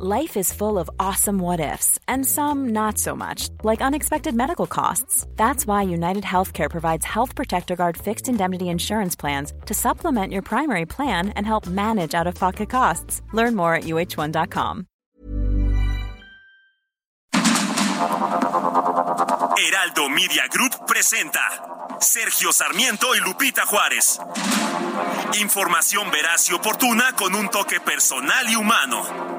Life is full of awesome what ifs, and some not so much, like unexpected medical costs. That's why United Healthcare provides Health Protector Guard fixed indemnity insurance plans to supplement your primary plan and help manage out of pocket costs. Learn more at uh1.com. Heraldo Media Group presenta Sergio Sarmiento y Lupita Juárez. Información veraz y oportuna con un toque personal y humano.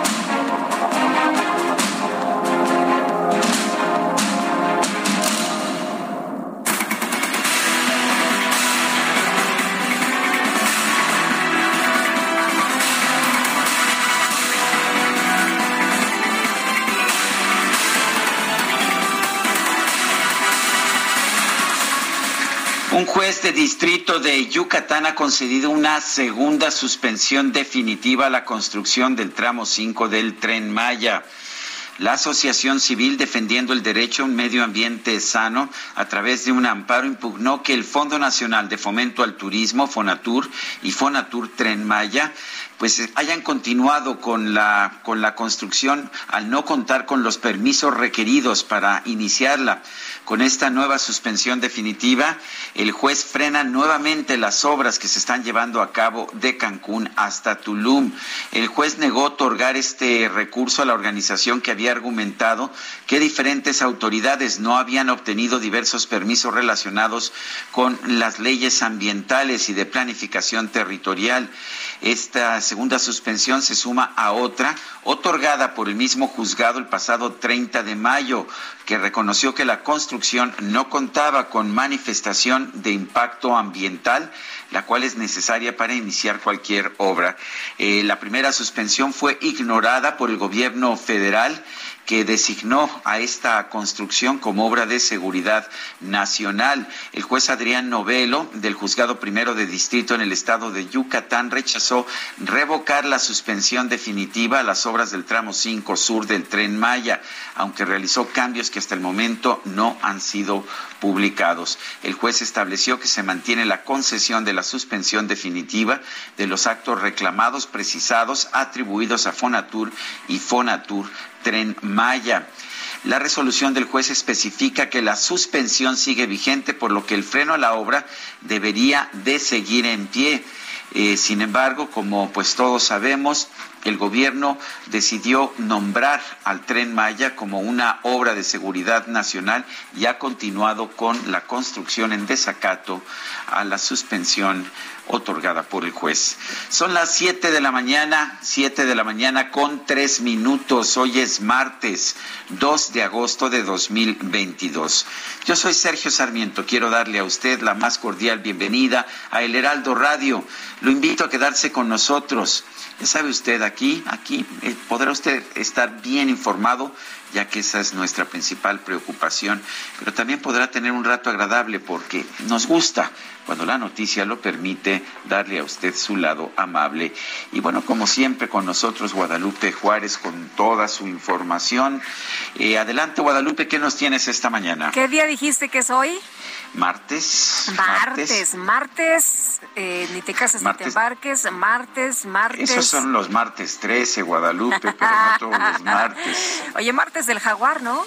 Un juez de distrito de Yucatán ha concedido una segunda suspensión definitiva a la construcción del tramo 5 del tren Maya. La Asociación Civil Defendiendo el Derecho a un Medio Ambiente Sano, a través de un amparo, impugnó que el Fondo Nacional de Fomento al Turismo, Fonatur, y Fonatur Tren Maya pues hayan continuado con la, con la construcción al no contar con los permisos requeridos para iniciarla. Con esta nueva suspensión definitiva, el juez frena nuevamente las obras que se están llevando a cabo de Cancún hasta Tulum. El juez negó otorgar este recurso a la organización que había argumentado que diferentes autoridades no habían obtenido diversos permisos relacionados con las leyes ambientales y de planificación territorial. Esta segunda suspensión se suma a otra otorgada por el mismo juzgado el pasado 30 de mayo, que reconoció que la construcción no contaba con manifestación de impacto ambiental, la cual es necesaria para iniciar cualquier obra. Eh, la primera suspensión fue ignorada por el gobierno federal que designó a esta construcción como obra de seguridad nacional. El juez Adrián Novelo, del juzgado primero de distrito en el estado de Yucatán, rechazó revocar la suspensión definitiva a las obras del tramo 5 sur del tren Maya, aunque realizó cambios que hasta el momento no han sido publicados. El juez estableció que se mantiene la concesión de la suspensión definitiva de los actos reclamados, precisados, atribuidos a Fonatur y Fonatur Tren Maya. La resolución del juez especifica que la suspensión sigue vigente, por lo que el freno a la obra debería de seguir en pie. Eh, sin embargo, como pues todos sabemos, el gobierno decidió nombrar al tren Maya como una obra de seguridad nacional y ha continuado con la construcción en desacato a la suspensión otorgada por el juez. Son las siete de la mañana, siete de la mañana con tres minutos. Hoy es martes 2 de agosto de 2022. Yo soy Sergio Sarmiento. Quiero darle a usted la más cordial bienvenida a El Heraldo Radio. Lo invito a quedarse con nosotros. Ya sabe usted, aquí, aquí eh, podrá usted estar bien informado ya que esa es nuestra principal preocupación, pero también podrá tener un rato agradable porque nos gusta cuando la noticia lo permite, darle a usted su lado amable. Y bueno, como siempre con nosotros Guadalupe Juárez con toda su información. Eh, adelante Guadalupe, ¿qué nos tienes esta mañana? ¿Qué día dijiste que es hoy? Martes. Martes, martes, eh, ni te casas ni te embarques, martes, martes. Esos son los martes 13, Guadalupe, pero no todos los martes. Oye, martes del jaguar, ¿no?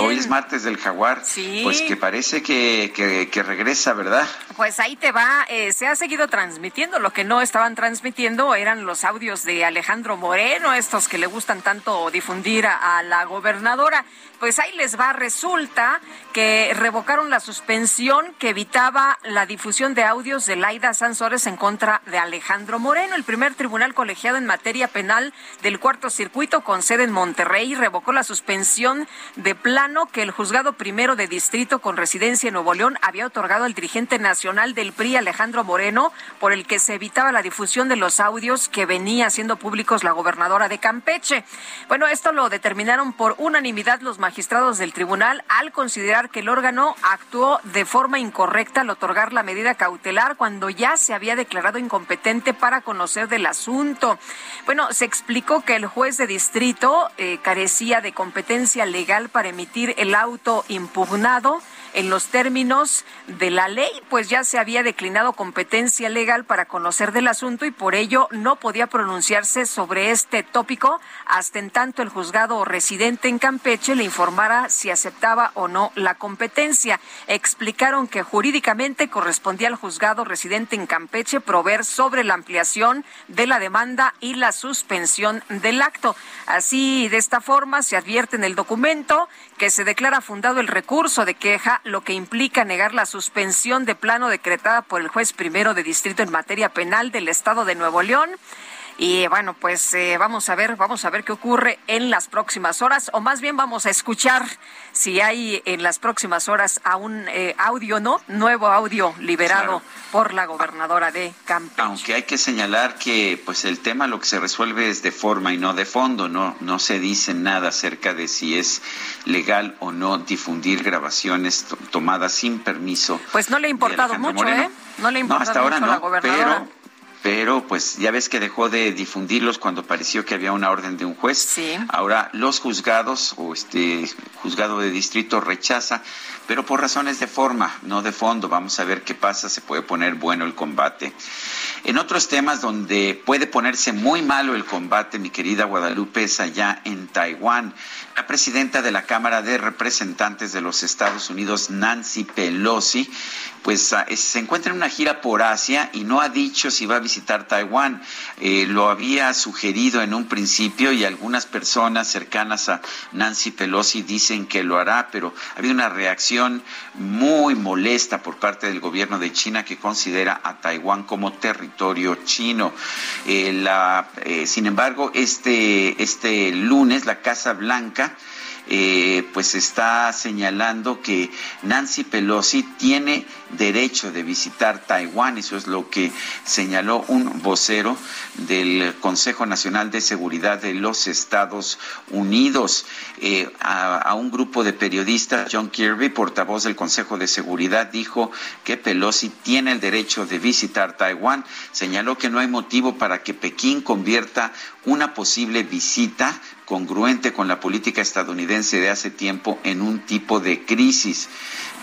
Hoy es martes del jaguar. Sí. Pues que parece que, que, regresa, ¿verdad? Pues ahí te va. Eh, se ha seguido transmitiendo. Lo que no estaban transmitiendo eran los audios de Alejandro Moreno, estos que le gustan tanto difundir a, a la gobernadora. Pues ahí les va. Resulta que revocaron la suspensión que evitaba la difusión de audios de Laida Sansores en contra de Alejandro Moreno. El primer tribunal colegiado en materia penal del cuarto circuito con sede en Monterrey revocó la suspensión de plano que el juzgado primero de distrito con residencia en Nuevo León había otorgado al dirigente nacional del PRI, Alejandro Moreno, por el que se evitaba la difusión de los audios que venía haciendo públicos la gobernadora de Campeche. Bueno, esto lo determinaron por unanimidad los magistrados del tribunal al considerar que el órgano actuó de forma incorrecta al otorgar la medida cautelar cuando ya se había declarado incompetente para conocer del asunto. Bueno, se explicó que el juez de distrito eh, carecía de competencia legal para emitir el auto impugnado en los términos de la ley, pues ya se había declinado competencia legal para conocer del asunto y por ello no podía pronunciarse sobre este tópico hasta en tanto el juzgado residente en Campeche le informara si aceptaba o no la competencia. Explicaron que jurídicamente correspondía al juzgado residente en Campeche proveer sobre la ampliación de la demanda y la suspensión del acto. Así, de esta forma, se advierte en el documento que se declara fundado el recurso de queja, lo que implica negar la suspensión de plano decretada por el juez primero de distrito en materia penal del Estado de Nuevo León. Y bueno, pues eh, vamos a ver, vamos a ver qué ocurre en las próximas horas, o más bien vamos a escuchar si hay en las próximas horas a un eh, audio, ¿no? Nuevo audio liberado por la gobernadora de Campeche. Aunque hay que señalar que pues el tema lo que se resuelve es de forma y no de fondo, no, no se dice nada acerca de si es legal o no difundir grabaciones tomadas sin permiso. Pues no le ha importado mucho, ¿eh? No le ha importado hasta ahora mucho a la gobernadora. Pero pero pues ya ves que dejó de difundirlos cuando pareció que había una orden de un juez. Sí. Ahora los juzgados o este juzgado de distrito rechaza, pero por razones de forma, no de fondo. Vamos a ver qué pasa, se puede poner bueno el combate. En otros temas donde puede ponerse muy malo el combate, mi querida Guadalupe, es allá en Taiwán. La presidenta de la Cámara de Representantes de los Estados Unidos, Nancy Pelosi, pues ah, se encuentra en una gira por Asia y no ha dicho si va a visitar Taiwán. Eh, lo había sugerido en un principio y algunas personas cercanas a Nancy Pelosi dicen que lo hará, pero ha habido una reacción muy molesta por parte del gobierno de China que considera a Taiwán como territorio chino. Eh, eh, sin embargo, este, este lunes la Casa Blanca eh, pues está señalando que Nancy Pelosi tiene derecho de visitar Taiwán. Eso es lo que señaló un vocero del Consejo Nacional de Seguridad de los Estados Unidos eh, a, un grupo de periodistas. John Kirby, portavoz del Consejo de Seguridad, dijo que Pelosi tiene el derecho de visitar Taiwán. Señaló que no hay motivo para que Pekín convierta una posible visita congruente con la política estadounidense de hace tiempo en un tipo de crisis.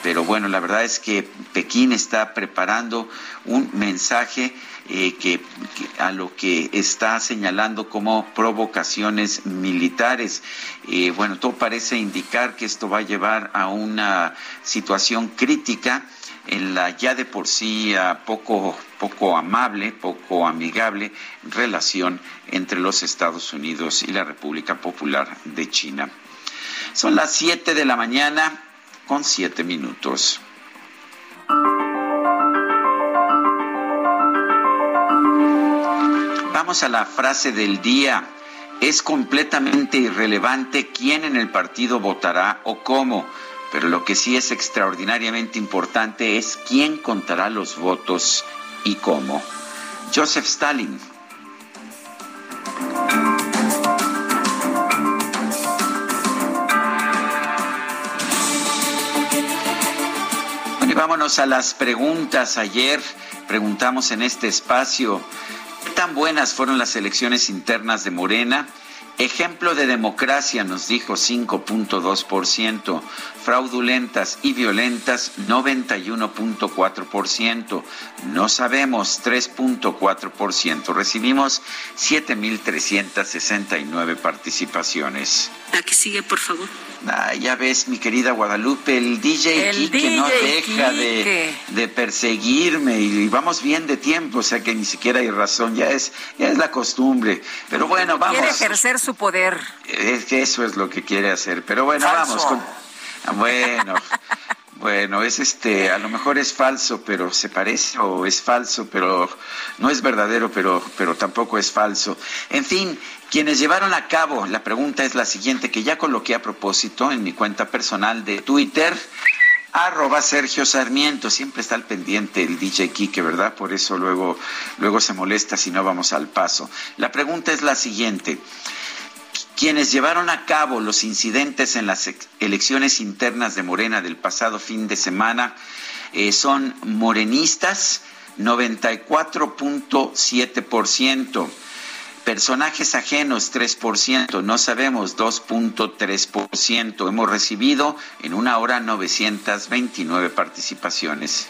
Pero bueno, la verdad es que Pekín está preparando un mensaje eh, que, a lo que está señalando como provocaciones militares. Eh, bueno, todo parece indicar que esto va a llevar a una situación crítica en la ya de por sí poco, poco amable, poco amigable relación entre los Estados Unidos y la República Popular de China. Son las 7 de la mañana con 7 minutos. Vamos a la frase del día. Es completamente irrelevante quién en el partido votará o cómo pero lo que sí es extraordinariamente importante es quién contará los votos y cómo. Joseph Stalin. Bueno, y vámonos a las preguntas. Ayer preguntamos en este espacio, ¿qué tan buenas fueron las elecciones internas de Morena? Ejemplo de democracia, nos dijo 5.2%, fraudulentas y violentas 91.4%, no sabemos 3.4%, recibimos 7.369 participaciones. La que sigue, por favor. Ah, ya ves, mi querida Guadalupe, el DJ que no deja de, perseguirme y, vamos bien de tiempo, o sea que ni siquiera hay razón, ya es, ya es la costumbre. Pero bueno, vamos. Quiere ejercer su poder. Es que eso es lo que quiere hacer. Pero bueno, vamos. Con, bueno. Bueno, es este, a lo mejor es falso, pero se parece, o es falso, pero no es verdadero, pero, pero tampoco es falso. En fin, quienes llevaron a cabo, la pregunta es la siguiente, que ya coloqué a propósito en mi cuenta personal de Twitter, arroba Sergio Sarmiento, siempre está al pendiente el DJ Kike, ¿verdad? Por eso luego, luego se molesta si no vamos al paso. La pregunta es la siguiente. Quienes llevaron a cabo los incidentes en las elecciones internas de Morena del pasado fin de semana eh, son morenistas, 94.7%. Personajes ajenos 3%, no sabemos 2.3%. Hemos recibido en una hora 929 participaciones.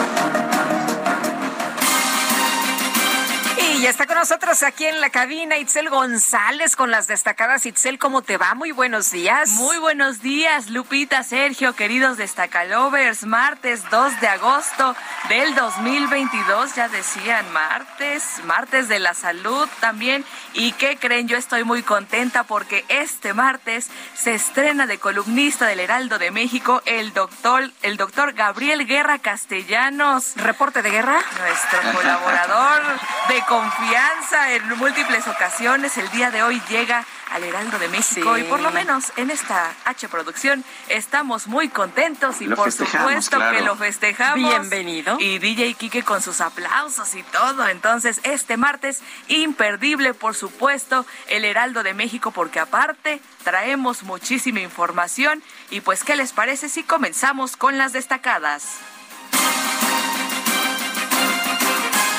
Y está con nosotros aquí en la cabina Itzel González con las destacadas. Itzel, ¿cómo te va? Muy buenos días. Muy buenos días, Lupita, Sergio, queridos destacalovers. Martes 2 de agosto del 2022, ya decían, martes, martes de la salud también. ¿Y qué creen? Yo estoy muy contenta porque este martes se estrena de columnista del Heraldo de México el doctor, el doctor Gabriel Guerra Castellanos. ¿Reporte de guerra? Nuestro colaborador de confianza confianza en múltiples ocasiones. El día de hoy llega al Heraldo de México y por lo menos en esta H producción estamos muy contentos y por supuesto que lo festejamos. Bienvenido. Y DJ Kike con sus aplausos y todo. Entonces, este martes imperdible, por supuesto, el Heraldo de México porque aparte traemos muchísima información y pues ¿qué les parece si comenzamos con las destacadas?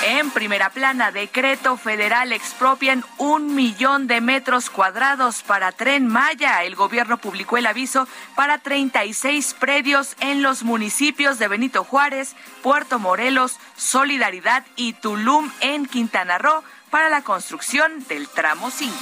En primera plana, decreto federal expropian un millón de metros cuadrados para Tren Maya. El gobierno publicó el aviso para 36 predios en los municipios de Benito Juárez, Puerto Morelos, Solidaridad y Tulum en Quintana Roo para la construcción del tramo 5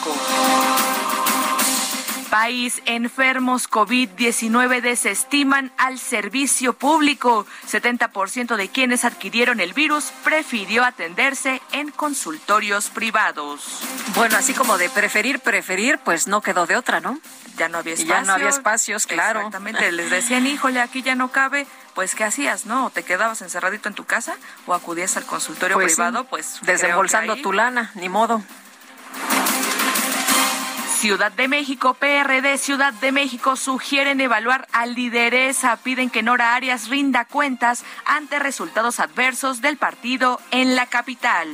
país, enfermos COVID-19 desestiman al servicio público. 70% de quienes adquirieron el virus prefirió atenderse en consultorios privados. Bueno, así como de preferir, preferir, pues no quedó de otra, ¿no? Ya no había espacios. Ya no había espacios, claro. Exactamente. Les decían, híjole, aquí ya no cabe. Pues, ¿qué hacías, no? ¿O te quedabas encerradito en tu casa o acudías al consultorio pues privado? Pues desembolsando tu lana, ni modo. Ciudad de México, PRD Ciudad de México sugieren evaluar a lideresa, piden que Nora Arias rinda cuentas ante resultados adversos del partido en la capital.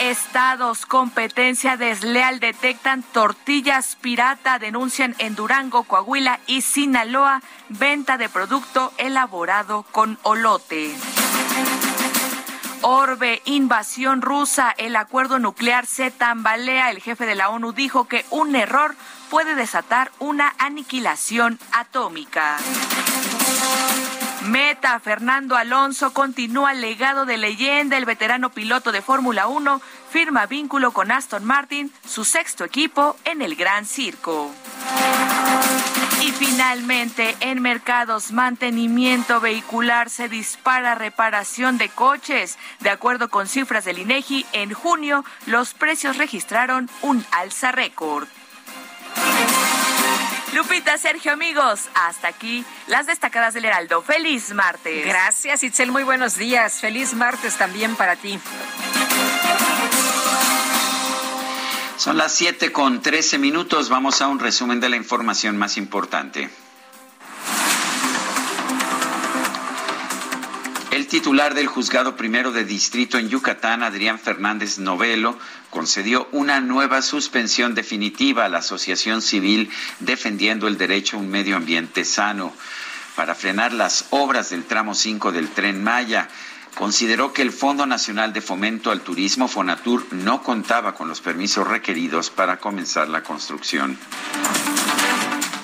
Estados, competencia desleal, detectan tortillas pirata, denuncian en Durango, Coahuila y Sinaloa venta de producto elaborado con olote. Orbe, invasión rusa, el acuerdo nuclear se tambalea. El jefe de la ONU dijo que un error puede desatar una aniquilación atómica. Meta, Fernando Alonso continúa legado de leyenda. El veterano piloto de Fórmula 1 firma vínculo con Aston Martin, su sexto equipo en el Gran Circo. Y finalmente, en mercados, mantenimiento vehicular se dispara reparación de coches. De acuerdo con cifras del INEGI, en junio los precios registraron un alza récord. Lupita, Sergio, amigos, hasta aquí las destacadas del Heraldo. Feliz martes. Gracias, Itzel. Muy buenos días. Feliz martes también para ti. Son las 7 con 13 minutos. Vamos a un resumen de la información más importante. El titular del juzgado primero de distrito en Yucatán, Adrián Fernández Novelo, concedió una nueva suspensión definitiva a la Asociación Civil defendiendo el derecho a un medio ambiente sano para frenar las obras del tramo 5 del tren Maya consideró que el Fondo Nacional de Fomento al Turismo, Fonatur, no contaba con los permisos requeridos para comenzar la construcción.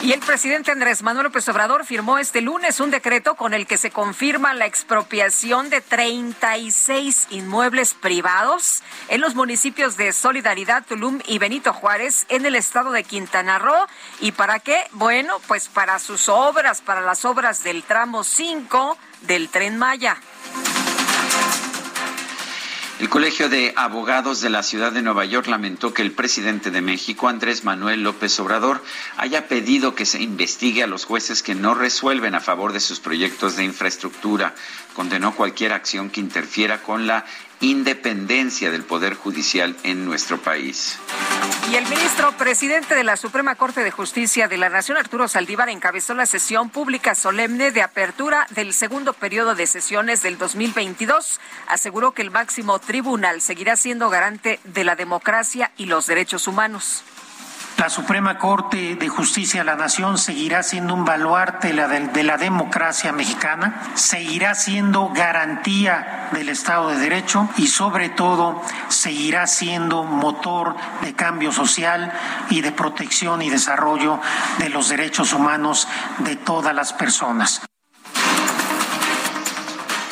Y el presidente Andrés Manuel López Obrador firmó este lunes un decreto con el que se confirma la expropiación de 36 inmuebles privados en los municipios de Solidaridad, Tulum y Benito Juárez en el estado de Quintana Roo. ¿Y para qué? Bueno, pues para sus obras, para las obras del tramo 5 del tren Maya. El Colegio de Abogados de la Ciudad de Nueva York lamentó que el presidente de México, Andrés Manuel López Obrador, haya pedido que se investigue a los jueces que no resuelven a favor de sus proyectos de infraestructura. Condenó cualquier acción que interfiera con la independencia del Poder Judicial en nuestro país. Y el ministro presidente de la Suprema Corte de Justicia de la Nación, Arturo Saldívar, encabezó la sesión pública solemne de apertura del segundo periodo de sesiones del 2022. Aseguró que el máximo tribunal seguirá siendo garante de la democracia y los derechos humanos. La Suprema Corte de Justicia de la Nación seguirá siendo un baluarte de la democracia mexicana, seguirá siendo garantía del Estado de Derecho y sobre todo seguirá siendo motor de cambio social y de protección y desarrollo de los derechos humanos de todas las personas.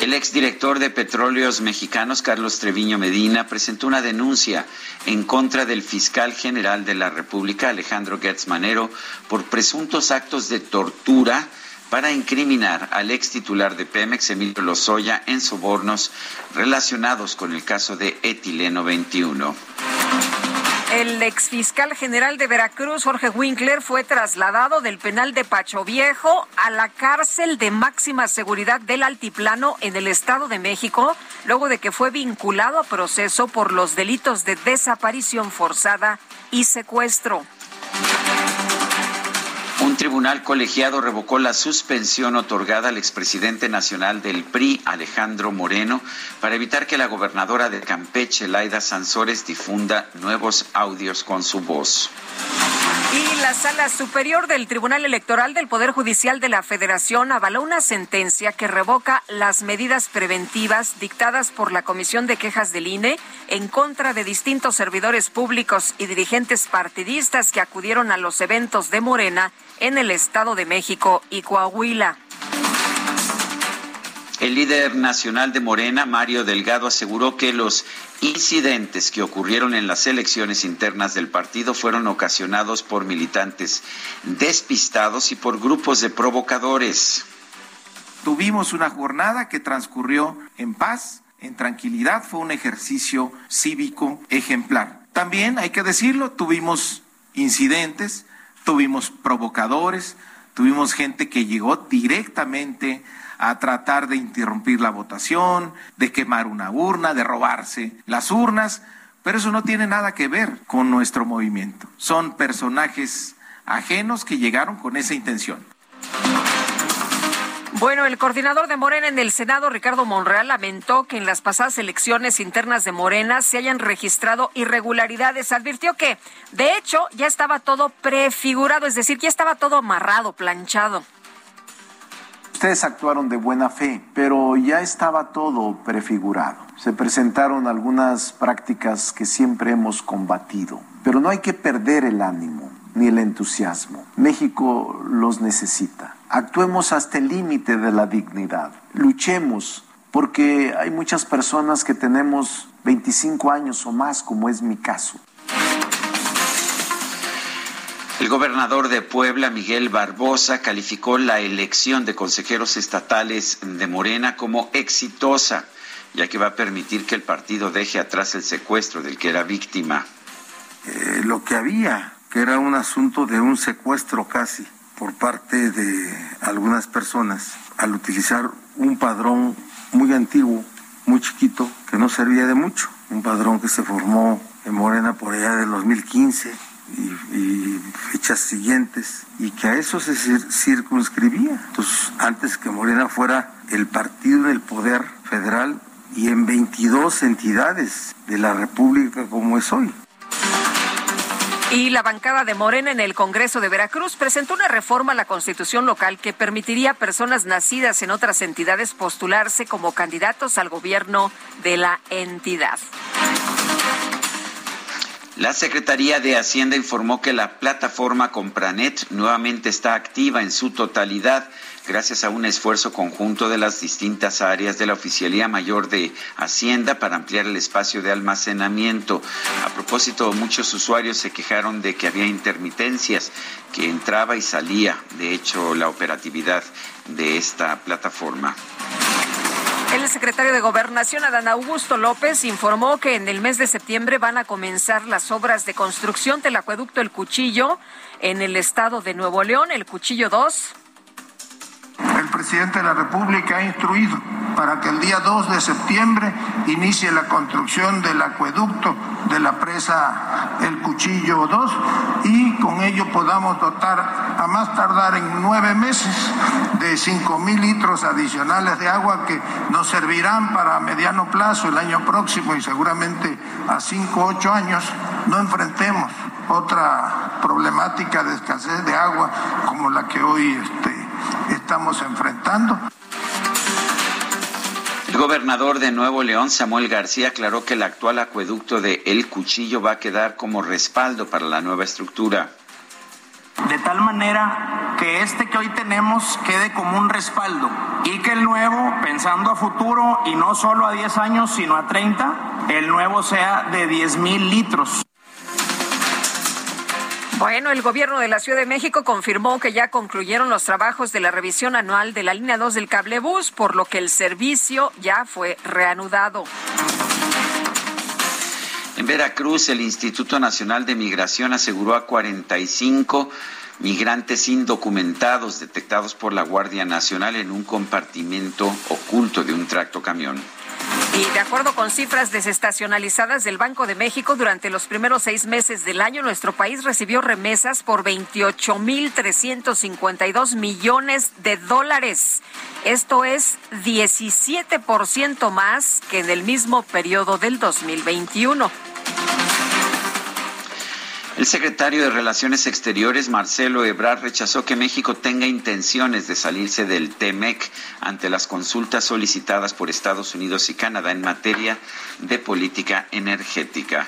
El exdirector de Petróleos Mexicanos, Carlos Treviño Medina, presentó una denuncia en contra del fiscal general de la República, Alejandro Gertz Manero, por presuntos actos de tortura para incriminar al ex titular de Pemex, Emilio Lozoya, en sobornos relacionados con el caso de Etileno 21. El exfiscal general de Veracruz, Jorge Winkler, fue trasladado del penal de Pacho Viejo a la cárcel de máxima seguridad del Altiplano en el Estado de México, luego de que fue vinculado a proceso por los delitos de desaparición forzada y secuestro. Un tribunal colegiado revocó la suspensión otorgada al expresidente nacional del PRI, Alejandro Moreno, para evitar que la gobernadora de Campeche, Laida Sansores, difunda nuevos audios con su voz. Y la Sala Superior del Tribunal Electoral del Poder Judicial de la Federación avaló una sentencia que revoca las medidas preventivas dictadas por la Comisión de Quejas del INE en contra de distintos servidores públicos y dirigentes partidistas que acudieron a los eventos de Morena en el Estado de México y Coahuila. El líder nacional de Morena, Mario Delgado, aseguró que los incidentes que ocurrieron en las elecciones internas del partido fueron ocasionados por militantes despistados y por grupos de provocadores. Tuvimos una jornada que transcurrió en paz, en tranquilidad, fue un ejercicio cívico ejemplar. También, hay que decirlo, tuvimos incidentes, tuvimos provocadores, tuvimos gente que llegó directamente a tratar de interrumpir la votación, de quemar una urna, de robarse las urnas, pero eso no tiene nada que ver con nuestro movimiento. Son personajes ajenos que llegaron con esa intención. Bueno, el coordinador de Morena en el Senado, Ricardo Monreal, lamentó que en las pasadas elecciones internas de Morena se hayan registrado irregularidades. Advirtió que, de hecho, ya estaba todo prefigurado, es decir, ya estaba todo amarrado, planchado. Ustedes actuaron de buena fe, pero ya estaba todo prefigurado. Se presentaron algunas prácticas que siempre hemos combatido, pero no hay que perder el ánimo ni el entusiasmo. México los necesita. Actuemos hasta el límite de la dignidad. Luchemos porque hay muchas personas que tenemos 25 años o más, como es mi caso. El gobernador de Puebla, Miguel Barbosa, calificó la elección de consejeros estatales de Morena como exitosa, ya que va a permitir que el partido deje atrás el secuestro del que era víctima. Eh, lo que había, que era un asunto de un secuestro casi por parte de algunas personas, al utilizar un padrón muy antiguo, muy chiquito, que no servía de mucho, un padrón que se formó en Morena por allá del 2015 y, fechas siguientes y que a eso se circunscribía. Entonces, antes que Morena fuera el partido del poder federal y en 22 entidades de la República como es hoy. Y la bancada de Morena en el Congreso de Veracruz presentó una reforma a la constitución local que permitiría a personas nacidas en otras entidades postularse como candidatos al gobierno de la entidad. La Secretaría de Hacienda informó que la plataforma Compranet nuevamente está activa en su totalidad gracias a un esfuerzo conjunto de las distintas áreas de la Oficialía Mayor de Hacienda para ampliar el espacio de almacenamiento. A propósito, muchos usuarios se quejaron de que había intermitencias, que entraba y salía, de hecho, la operatividad de esta plataforma. El secretario de Gobernación, Adán Augusto López, informó que en el mes de septiembre van a comenzar las obras de construcción del acueducto El Cuchillo en el estado de Nuevo León, el Cuchillo 2 el presidente de la República ha instruido para que el día 2 de septiembre inicie la construcción del acueducto de la presa El Cuchillo 2 y con ello podamos dotar a más tardar en nueve meses de 5 mil litros adicionales de agua que nos servirán para mediano plazo el año próximo y seguramente a 5 o 8 años no enfrentemos otra problemática de escasez de agua como la que hoy este, estamos enfrentando. El gobernador de Nuevo León, Samuel García, aclaró que el actual acueducto de El Cuchillo va a quedar como respaldo para la nueva estructura. De tal manera que este que hoy tenemos quede como un respaldo y que el nuevo, pensando a futuro y no solo a 10 años, sino a 30, el nuevo sea de 10 mil litros. Bueno, el gobierno de la Ciudad de México confirmó que ya concluyeron los trabajos de la revisión anual de la línea 2 del cablebús, por lo que el servicio ya fue reanudado. En Veracruz, el Instituto Nacional de Migración aseguró a 45 migrantes indocumentados detectados por la Guardia Nacional en un compartimento oculto de un tracto camión. Y de acuerdo con cifras desestacionalizadas del Banco de México, durante los primeros seis meses del año, nuestro país recibió remesas por 28.352 millones de dólares. Esto es 17% más que en el mismo periodo del 2021. El secretario de Relaciones Exteriores, Marcelo Ebrard, rechazó que México tenga intenciones de salirse del TEMEC ante las consultas solicitadas por Estados Unidos y Canadá en materia de política energética.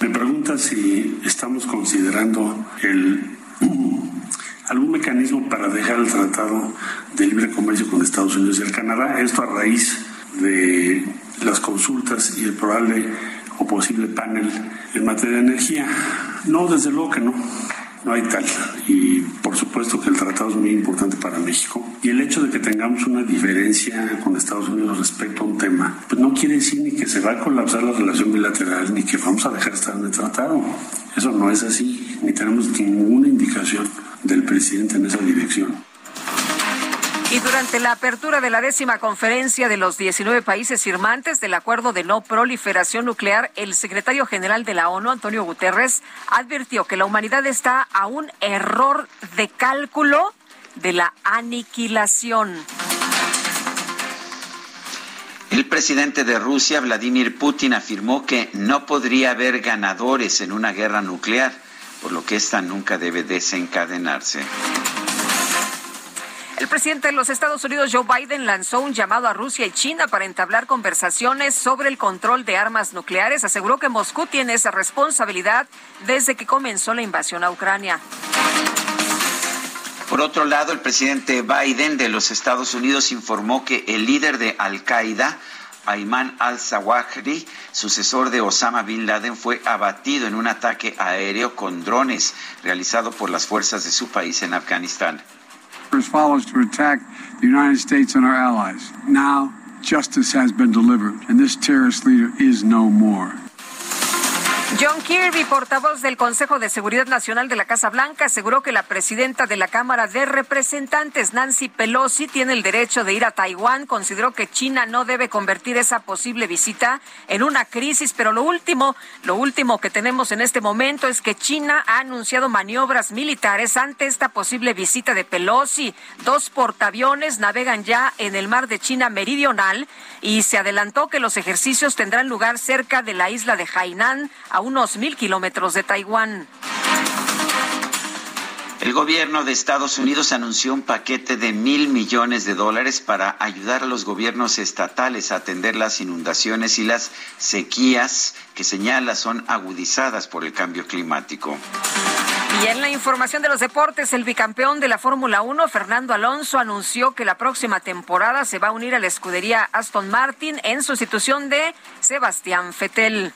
Me pregunta si estamos considerando algún mecanismo para dejar el Tratado de Libre Comercio con Estados Unidos y el Canadá. Esto a raíz de las consultas y el probable o posible panel en materia de energía. No, desde luego que no. No hay tal. Y por supuesto que el tratado es muy importante para México. Y el hecho de que tengamos una diferencia con Estados Unidos respecto a un tema, pues no quiere decir ni que se va a colapsar la relación bilateral, ni que vamos a dejar de estar en el tratado. Eso no es así, ni tenemos ninguna indicación del presidente en esa dirección. Y durante la apertura de la décima conferencia de los 19 países firmantes del Acuerdo de No Proliferación Nuclear, el secretario general de la ONU, Antonio Guterres, advirtió que la humanidad está a un error de cálculo de la aniquilación. El presidente de Rusia, Vladimir Putin, afirmó que no podría haber ganadores en una guerra nuclear, por lo que esta nunca debe desencadenarse. El presidente de los Estados Unidos, Joe Biden, lanzó un llamado a Rusia y China para entablar conversaciones sobre el control de armas nucleares. Aseguró que Moscú tiene esa responsabilidad desde que comenzó la invasión a Ucrania. Por otro lado, el presidente Biden de los Estados Unidos informó que el líder de Al-Qaeda, Ayman al-Zawahri, sucesor de Osama Bin Laden, fue abatido en un ataque aéreo con drones realizado por las fuerzas de su país en Afganistán. Follows to attack the United States and our allies. Now, justice has been delivered, and this terrorist leader is no more. John Kirby, portavoz del Consejo de Seguridad Nacional de la Casa Blanca, aseguró que la presidenta de la Cámara de Representantes, Nancy Pelosi, tiene el derecho de ir a Taiwán. Consideró que China no debe convertir esa posible visita en una crisis, pero lo último, lo último que tenemos en este momento es que China ha anunciado maniobras militares ante esta posible visita de Pelosi. Dos portaaviones navegan ya en el mar de China meridional y se adelantó que los ejercicios tendrán lugar cerca de la isla de Hainan a unos mil kilómetros de Taiwán. El gobierno de Estados Unidos anunció un paquete de mil millones de dólares para ayudar a los gobiernos estatales a atender las inundaciones y las sequías que señala son agudizadas por el cambio climático. Y en la información de los deportes, el bicampeón de la Fórmula 1, Fernando Alonso, anunció que la próxima temporada se va a unir a la escudería Aston Martin en sustitución de Sebastián Fettel.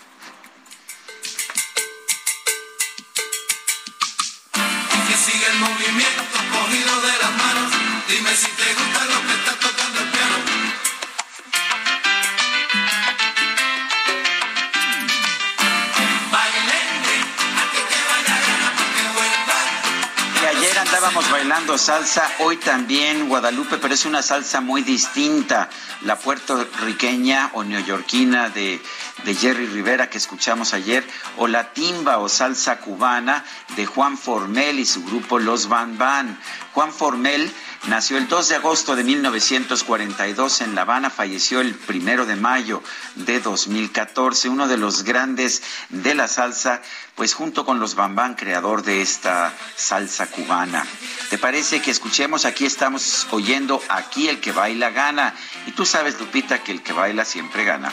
Salsa, hoy también Guadalupe, pero es una salsa muy distinta. La puertorriqueña o neoyorquina de de Jerry Rivera que escuchamos ayer, o La Timba o Salsa Cubana de Juan Formel y su grupo Los Van Van. Juan Formel nació el 2 de agosto de 1942 en La Habana, falleció el 1 de mayo de 2014, uno de los grandes de la salsa, pues junto con los Bambán, creador de esta salsa cubana. ¿Te parece que escuchemos? Aquí estamos oyendo Aquí el que baila gana. Y tú sabes, Lupita, que el que baila siempre gana.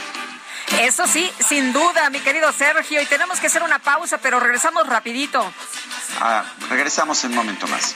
Eso sí, sin duda, mi querido Sergio. Y tenemos que hacer una pausa, pero regresamos rapidito. Ah, regresamos en un momento más.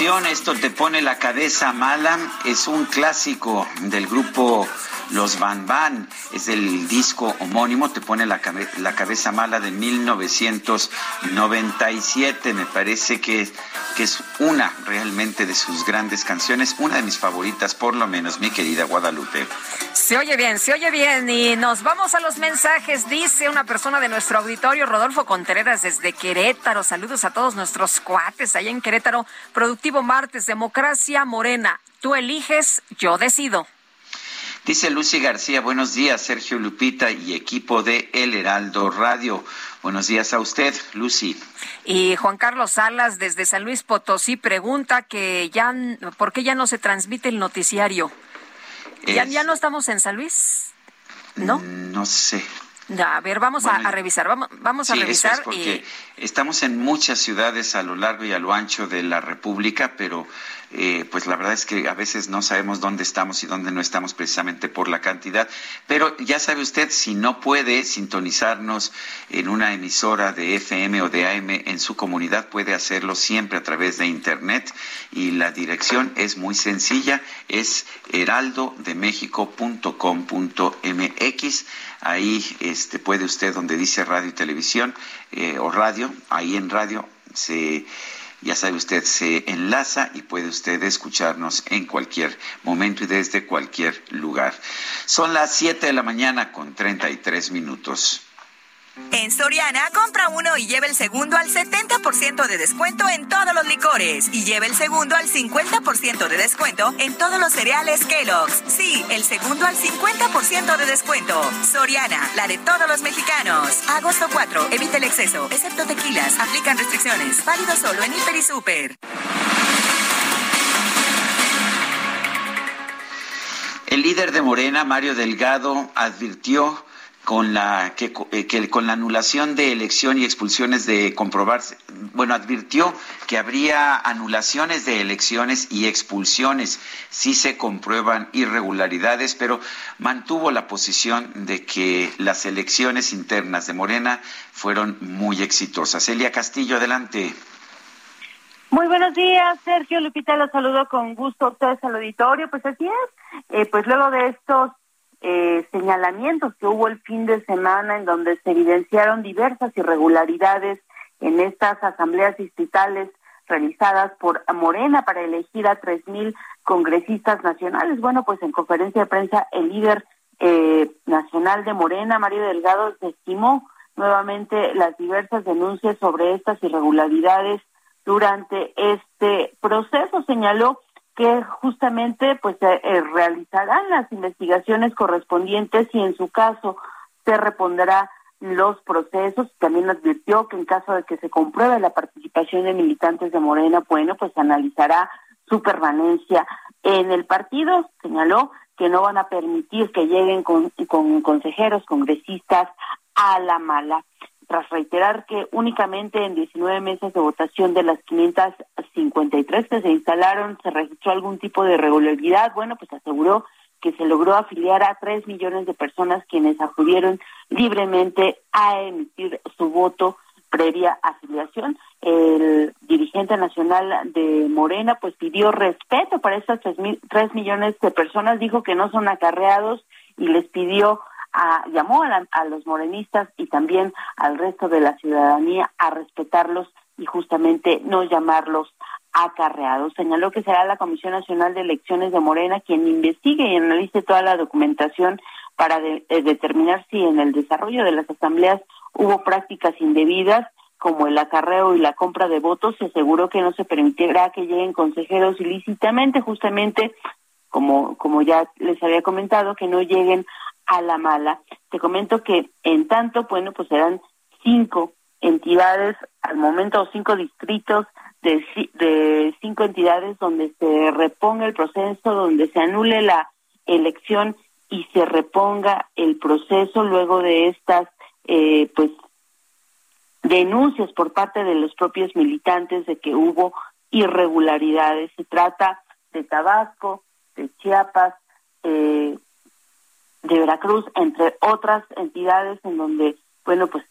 Esto te pone la cabeza mala, es un clásico del grupo Los Van Van. Es el disco homónimo, te pone la, cabe- la cabeza mala de 1997. Me parece que, que es una realmente de sus grandes canciones, una de mis favoritas, por lo menos, mi querida Guadalupe. Se oye bien, se oye bien. Y nos vamos a los mensajes. Dice una persona de nuestro auditorio, Rodolfo Contreras, desde Querétaro. Saludos a todos nuestros cuates allá en Querétaro. Productivo Martes, Democracia Morena. Tú eliges, yo decido. Dice Lucy García, buenos días, Sergio Lupita y equipo de El Heraldo Radio. Buenos días a usted, Lucy. Y Juan Carlos Salas, desde San Luis Potosí, pregunta que ya, ¿por qué ya no se transmite el noticiario? ¿Ya, Es- ya no estamos en San Luis? ¿No? No sé. A ver, vamos a- Bueno, a, revisar. Vamos, vamos a Sí, eso revisar es porque y estamos en muchas ciudades a lo largo y a lo ancho de la República, pero eh, pues la verdad es que a veces no sabemos dónde estamos y dónde no estamos precisamente por la cantidad. Pero ya sabe usted, si no puede sintonizarnos en una emisora de FM o de AM en su comunidad, puede hacerlo siempre a través de Internet y la dirección es muy sencilla, es heraldodemexico.com.mx. Ahí este, puede usted, donde dice radio y televisión eh, o radio, ahí en radio se ya sabe usted, se enlaza y puede usted escucharnos en cualquier momento y desde cualquier lugar. Son las 7 de la mañana con 33 minutos. En Soriana, compra uno y lleva el segundo al 70% de descuento en todos los licores. Y lleva el segundo al 50% de descuento en todos los cereales Kellogg's. Sí, el segundo al 50% de descuento. Soriana, la de todos los mexicanos. Agosto 4, evita el exceso, excepto tequilas. Aplican restricciones. Válido solo en Hiper y Super. El líder de Morena, Mario Delgado, advirtió con la que, eh, que con la anulación de elección y expulsiones de comprobarse, bueno, advirtió que habría anulaciones de elecciones y expulsiones si se comprueban irregularidades, pero mantuvo la posición de que las elecciones internas de Morena fueron muy exitosas. Elia Castillo, adelante. Muy buenos días, Sergio Lupita, los saludo con gusto a ustedes al auditorio. Pues así es, eh, pues luego de estos eh, señalamientos que hubo el fin de semana en donde se evidenciaron diversas irregularidades en estas asambleas distritales realizadas por Morena para elegir a tres mil congresistas nacionales. Bueno, pues en conferencia de prensa el líder eh, nacional de Morena, Mario Delgado, estimó nuevamente las diversas denuncias sobre estas irregularidades durante este proceso. Señaló que justamente pues eh, realizarán las investigaciones correspondientes y en su caso se repondrá los procesos. También advirtió que en caso de que se compruebe la participación de militantes de Morena, bueno, pues analizará su permanencia en el partido. Señaló que no van a permitir que lleguen con, con consejeros, congresistas a la mala. Tras reiterar que únicamente en 19 meses de votación de las 553 que se instalaron se registró algún tipo de irregularidad, bueno, pues aseguró que se logró afiliar a 3 millones de personas quienes acudieron libremente a emitir su voto previa afiliación. El dirigente nacional de Morena pues pidió respeto para estas tres, millones de personas, dijo que no son acarreados y les pidió, a, llamó a, a los morenistas y también al resto de la ciudadanía a respetarlos y justamente no llamarlos acarreados. Señaló que será la Comisión Nacional de Elecciones de Morena quien investigue y analice toda la documentación para eh, determinar si en el desarrollo de las asambleas hubo prácticas indebidas como el acarreo y la compra de votos, se aseguró que no se permitirá que lleguen consejeros ilícitamente, justamente como, como ya les había comentado, que no lleguen a la mala. Te comento que en tanto, bueno, pues serán cinco entidades al momento, o cinco distritos de, de cinco entidades donde se reponga el proceso, donde se anule la elección y se reponga el proceso luego de estas eh, pues denuncias por parte de los propios militantes de que hubo irregularidades. Se trata de Tabasco, de Chiapas, eh, de Veracruz, entre otras entidades en donde, bueno, pues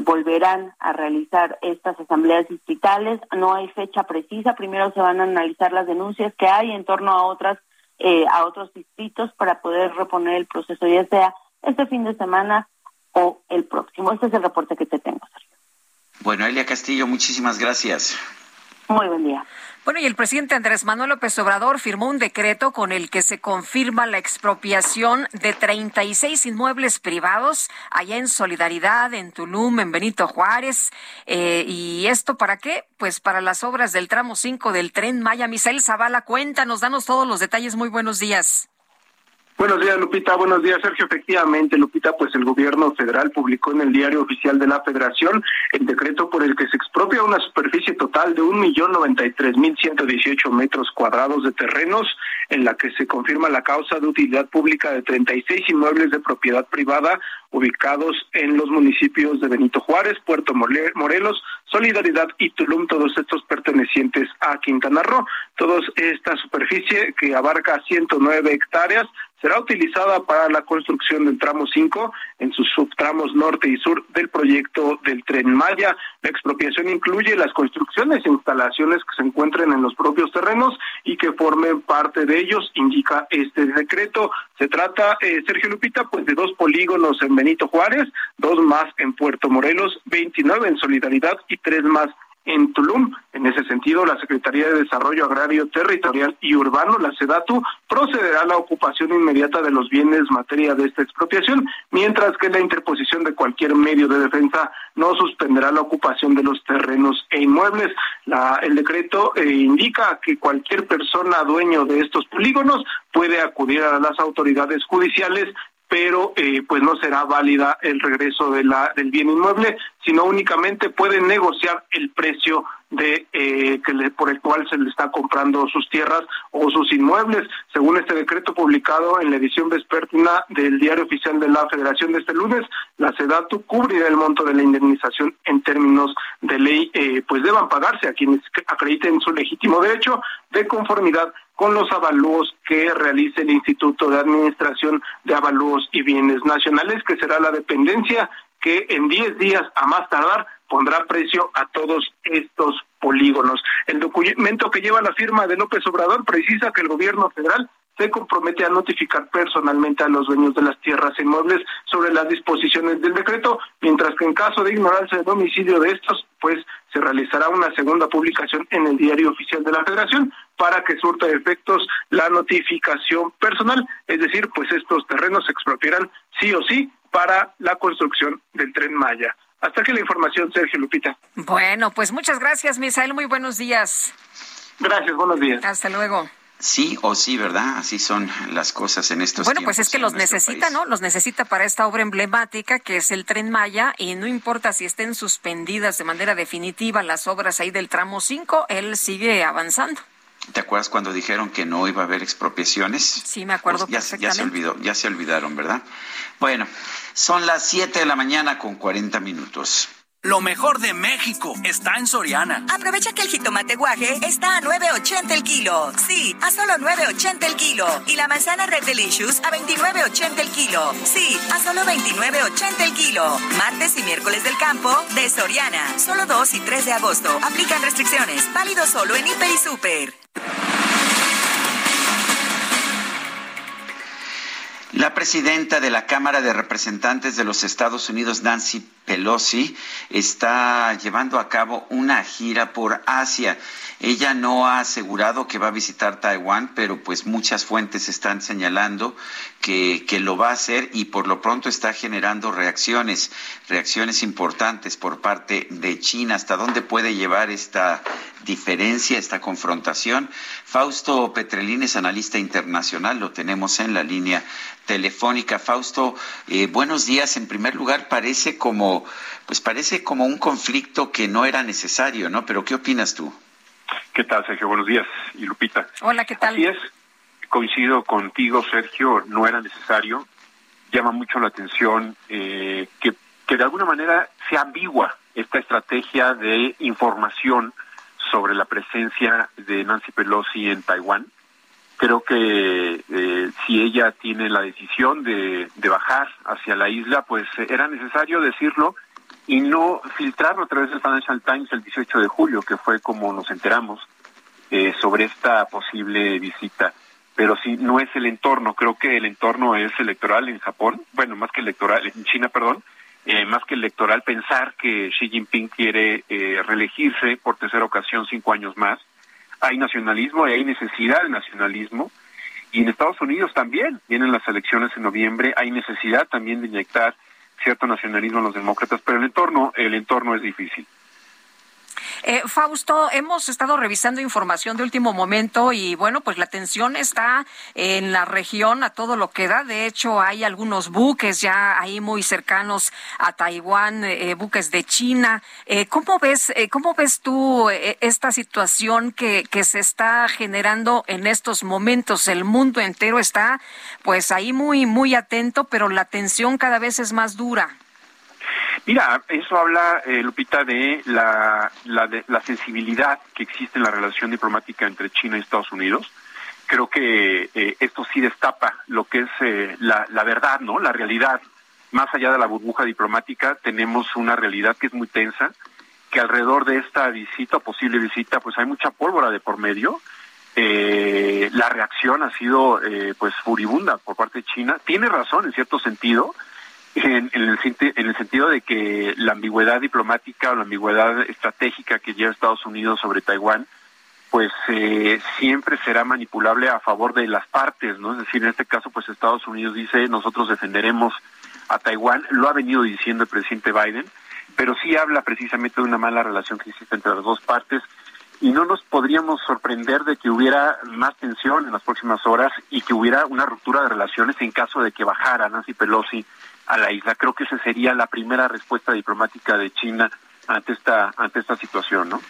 volverán a realizar estas asambleas distritales. No hay fecha precisa. Primero se van a analizar las denuncias que hay en torno a otras eh, a otros distritos para poder reponer el proceso, ya sea este fin de semana o el próximo. Este es el reporte que te tengo, Sergio. Bueno, Elia Castillo, muchísimas gracias. Muy buen día. Bueno, y el presidente Andrés Manuel López Obrador firmó un decreto con el que se confirma la expropiación de 36 inmuebles privados allá en Solidaridad, en Tulum, en Benito Juárez. Eh, ¿Y esto para qué? Pues para las obras del tramo 5 del tren Maya. Misael Zavala, cuéntanos, danos todos los detalles. Muy buenos días. Buenos días, Lupita. Buenos días, Sergio. Efectivamente, Lupita, pues el gobierno federal publicó en el diario oficial de la Federación el decreto por el que se expropia una superficie total de un millón noventa y tres mil ciento dieciocho metros cuadrados de terrenos, en la que se confirma la causa de utilidad pública de treinta y seis inmuebles de propiedad privada ubicados en los municipios de Benito Juárez, Puerto Morelos, Solidaridad y Tulum, todos estos pertenecientes a Quintana Roo. Toda esta superficie que abarca 109 hectáreas será utilizada para la construcción del tramo 5 en sus subtramos norte y sur del proyecto del tren Maya. La expropiación incluye las construcciones e instalaciones que se encuentren en los propios terrenos y que formen parte de ellos, indica este decreto. Se trata, eh, Sergio Lupita, pues de dos polígonos en Benito Juárez, dos más en Puerto Morelos, 29 en Solidaridad y tres más en Tulum. En ese sentido, la Secretaría de Desarrollo Agrario Territorial y Urbano, la SEDATU, procederá a la ocupación inmediata de los bienes materia de esta expropiación, mientras que la interposición de cualquier medio de defensa no suspenderá la ocupación de los terrenos e inmuebles. El decreto eh, indica que cualquier persona dueño de estos polígonos puede acudir a las autoridades judiciales pero eh, pues no será válida el regreso de la, del bien inmueble, sino únicamente pueden negociar el precio de eh, que le, por el cual se le está comprando sus tierras o sus inmuebles. Según este decreto publicado en la edición vespertina del Diario Oficial de la Federación de este lunes, la SEDATU cubrirá el monto de la indemnización en términos de ley, eh, pues deban pagarse a quienes acrediten su legítimo derecho de conformidad con los avalúos que realice el Instituto de Administración de Avalúos y Bienes Nacionales, que será la dependencia que en 10 días a más tardar pondrá precio a todos estos polígonos. El documento que lleva la firma de López Obrador precisa que el gobierno federal se compromete a notificar personalmente a los dueños de las tierras inmuebles sobre las disposiciones del decreto, mientras que en caso de ignorancia de domicilio de estos, pues se realizará una segunda publicación en el diario oficial de la Federación para que surta efectos la notificación personal, es decir, pues estos terrenos se expropiarán sí o sí para la construcción del tren Maya. Hasta aquí la información, Sergio Lupita. Bueno, pues muchas gracias, Misael. Muy buenos días. Gracias, buenos días. Hasta luego. Sí o sí, ¿verdad? Así son las cosas en estos Bueno, pues es que los necesita, ¿no? Los necesita para esta obra emblemática que es el Tren Maya y no importa si estén suspendidas de manera definitiva las obras ahí del tramo 5, él sigue avanzando. ¿Te acuerdas cuando dijeron que no iba a haber expropiaciones? Sí, me acuerdo pues ya, ya, se olvidó, ya se olvidaron, ¿verdad? Bueno, son las 7 de la mañana con 40 minutos. Lo mejor de México está en Soriana. Aprovecha que el jitomate guaje está a 9.80 el kilo. Sí, a solo 9.80 el kilo. Y la manzana Red Delicious a 29.80 el kilo. Sí, a solo 29.80 el kilo. Martes y miércoles del campo de Soriana. Solo 2 y 3 de agosto. Aplican restricciones. Válido solo en Hiper y Super. La presidenta de la Cámara de Representantes de los Estados Unidos, Nancy Pelosi, está llevando a cabo una gira por Asia. Ella no ha asegurado que va a visitar Taiwán, pero pues muchas fuentes están señalando que, que lo va a hacer y por lo pronto está generando reacciones, reacciones importantes por parte de China. ¿Hasta dónde puede llevar esta diferencia, esta confrontación? Fausto Petrelín es analista internacional, lo tenemos en la línea telefónica. Fausto, eh, buenos días. En primer lugar, parece como, pues parece como un conflicto que no era necesario, ¿no? Pero ¿qué opinas tú? ¿Qué tal, Sergio? Buenos días. Y Lupita. Hola, ¿qué tal? Así es. Coincido contigo, Sergio. No era necesario. Llama mucho la atención eh, que, que de alguna manera sea ambigua esta estrategia de información sobre la presencia de Nancy Pelosi en Taiwán creo que eh, si ella tiene la decisión de, de, bajar hacia la isla, pues era necesario decirlo y no filtrarlo a través del Financial Times el 18 de julio, que fue como nos enteramos eh, sobre esta posible visita. Pero si no es el entorno, creo que el entorno es electoral en Japón, bueno, más que electoral, en China, perdón, eh, más que electoral, pensar que Xi Jinping quiere eh, reelegirse por tercera ocasión cinco años más hay nacionalismo y hay necesidad de nacionalismo. Y en Estados Unidos también vienen las elecciones en noviembre, hay necesidad también de inyectar cierto nacionalismo a los demócratas, pero el entorno, el entorno es difícil. Eh, Fausto, hemos estado revisando información de último momento y bueno, pues la tensión está en la región a todo lo que da. De hecho, hay algunos buques ya ahí muy cercanos a Taiwán, eh, buques de China. Eh, ¿Cómo ves, eh, cómo ves tú esta situación que, que se está generando en estos momentos? El mundo entero está pues ahí muy, muy atento, pero la tensión cada vez es más dura. Mira, eso habla, eh, Lupita, de la, la, de la sensibilidad que existe en la relación diplomática entre China y Estados Unidos. Creo que eh, esto sí destapa lo que es eh, la, la verdad, ¿no? La realidad. Más allá de la burbuja diplomática, tenemos una realidad que es muy tensa, que alrededor de esta visita o posible visita, pues hay mucha pólvora de por medio. Eh, la reacción ha sido eh, pues furibunda por parte de China. Tiene razón en cierto sentido, en, el, en, el, sentido de que la ambigüedad diplomática o la ambigüedad estratégica que lleva Estados Unidos sobre Taiwán, pues eh, siempre será manipulable a favor de las partes, ¿no? Es decir, en este caso, pues Estados Unidos dice, nosotros defenderemos a Taiwán, lo ha venido diciendo el presidente Biden, pero sí habla precisamente de una mala relación que existe entre las dos partes y no nos podríamos sorprender de que hubiera más tensión en las próximas horas y que hubiera una ruptura de relaciones en caso de que bajara Nancy Pelosi a la isla. Creo que esa sería la primera respuesta diplomática de China ante esta ante esta situación, ¿no?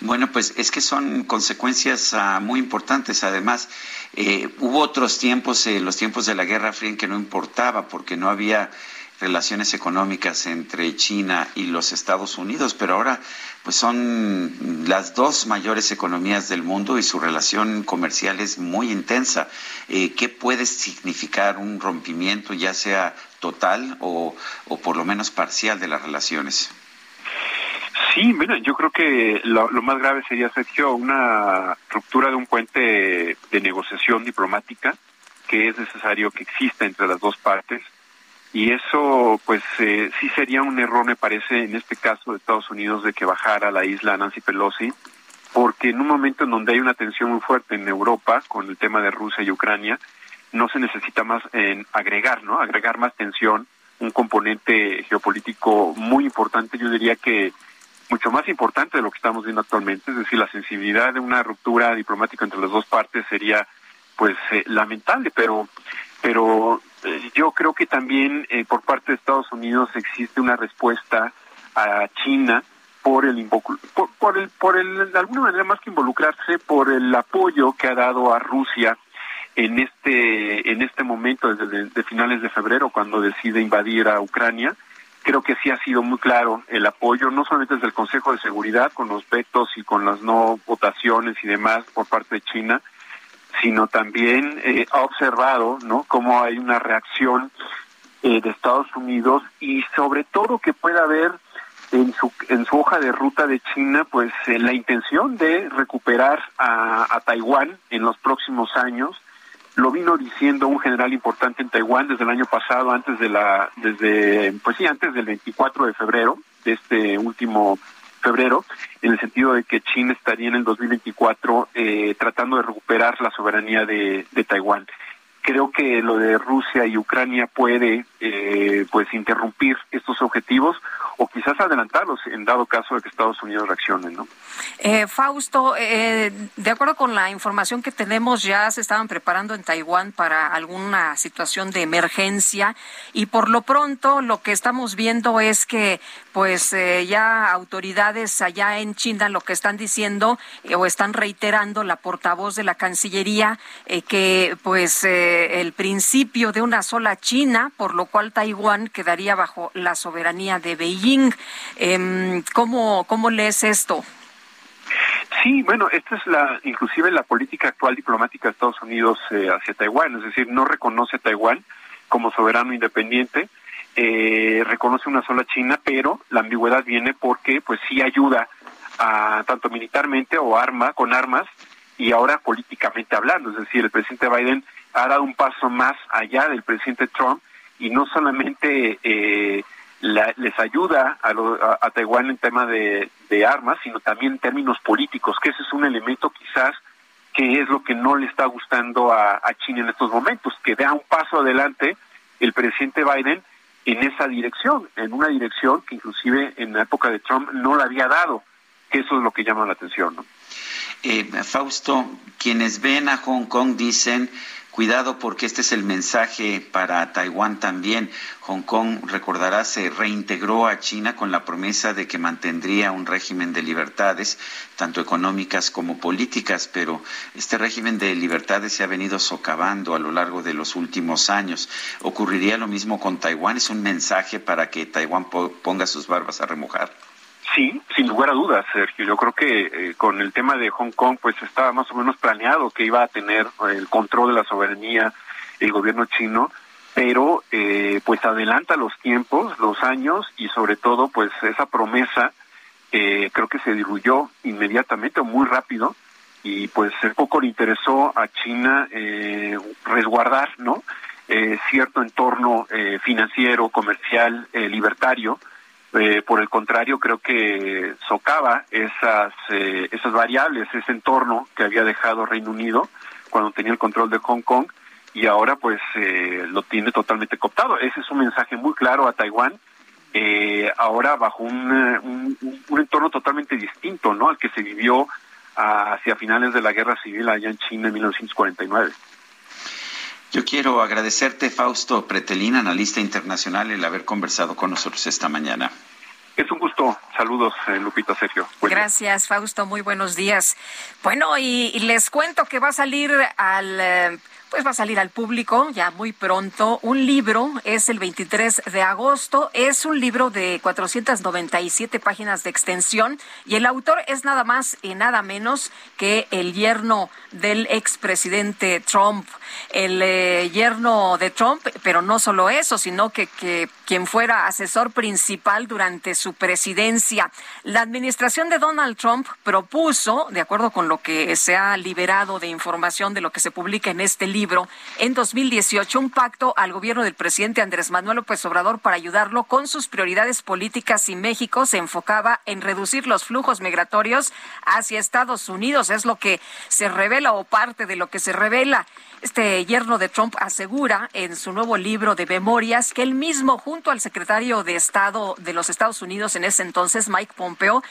Bueno, pues es que son consecuencias uh, muy importantes. Además, eh, hubo otros tiempos, eh, los tiempos de la Guerra Fría, en que no importaba porque no había relaciones económicas entre China y los Estados Unidos, pero ahora pues son las dos mayores economías del mundo y su relación comercial es muy intensa. Eh, ¿Qué puede significar un rompimiento, ya sea total o, o por lo menos parcial de las relaciones? Sí, mira, yo creo que lo, más grave sería, Sergio, una ruptura de un puente de negociación diplomática que es necesario que exista entre las dos partes. Y eso, pues, eh, sí sería un error, me parece, en este caso de Estados Unidos, de que bajara la isla Nancy Pelosi, porque en un momento en donde hay una tensión muy fuerte en Europa con el tema de Rusia y Ucrania, no se necesita más en agregar, ¿no? Agregar más tensión, un componente geopolítico muy importante, yo diría que mucho más importante de lo que estamos viendo actualmente, es decir, la sensibilidad de una ruptura diplomática entre las dos partes sería pues eh, lamentable, pero pero eh, yo creo que también eh, por parte de Estados Unidos existe una respuesta a China por el por, por el por el de alguna manera más que involucrarse por el apoyo que ha dado a Rusia en este en este momento desde de finales de febrero cuando decide invadir a Ucrania creo que sí ha sido muy claro el apoyo, no solamente desde el Consejo de Seguridad, con los vetos y con las no votaciones y demás por parte de China, sino también eh, ha observado ¿no? cómo hay una reacción eh, de Estados Unidos y sobre todo que pueda haber en su, en su hoja de ruta de China, pues eh, la intención de recuperar a, a Taiwán en los próximos años lo vino diciendo un general importante en Taiwán desde el año pasado, antes de la, desde, pues sí, antes del 24 de febrero, de este último febrero, en el sentido de que China estaría en el 2024 eh, tratando de recuperar la soberanía de, de Taiwán. Creo que lo de Rusia y Ucrania puede, eh, pues, interrumpir estos objetivos o quizás adelantarlos en dado caso de que Estados Unidos reaccione, ¿no? Eh, Fausto, eh, de acuerdo con la información que tenemos, ya se estaban preparando en Taiwán para alguna situación de emergencia y por lo pronto lo que estamos viendo es que pues eh, ya autoridades allá en China lo que están diciendo o están reiterando la portavoz de la Cancillería que pues el principio de una sola China, por lo cual Taiwán quedaría bajo la soberanía de Beijing Em, ¿Cómo, ¿Cómo lees esto? Sí, bueno, esta es la, inclusive la política actual diplomática de Estados Unidos eh, hacia Taiwán, es decir, no reconoce Taiwán como soberano independiente, eh, reconoce una sola China, pero la ambigüedad viene porque, pues, sí ayuda a tanto militarmente o arma con armas y ahora políticamente hablando, es decir, el presidente Biden ha dado un paso más allá del presidente Trump y no solamente eh, les ayuda a, Taiwán en tema de, armas, sino también en términos políticos, que ese es un elemento quizás que es lo que no le está gustando a, China en estos momentos, que da un paso adelante el presidente Biden en esa dirección, en una dirección que inclusive en la época de Trump no la había dado, que eso es lo que llama la atención. ¿no? Eh, Fausto, quienes ven a Hong Kong dicen Cuidado porque este es el mensaje para Taiwán también. Hong Kong, recordará, se reintegró a China con la promesa de que mantendría un régimen de libertades, tanto económicas como políticas, pero este régimen de libertades se ha venido socavando a lo largo de los últimos años. ¿Ocurriría lo mismo con Taiwán? ¿Es un mensaje para que Taiwán ponga sus barbas a remojar? Sí, sin lugar a dudas, Sergio. Yo creo que eh, con el tema de Hong Kong, pues estaba más o menos planeado que iba a tener el control de la soberanía el gobierno chino, pero eh, pues adelanta los tiempos, los años y sobre todo, pues esa promesa eh, creo que se diluyó inmediatamente o muy rápido y pues poco le interesó a China resguardar, ¿no? cierto entorno financiero, comercial, libertario eh, por el contrario, creo que socava esas, eh, esas variables, ese entorno que había dejado Reino Unido cuando tenía el control de Hong Kong y ahora pues eh, lo tiene totalmente cooptado. Ese es un mensaje muy claro a Taiwán, ahora bajo un, un, un, entorno totalmente distinto ¿no? al que se vivió hacia finales de la guerra civil allá en China en 1949. Yo quiero agradecerte, Fausto Pretelín, analista internacional, el haber conversado con nosotros esta mañana. Es un gusto. Saludos, eh, Lupita Sergio. Gracias, Fausto. Muy buenos días. Bueno, y, les cuento que va a salir al... Eh, pues va a salir al público ya muy pronto. Un libro es el 23 de agosto. Es un libro de 497 páginas de extensión y el autor es nada más y nada menos que el yerno del expresidente Trump. El eh, yerno de Trump, pero no solo eso, sino que, que quien fuera asesor principal durante su presidencia. La administración de Donald Trump propuso, de acuerdo con lo que se ha liberado de información de lo que se publica en este libro, libro en 2018 un pacto al gobierno del presidente Andrés Manuel López Obrador para ayudarlo con sus prioridades políticas y México se enfocaba en reducir los flujos migratorios hacia Estados Unidos. Es lo que se revela o parte de lo que se revela. Este yerno de Trump asegura en su nuevo libro de memorias que él mismo, junto al secretario de Estado de los Estados Unidos en ese entonces, Mike Pompeo,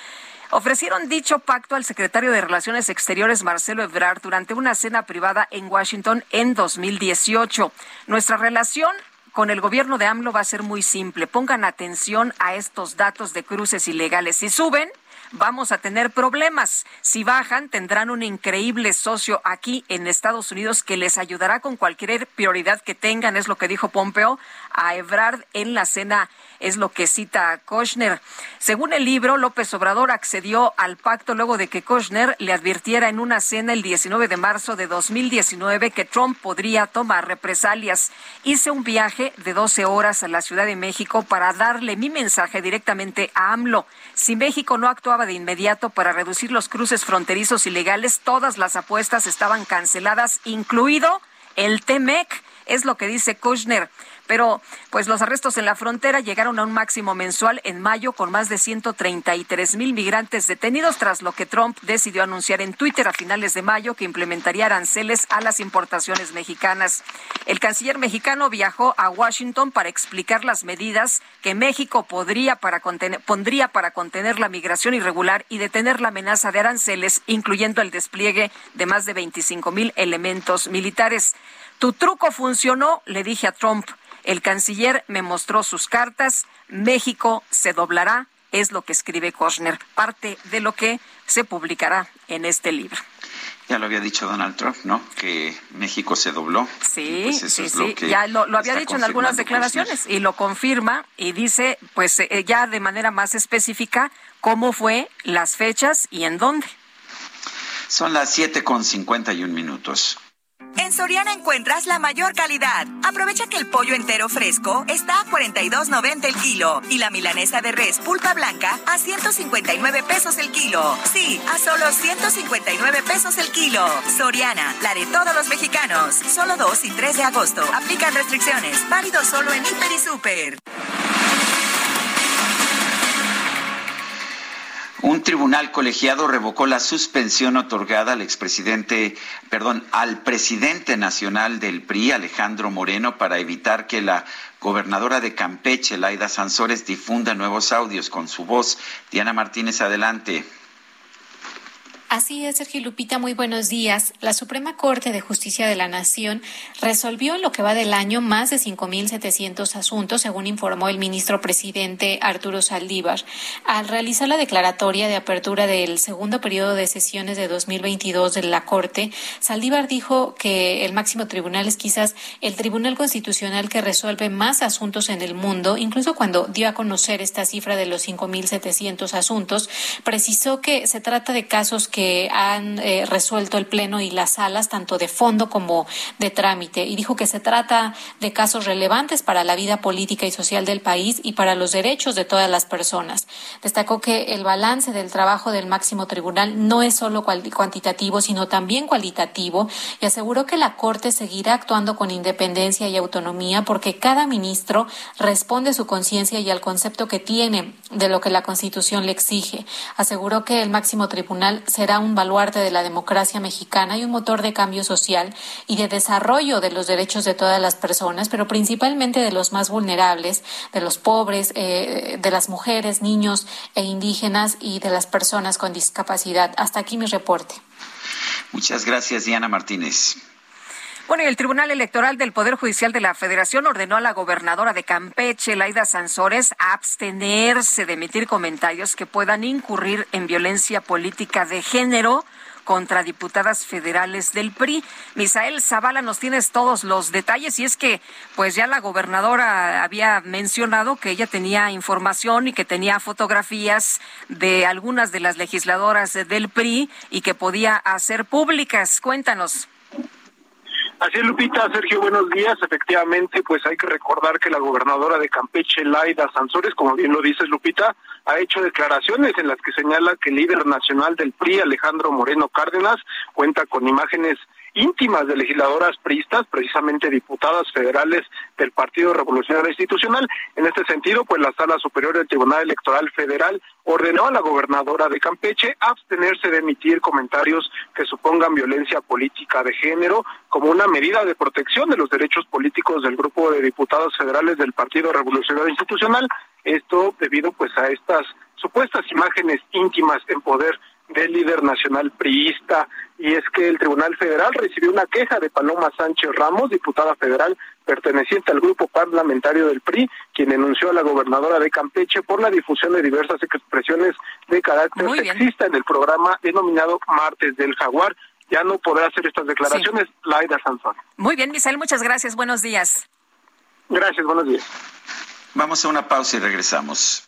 Ofrecieron dicho pacto al secretario de Relaciones Exteriores, Marcelo Ebrard, durante una cena privada en Washington en 2018. Nuestra relación con el gobierno de AMLO va a ser muy simple. Pongan atención a estos datos de cruces ilegales. Si suben, vamos a tener problemas. Si bajan, tendrán un increíble socio aquí en Estados Unidos que les ayudará con cualquier prioridad que tengan, es lo que dijo Pompeo a Ebrard en la cena es lo que cita Kochner. Según el libro, López Obrador accedió al pacto luego de que Kochner le advirtiera en una cena el 19 de marzo de 2019 que Trump podría tomar represalias. Hice un viaje de 12 horas a la Ciudad de México para darle mi mensaje directamente a AMLO. Si México no actuaba de inmediato para reducir los cruces fronterizos ilegales, todas las apuestas estaban canceladas, incluido el TEMEC, es lo que dice Kushner. Pero pues los arrestos en la frontera llegaron a un máximo mensual en mayo con más de 133 mil migrantes detenidos tras lo que Trump decidió anunciar en Twitter a finales de mayo que implementaría aranceles a las importaciones mexicanas. El canciller mexicano viajó a Washington para explicar las medidas que México podría para contener, pondría para contener la migración irregular y detener la amenaza de aranceles, incluyendo el despliegue de más de 25 mil elementos militares. Tu truco funcionó, le dije a Trump. El canciller me mostró sus cartas. México se doblará, es lo que escribe Kochner, parte de lo que se publicará en este libro. Ya lo había dicho Donald Trump, ¿no? Que México se dobló. Sí, pues sí, sí. ya lo, había dicho en algunas declaraciones y lo confirma y dice, pues eh, ya de manera más específica, cómo fue, las fechas y en dónde. Son las siete con cincuenta y un minutos. En Soriana encuentras la mayor calidad. Aprovecha que el pollo entero fresco está a 42.90 el kilo y la milanesa de res pulpa blanca a 159 pesos el kilo. Sí, a solo 159 pesos el kilo. Soriana, la de todos los mexicanos. Solo 2 y 3 de agosto. Aplican restricciones. Válido solo en Hiper y Super. Un tribunal colegiado revocó la suspensión otorgada al expresidente, perdón, al presidente nacional del PRI, Alejandro Moreno, para evitar que la gobernadora de Campeche, Laida Sansores, difunda nuevos audios con su voz. Diana Martínez, adelante. Así es, Sergio Lupita, muy buenos días. La Suprema Corte de Justicia de la Nación resolvió en lo que va del año más de 5.700 asuntos, según informó el ministro presidente Arturo Saldívar. Al realizar la declaratoria de apertura del segundo periodo de sesiones de 2022 de la Corte, Saldívar dijo que el máximo tribunal es quizás el tribunal constitucional que resuelve más asuntos en el mundo, incluso cuando dio a conocer esta cifra de los 5.700 asuntos, precisó que se trata de casos que que han eh, resuelto el Pleno y las salas, tanto de fondo como de trámite, y dijo que se trata de casos relevantes para la vida política y social del país y para los derechos de todas las personas. Destacó que el balance del trabajo del máximo tribunal no es solo cuantitativo, sino también cualitativo, y aseguró que la Corte seguirá actuando con independencia y autonomía porque cada ministro responde a su conciencia y al concepto que tiene de lo que la Constitución le exige. Aseguró que el máximo tribunal será un baluarte de la democracia mexicana y un motor de cambio social y de desarrollo de los derechos de todas las personas, pero principalmente de los más vulnerables, de los pobres, eh, de las mujeres, niños e indígenas y de las personas con discapacidad. Hasta aquí mi reporte. Muchas gracias, Diana Martínez. Bueno, y el Tribunal Electoral del Poder Judicial de la Federación ordenó a la gobernadora de Campeche, Laida Sansores, abstenerse de emitir comentarios que puedan incurrir en violencia política de género contra diputadas federales del PRI. Misael Zavala, nos tienes todos los detalles y es que pues ya la gobernadora había mencionado que ella tenía información y que tenía fotografías de algunas de las legisladoras del PRI y que podía hacer públicas. Cuéntanos. Así es, Lupita, Sergio, buenos días. Efectivamente, pues hay que recordar que la gobernadora de Campeche, Laida Sansores, como bien lo dices, Lupita, ha hecho declaraciones en las que señala que el líder nacional del PRI, Alejandro Moreno Cárdenas, cuenta con imágenes íntimas de legisladoras priistas, precisamente diputadas federales del Partido Revolucionario Institucional. En este sentido, pues la Sala Superior del Tribunal Electoral Federal ordenó a la gobernadora de Campeche abstenerse de emitir comentarios que supongan violencia política de género como una medida de protección de los derechos políticos del grupo de diputados federales del Partido Revolucionario Institucional. Esto debido pues a estas supuestas imágenes íntimas en poder del líder nacional priista y es que el Tribunal Federal recibió una queja de Paloma Sánchez Ramos, diputada federal perteneciente al grupo parlamentario del PRI, quien denunció a la gobernadora de Campeche por la difusión de diversas expresiones de carácter sexista en el programa denominado Martes del Jaguar. Ya no podrá hacer estas declaraciones Laida Sansón. Muy bien, Misael, muchas gracias. Buenos días. Gracias, buenos días. Vamos a una pausa y regresamos.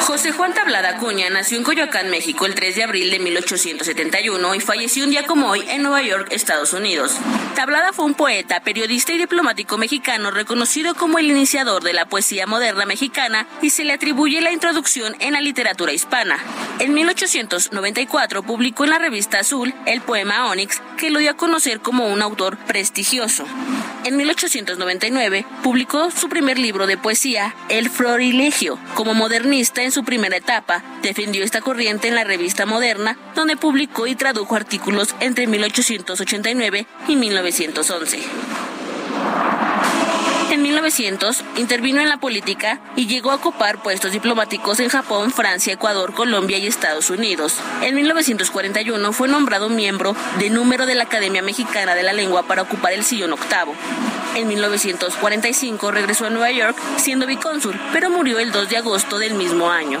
José Juan Tablada Acuña nació en Coyoacán, México, el 3 de abril de 1871 y falleció un día como hoy en Nueva York, Estados Unidos. Tablada fue un poeta, periodista y diplomático mexicano reconocido como el iniciador de la poesía moderna mexicana y se le atribuye la introducción en la literatura hispana. En 1894 publicó en la revista Azul el poema Onyx, que lo dio a conocer como un autor prestigioso. En 1899 publicó su primer libro de poesía, El Florilegio, como modernista en su primera etapa, defendió esta corriente en la revista Moderna, donde publicó y tradujo artículos entre 1889 y 1911. En 1900 intervino en la política y llegó a ocupar puestos diplomáticos en Japón, Francia, Ecuador, Colombia y Estados Unidos. En 1941 fue nombrado miembro de número de la Academia Mexicana de la Lengua para ocupar el sillón octavo. En 1945 regresó a Nueva York siendo vicónsul, pero murió el 2 de agosto del mismo año.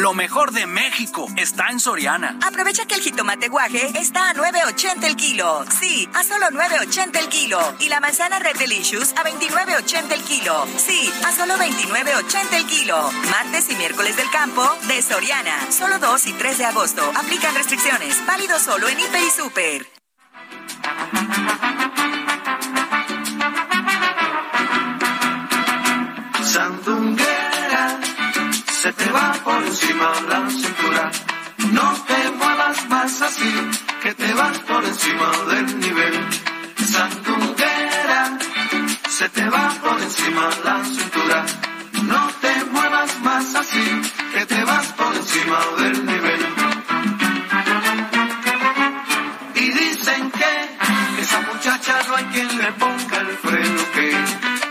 Lo mejor de México está en Soriana. Aprovecha que el jitomate guaje está a 9.80 el kilo. Sí, a solo 9.80 el kilo. Y la manzana Red Delicious a 29.80 el kilo. Sí, a solo 29.80 el kilo. Martes y miércoles del campo de Soriana. Solo 2 y 3 de agosto. Aplican restricciones. Válido solo en Hiper y Super. Sandunguera, se te va por encima la cintura. No te muevas más así, que te vas por encima del nivel. Sandunguera, se te va por encima la cintura. No te muevas más así, que te vas por encima del nivel. Y dicen que esa muchacha no hay quien le ponga el freno, que,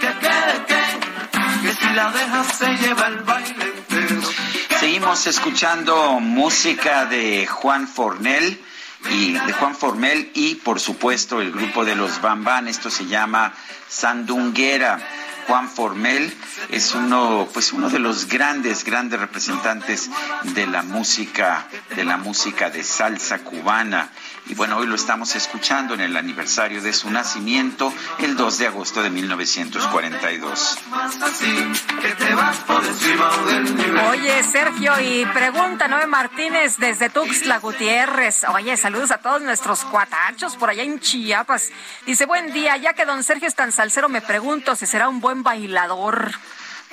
que, que, que, que si la dejas se lleva el baile. Seguimos escuchando música de Juan Fornel y de Juan Formel y por supuesto el grupo de los Bambán. Esto se llama Sandunguera. Juan Formel es uno, pues uno de los grandes, grandes representantes de la música, de la música de salsa cubana. Y bueno, hoy lo estamos escuchando en el aniversario de su nacimiento, el 2 de agosto de 1942. Oye, Sergio, y pregunta Noé Martínez desde Tuxtla Gutiérrez. Oye, saludos a todos nuestros cuatachos por allá en Chiapas. Dice, buen día, ya que don Sergio es tan salsero, me pregunto si será un buen bailador.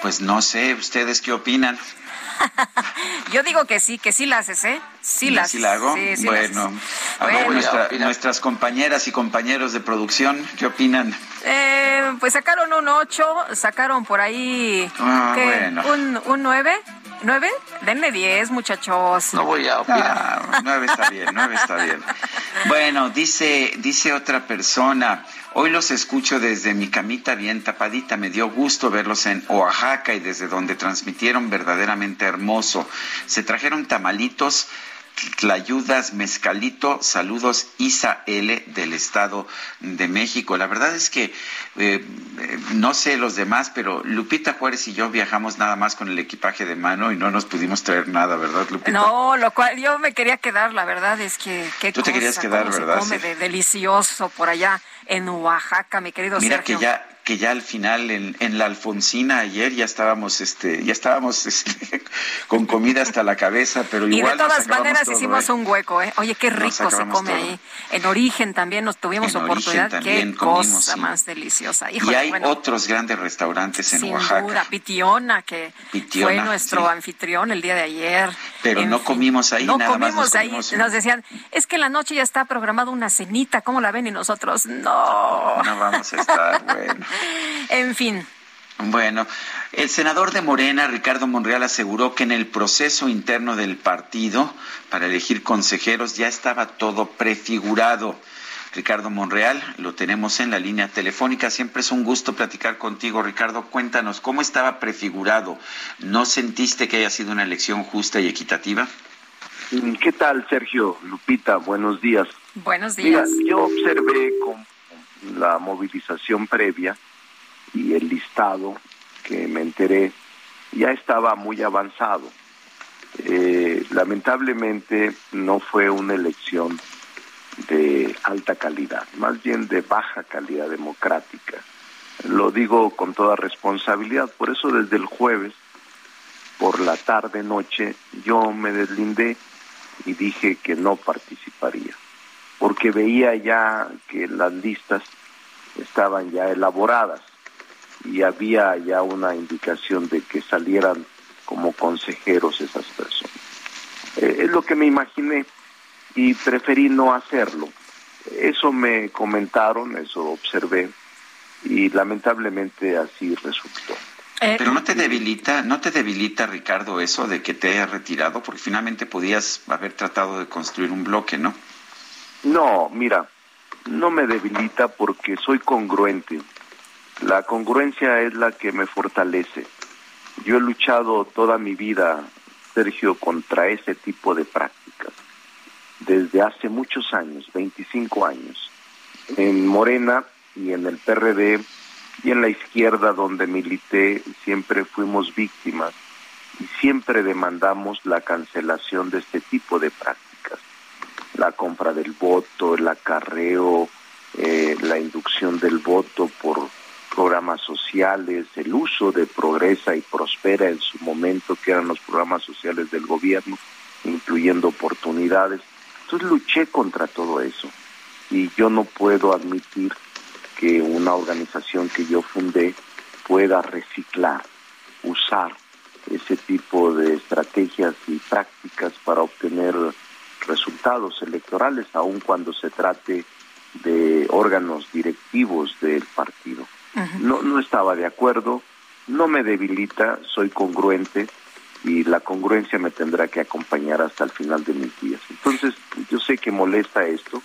Pues no sé, ¿ustedes qué opinan? Yo digo que sí, que sí la haces, ¿eh? Sí. ¿Sí la hago? bueno, a ver, nuestras compañeras y compañeros de producción, ¿qué opinan? Eh, pues sacaron un 8, sacaron por ahí ah, bueno. un, un 9. ¿Nueve? Denle diez, muchachos. No voy a opinar. Ah, nueve está bien, nueve está bien. Bueno, dice, dice otra persona, hoy los escucho desde mi camita bien tapadita. Me dio gusto verlos en Oaxaca y desde donde transmitieron verdaderamente hermoso. Se trajeron tamalitos Tlayudas Mezcalito, saludos Isa L del Estado de México. La verdad es que eh, eh, no sé los demás, pero Lupita Juárez y yo viajamos nada más con el equipaje de mano y no nos pudimos traer nada, ¿verdad, Lupita? No, lo cual yo me quería quedar, la verdad es que qué Tú te querías quedar, ¿verdad? Se come de delicioso por allá en Oaxaca, mi querido Mira Sergio. que ya que ya al final en, en, la Alfonsina ayer ya estábamos este ya estábamos este, con comida hasta la cabeza pero igual y de todas maneras hicimos ¿eh? un hueco eh oye qué rico se come todo. ahí. En origen también nos tuvimos en oportunidad. Qué comimos, cosa sí. más deliciosa. Híjole, y hay bueno, otros grandes restaurantes en sin Oaxaca. duda Pitiona que Pitiona, fue nuestro sí. anfitrión el día de ayer. Pero en no fin, comimos ahí no nada comimos más nos ahí. comimos nos decían es que en la noche ya está programada una cenita cómo la ven y nosotros no no vamos a estar bueno en fin. Bueno, el senador de Morena, Ricardo Monreal, aseguró que en el proceso interno del partido para elegir consejeros ya estaba todo prefigurado. Ricardo Monreal, lo tenemos en la línea telefónica. Siempre es un gusto platicar contigo, Ricardo. Cuéntanos, ¿cómo estaba prefigurado? ¿No sentiste que haya sido una elección justa y equitativa? ¿Qué tal, Sergio? Lupita, buenos días. Buenos días. Mira, yo observé con la movilización previa y el listado que me enteré ya estaba muy avanzado. Eh, lamentablemente no fue una elección de alta calidad, más bien de baja calidad democrática. Lo digo con toda responsabilidad, por eso desde el jueves, por la tarde noche, yo me deslindé y dije que no participaría, porque veía ya que las listas estaban ya elaboradas y había ya una indicación de que salieran como consejeros esas personas. Eh, es lo que me imaginé y preferí no hacerlo. Eso me comentaron, eso observé y lamentablemente así resultó. Eh, Pero no te debilita, no te debilita, Ricardo, eso de que te hayas retirado, porque finalmente podías haber tratado de construir un bloque, ¿no? No, mira, no me debilita porque soy congruente. La congruencia es la que me fortalece. Yo he luchado toda mi vida, Sergio, contra ese tipo de prácticas. Desde hace muchos años, 25 años. En Morena y en el PRD y en la izquierda donde milité, siempre fuimos víctimas y siempre demandamos la cancelación de este tipo de prácticas. La compra del voto, el acarreo, eh, la inducción del voto por programas sociales, el uso de Progresa y Prospera en su momento, que eran los programas sociales del gobierno, incluyendo oportunidades. Entonces luché contra todo eso y yo no puedo admitir que una organización que yo fundé pueda reciclar, usar ese tipo de estrategias y prácticas para obtener resultados electorales, aun cuando se trate de órganos directivos del partido. No, no estaba de acuerdo, no me debilita, soy congruente y la congruencia me tendrá que acompañar hasta el final de mis días. Entonces, yo sé que molesta esto,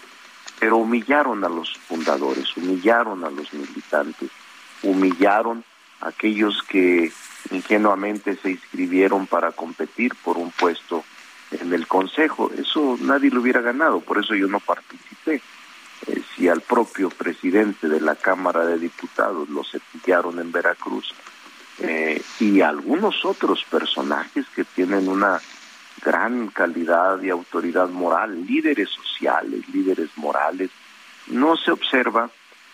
pero humillaron a los fundadores, humillaron a los militantes, humillaron a aquellos que ingenuamente se inscribieron para competir por un puesto en el Consejo. Eso nadie lo hubiera ganado, por eso yo no participé. Eh, si al propio presidente de la Cámara de Diputados lo cepillaron en Veracruz eh, y algunos otros personajes que tienen una gran calidad y autoridad moral, líderes sociales, líderes morales. No se observa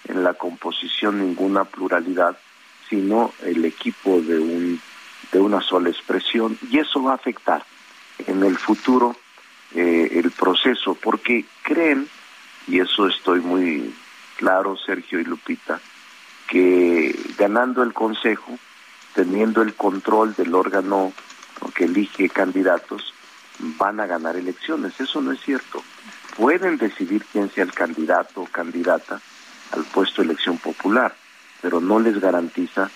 en la composición ninguna pluralidad, sino el equipo de un de una sola expresión y eso va a afectar en el futuro eh, el proceso porque creen y eso estoy muy claro Sergio y Lupita que ganando el consejo teniendo el control del órgano que elige candidatos van a ganar elecciones. Eso no es cierto. Pueden decidir quién sea el candidato o candidata al puesto de elección popular pero no les garantiza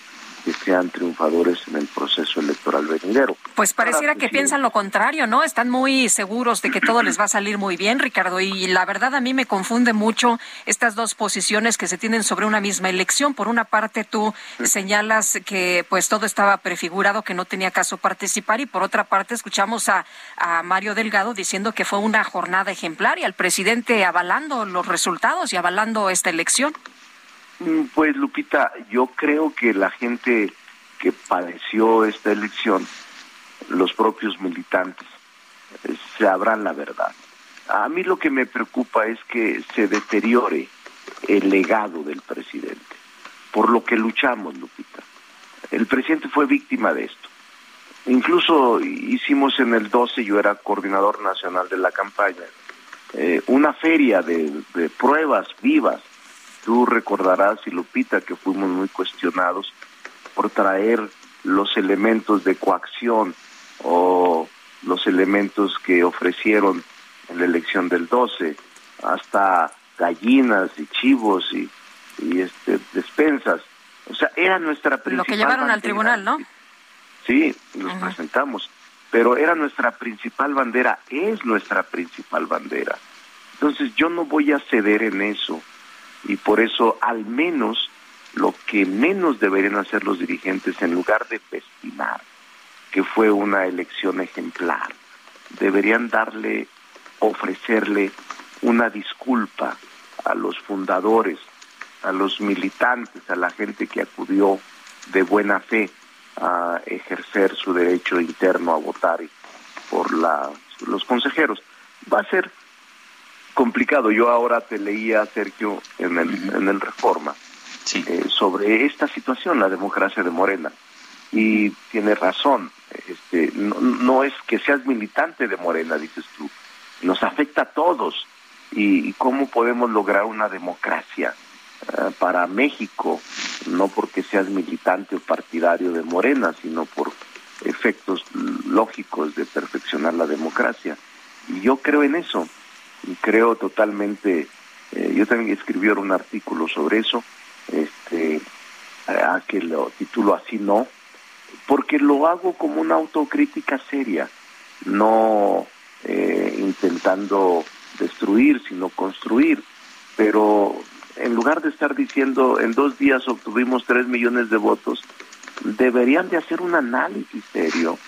que sean triunfadores en el proceso electoral venidero. Pues pareciera que piensan lo contrario, ¿no? Están muy seguros de que todo les va a salir muy bien, Ricardo, y la verdad a mí me confunde mucho estas dos posiciones que se tienen sobre una misma elección. Por una parte tú señalas que pues todo estaba prefigurado, que no tenía caso participar, y por otra parte escuchamos a, a Mario Delgado diciendo que fue una jornada ejemplar y al presidente avalando los resultados y avalando esta elección. Mm, pues Lupita, yo creo que la gente que padeció esta elección, los propios militantes, eh, sabrán la verdad. A mí lo que me preocupa es que se deteriore el legado del presidente, por lo que luchamos, Lupita. El presidente fue víctima de esto. Incluso hicimos en el 12, yo era coordinador nacional de la campaña, eh, una feria de, de pruebas vivas Tú recordarás, y Lupita, que fuimos muy cuestionados por traer los elementos de coacción o los elementos que ofrecieron en la elección del 12, hasta gallinas y chivos y, este, despensas. O sea, era nuestra principal. Lo que llevaron al tribunal, ¿no? Sí, nos presentamos. Pero era nuestra principal bandera, es nuestra principal bandera. Entonces yo no voy a ceder en eso y por eso al menos lo que menos deberían hacer los dirigentes en lugar de festinar que fue una elección ejemplar, deberían darle, ofrecerle una disculpa a los fundadores, a los militantes, a la gente que acudió de buena fe a ejercer su derecho interno a votar por la, los consejeros. Va a ser complicado. Yo ahora te leía, Sergio, en el, en el Reforma, eh, sobre esta situación, la democracia de Morena. Y tiene razón, este, no, es que seas militante de Morena, dices tú, nos afecta a todos. ¿Y, cómo podemos lograr una democracia eh, para México? No porque seas militante o partidario de Morena, sino por efectos lógicos de perfeccionar la democracia. Y yo creo en eso creo totalmente, eh, yo también escribí un artículo sobre eso, este, a que lo titulo así no, porque lo hago como una autocrítica seria, no eh, intentando destruir, sino construir, pero en lugar de estar diciendo en dos días obtuvimos tres millones de votos, deberían de hacer un análisis serio,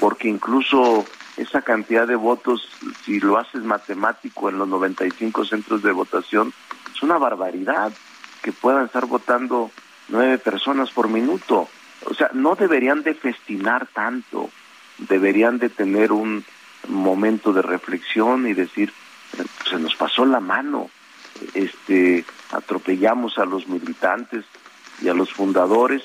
porque incluso esa cantidad de votos, si lo haces matemático en los 95 centros de votación, es una barbaridad que puedan estar votando nueve personas por minuto. O sea, no deberían de festinar tanto, deberían de tener un momento de reflexión y decir, eh, se nos pasó la mano, este, atropellamos a los militantes y a los fundadores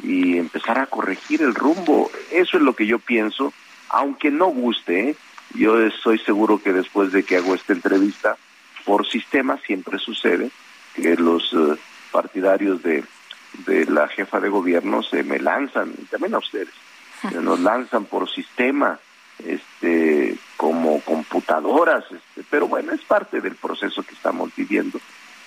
y empezar a corregir el rumbo. Eso es lo que yo pienso aunque no guste, ¿eh? yo estoy seguro que después de que hago esta entrevista, por sistema siempre sucede que los eh, partidarios de, de la jefa de gobierno se me lanzan, y también a ustedes, se nos lanzan por sistema, este, como computadoras, este, pero bueno, es parte del proceso que estamos viviendo.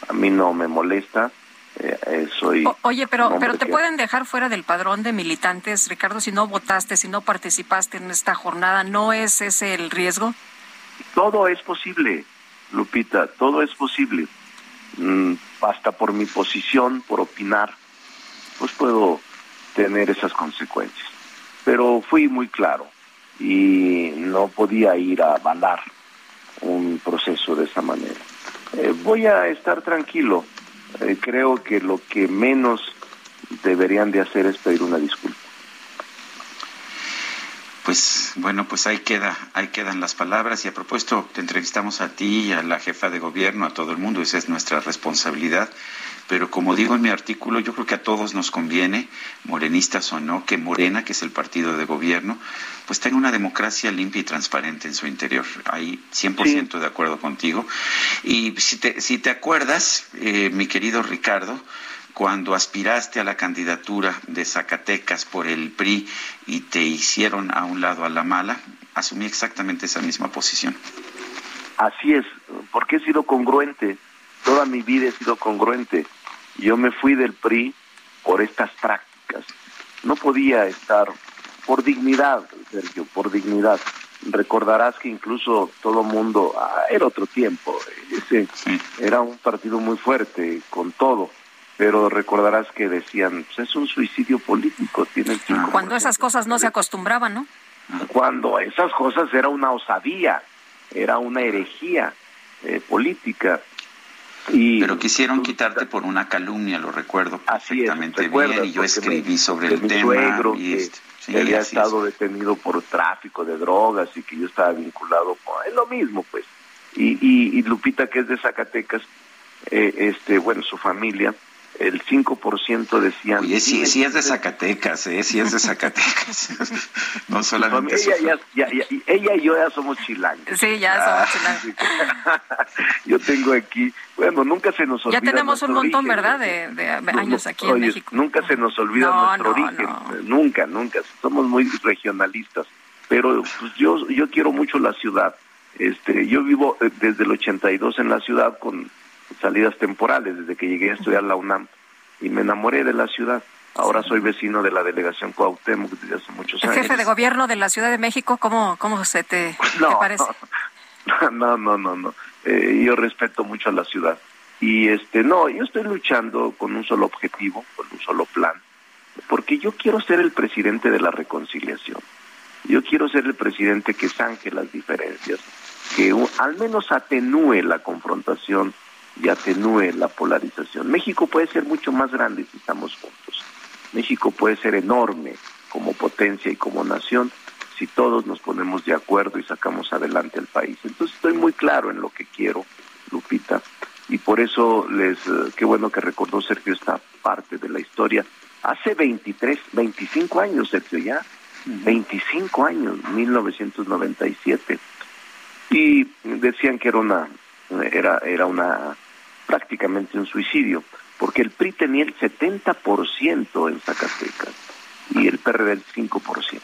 A mí no me molesta, eh, soy oye, pero, pero te pueden dejar fuera del padrón de militantes, Ricardo, si no votaste, si no participaste en esta jornada, ¿no es ese el riesgo? Todo es posible, Lupita, todo es posible. Mm, basta por mi posición, por opinar, pues puedo tener esas consecuencias. Pero fui muy claro y no podía ir a avalar un proceso de esa manera. Eh, voy a estar tranquilo eh, creo que lo que menos deberían de hacer es pedir una disculpa. pues bueno, pues ahí queda, ahí quedan las palabras y a propósito te entrevistamos a ti a la jefa de gobierno, a todo el mundo, esa es nuestra responsabilidad. Pero como digo en mi artículo, yo creo que a todos nos conviene, morenistas o no, que Morena, que es el partido de gobierno, pues tenga una democracia limpia y transparente en su interior. Ahí 100% de acuerdo contigo. Y si te, si te acuerdas, eh, mi querido Ricardo, cuando aspiraste a la candidatura de Zacatecas por el PRI y te hicieron a un lado a la mala, asumí exactamente esa misma posición. Así es, porque he sido congruente, toda mi vida he sido congruente. Yo me fui del PRI por estas prácticas. No podía estar por dignidad, Sergio, por dignidad. Recordarás que incluso todo mundo, ah, era otro tiempo, ese era un partido muy fuerte, con todo pero recordarás que decían, pues es un suicidio político, tiene Cuando esas cosas no se acostumbraban, ¿no? Cuando esas cosas era una osadía, era una herejía eh, política. Y pero quisieron quitarte por una calumnia, lo recuerdo perfectamente bien, y yo escribí sobre el tema. y este, había estado detenido por tráfico de drogas y que yo estaba vinculado con... Es lo mismo, pues. Y, y, y Lupita, que es de Zacatecas, eh, este, bueno, su familia, el 5% decían... Oye, sí, sí es de Zacatecas, ¿eh? Sí es de Zacatecas. no solamente... ella, ya, ella y yo ya somos chilangos. Sí, ya somos chilangos. yo tengo aquí... Bueno, nunca se nos olvida Ya tenemos un montón, ¿verdad?, de, años aquí en México. Nunca se nos olvida nuestro origen. Nunca, nunca. Somos muy regionalistas. Pero pues, yo, yo quiero mucho la ciudad. Este, yo vivo eh, desde el 82 en la ciudad con salidas temporales desde que llegué a estudiar la UNAM y me enamoré de la ciudad. Ahora soy vecino de la delegación Cuauhtémoc desde hace muchos años. ¿El jefe de gobierno de la Ciudad de México? ¿Cómo, cómo se te, parece? No, no, no, no. Eh, yo respeto mucho a la ciudad. Y este, no, yo estoy luchando con un solo objetivo, con un solo plan, porque yo quiero ser el presidente de la reconciliación. Yo quiero ser el presidente que zanje las diferencias, que al menos atenúe la confrontación y atenúe la polarización. México puede ser mucho más grande si estamos juntos. México puede ser enorme como potencia y como nación si todos nos ponemos de acuerdo y sacamos adelante el país. Entonces estoy muy claro en lo que quiero, Lupita, y por eso les, eh, qué bueno que recordó Sergio esta parte de la historia. Hace 23, 25 años, Sergio, ya, 25 años, 1997. Y decían que era una, era, era una prácticamente un suicidio, porque el PRI tenía el 70% en Zacatecas y el PRD el 5%.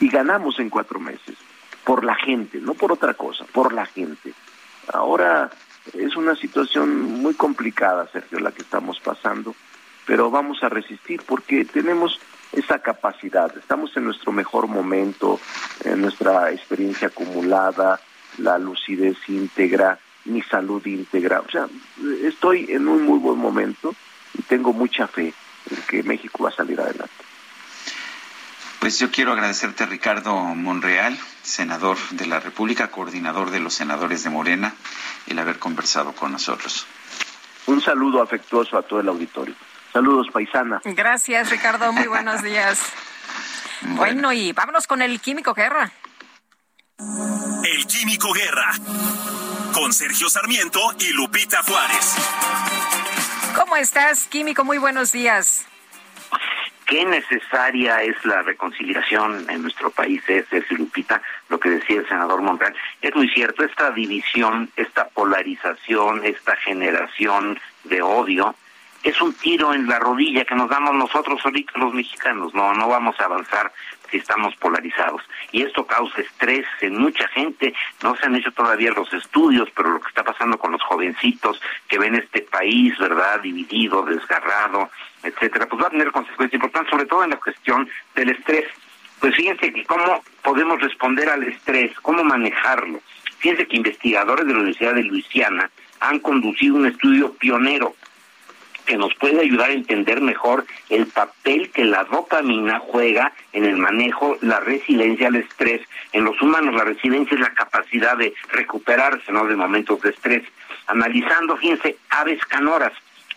Y ganamos en cuatro meses, por la gente, no por otra cosa, por la gente. Ahora es una situación muy complicada, Sergio, la que estamos pasando, pero vamos a resistir porque tenemos esa capacidad, estamos en nuestro mejor momento, en nuestra experiencia acumulada, la lucidez íntegra, mi salud íntegra. O sea, estoy en un muy buen momento y tengo mucha fe en que México va a salir adelante. Pues yo quiero agradecerte, Ricardo Monreal, senador de la República, coordinador de los senadores de Morena, el haber conversado con nosotros. Un saludo afectuoso a todo el auditorio. Saludos, paisana. Gracias, Ricardo. Muy buenos días. bueno, y vámonos con el Químico Guerra. El Químico Guerra con Sergio Sarmiento y Lupita Juárez. ¿Cómo estás, Químico? Muy buenos días. Qué necesaria es la reconciliación en nuestro país, es, Sergio Lupita, lo que decía el senador Monreal. Es muy cierto, esta división, esta polarización, esta generación de odio, es un tiro en la rodilla que nos damos nosotros ahorita los mexicanos. No, no vamos a avanzar si estamos polarizados. Y esto causa estrés en mucha gente. No se han hecho todavía los estudios, pero lo que está pasando con los jovencitos que ven este país, ¿verdad?, dividido, desgarrado, etcétera, pues va a tener consecuencias importantes, sobre todo en la cuestión del estrés. Pues fíjense que cómo podemos responder al estrés, cómo manejarlo. Fíjense que investigadores de la Universidad de Luisiana han conducido un estudio pionero que nos puede ayudar a entender mejor el papel que la dopamina juega en el manejo, la resiliencia al estrés. En los humanos la resiliencia es la capacidad de recuperarse ¿no? de momentos de estrés. Analizando, fíjense, aves canoras.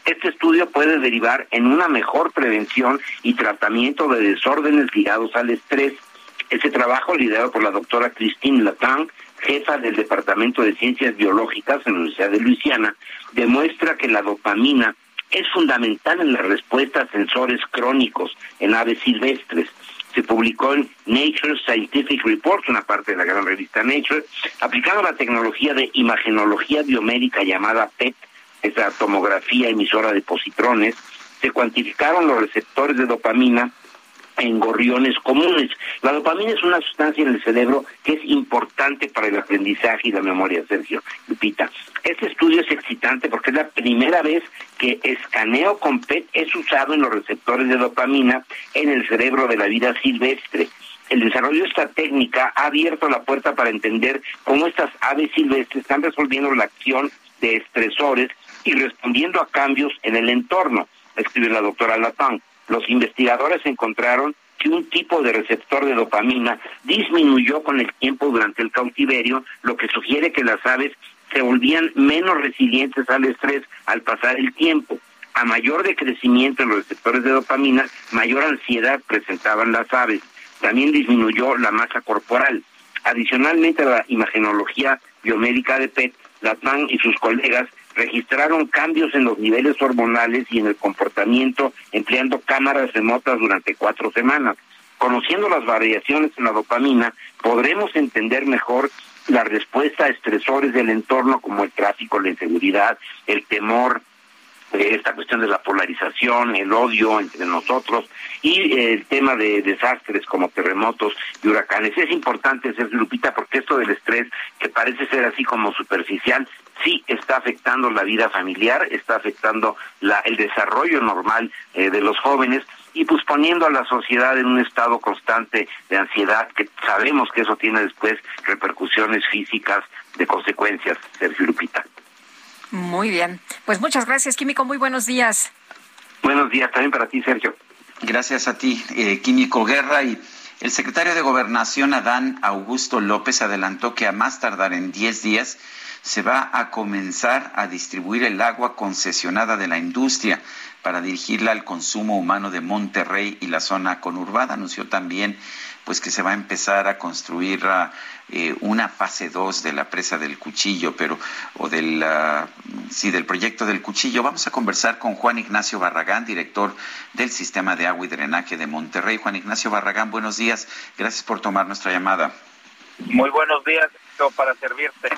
Este estudio puede derivar en una mejor prevención y tratamiento de desórdenes ligados al estrés Este trabajo, liderado por la doctora Christine Latang, jefa del Departamento de Ciencias Biológicas en la Universidad de Luisiana, demuestra que la dopamina es fundamental en la respuesta a sensores crónicos en aves silvestres. Se publicó en Nature Scientific Reports, una parte de la gran revista Nature, aplicando la tecnología de imagenología biomédica llamada PET, esa tomografía emisora de positrones, se cuantificaron los receptores de dopamina en gorriones comunes. La dopamina es una sustancia en el cerebro que es importante para el aprendizaje y la memoria, Sergio Lupita. Este estudio es excitante porque es la primera vez que escaneo con PET es usado en los receptores de dopamina en el cerebro de la vida silvestre. El desarrollo de esta técnica ha abierto la puerta para entender cómo estas aves silvestres están resolviendo la acción de estresores y respondiendo a cambios en el entorno, escribe la doctora Latán los investigadores encontraron que un tipo de receptor de dopamina disminuyó con el tiempo durante el cautiverio, lo que sugiere que las aves se volvían menos resilientes al estrés al pasar el tiempo. A mayor decrecimiento en los receptores de dopamina, mayor ansiedad presentaban las aves. También disminuyó la masa corporal. Adicionalmente a la imagenología biomédica de PET, Latman y sus colegas registraron cambios en los niveles hormonales y en el comportamiento empleando cámaras remotas durante cuatro semanas. Conociendo las variaciones en la dopamina, podremos entender mejor la respuesta a estresores del entorno como el tráfico, la inseguridad, el temor, esta cuestión de la polarización, el odio entre nosotros y el tema de desastres como terremotos y huracanes. Es importante, Sergio Lupita, porque esto del estrés, que parece ser así como superficial, sí está afectando la vida familiar, está afectando la, el desarrollo normal eh, de los jóvenes y pues poniendo a la sociedad en un estado constante de ansiedad, que sabemos que eso tiene después repercusiones físicas de consecuencias, Sergio Lupita. Muy bien. Pues muchas gracias, Químico. Muy buenos días. Buenos días también para ti, Sergio. Gracias a ti, eh, Químico Guerra. Y el secretario de Gobernación, Adán Augusto López, adelantó que a más tardar en 10 días se va a comenzar a distribuir el agua concesionada de la industria para dirigirla al consumo humano de Monterrey y la zona conurbada. Anunció también pues que se va a empezar a construir eh, una fase 2 de la presa del Cuchillo, pero o del sí del proyecto del Cuchillo. Vamos a conversar con Juan Ignacio Barragán, director del Sistema de Agua y Drenaje de Monterrey. Juan Ignacio Barragán, buenos días. Gracias por tomar nuestra llamada. Muy buenos días, para servirte.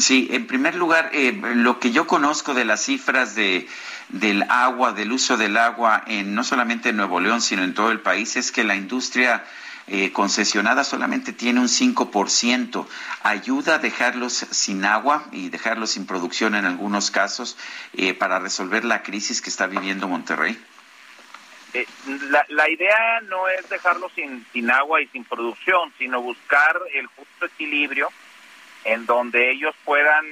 Sí, en primer lugar, eh, lo que yo conozco de las cifras de del agua, del uso del agua en no solamente en Nuevo León, sino en todo el país, es que la industria eh, concesionada solamente tiene un 5%. Ayuda a dejarlos sin agua y dejarlos sin producción en algunos casos eh, para resolver la crisis que está viviendo Monterrey. la, la, idea no es dejarlos sin, sin agua y sin producción, sino buscar el justo equilibrio en donde ellos puedan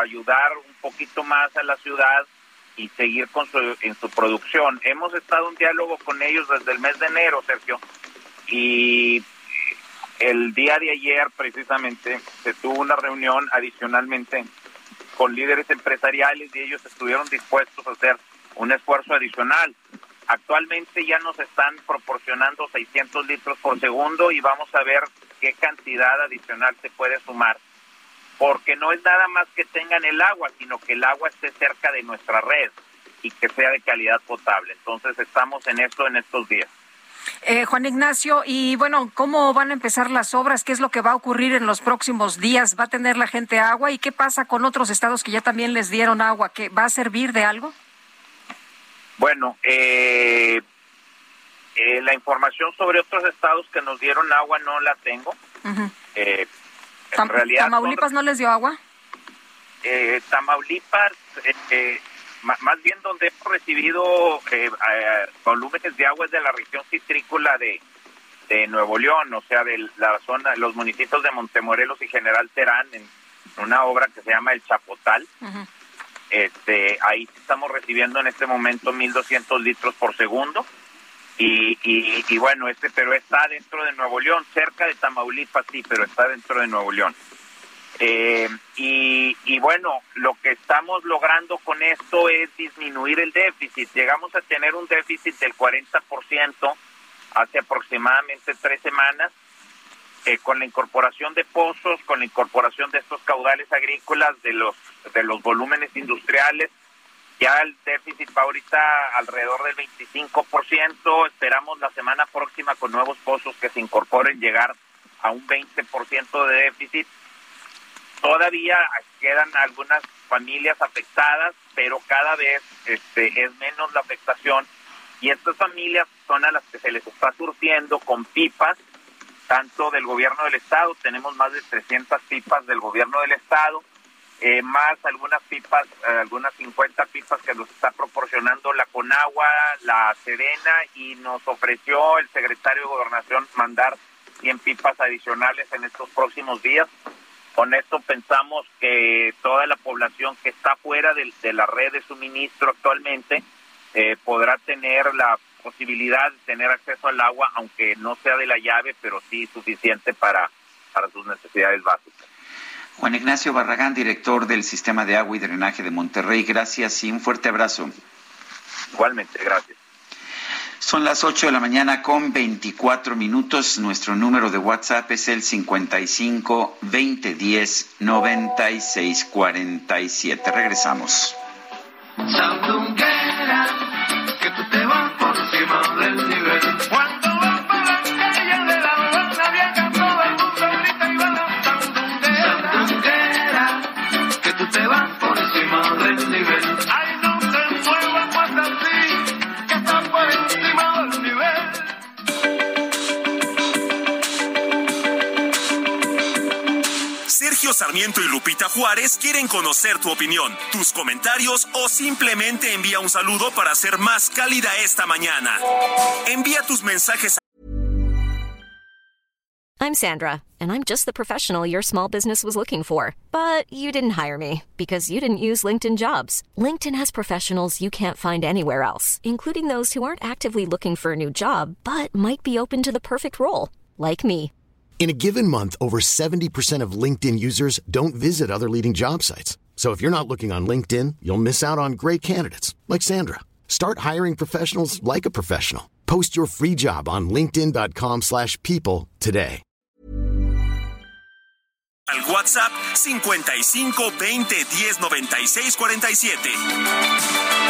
ayudar un poquito más a la ciudad y seguir con su, en su producción. Hemos estado en diálogo con ellos desde el mes de enero, Sergio, y el día de ayer precisamente se tuvo una reunión adicionalmente con líderes empresariales y ellos estuvieron dispuestos a hacer un esfuerzo adicional. Actualmente ya nos están proporcionando 600 litros por segundo y vamos a ver qué cantidad adicional se puede sumar porque no es nada más que tengan el agua, sino que el agua esté cerca de nuestra red y que sea de calidad potable. Entonces estamos en esto en estos días. Eh, Juan Ignacio, y bueno, ¿cómo van a empezar las obras? ¿Qué es lo que va a ocurrir en los próximos días? ¿Va a tener la gente agua? ¿Y qué pasa con otros estados que ya también les dieron agua? ¿Qué, ¿Va a servir de algo? Bueno, eh, eh, la información sobre otros estados que nos dieron agua no la tengo. En realidad, ¿Tamaulipas no les dio agua? Eh, Tamaulipas, eh, eh, más bien donde hemos recibido volúmenes de agua es de la región citrícola de, de Nuevo León, o sea, de la zona, los municipios de Montemorelos y General Terán, en una obra que se llama El Chapotal. este, ahí estamos recibiendo en este momento 1.200 litros por segundo. Y, y, bueno, este, pero está dentro de Nuevo León, cerca de Tamaulipas, sí, pero está dentro de Nuevo León. Eh, y, y bueno, lo que estamos logrando con esto es disminuir el déficit. Llegamos a tener un déficit del 40% hace aproximadamente tres semanas eh, con la incorporación de pozos, con la incorporación de estos caudales agrícolas, de los, de los volúmenes industriales, ya el déficit va ahorita alrededor del 25%, esperamos la semana próxima con nuevos pozos que se incorporen llegar a un 20% de déficit. Todavía quedan algunas familias afectadas, pero cada vez este, es menos la afectación. Y estas familias son a las que se les está surtiendo con pipas, tanto del gobierno del estado, tenemos más de 300 pipas del gobierno del estado, eh, más algunas pipas, eh, algunas 50 pipas que nos está proporcionando la Conagua, la Serena y nos ofreció el secretario de Gobernación mandar 100 pipas adicionales en estos próximos días. Con esto pensamos que toda la población que está fuera de, la red de suministro actualmente eh, podrá tener la posibilidad de tener acceso al agua, aunque no sea de la llave, pero sí suficiente para, para sus necesidades básicas. Juan Ignacio Barragán, director del Sistema de Agua y Drenaje de Monterrey, gracias y un fuerte abrazo. Igualmente, gracias. Son las 8 de la mañana con 24 minutos. Nuestro número de WhatsApp es el 55 2010 96 47. Regresamos. Sergio Sarmiento y Lupita Juárez quieren conocer tu opinión, tus comentarios o simplemente envía un saludo para ser más cálida esta mañana. Envía tus mensajes a I'm Sandra, and I'm just the professional your small business was looking for. But you didn't hire me because you didn't use LinkedIn jobs. LinkedIn has professionals you can't find anywhere else, including those who aren't actively looking for a new job but might be open to the perfect role, like me. In a given month, over 70% of LinkedIn users don't visit other leading job sites. So if you're not looking on LinkedIn, you'll miss out on great candidates like Sandra. Start hiring professionals like a professional. Post your free job on linkedin.com/people today. al WhatsApp 55 20 10 96 47.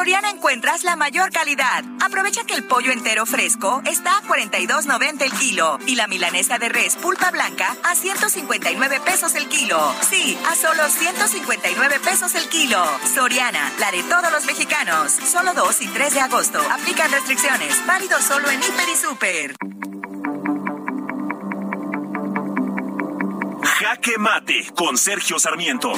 Soriana encuentras la mayor calidad. Aprovecha que el pollo entero fresco está a 42.90 el kilo y la milanesa de res pulpa blanca a 159 pesos el kilo. Sí, a solo 159 pesos el kilo. Soriana, la de todos los mexicanos. Solo 2 y 3 de agosto. Aplican restricciones. Válido solo en Hiper y Super. Jaque Mate con Sergio Sarmiento.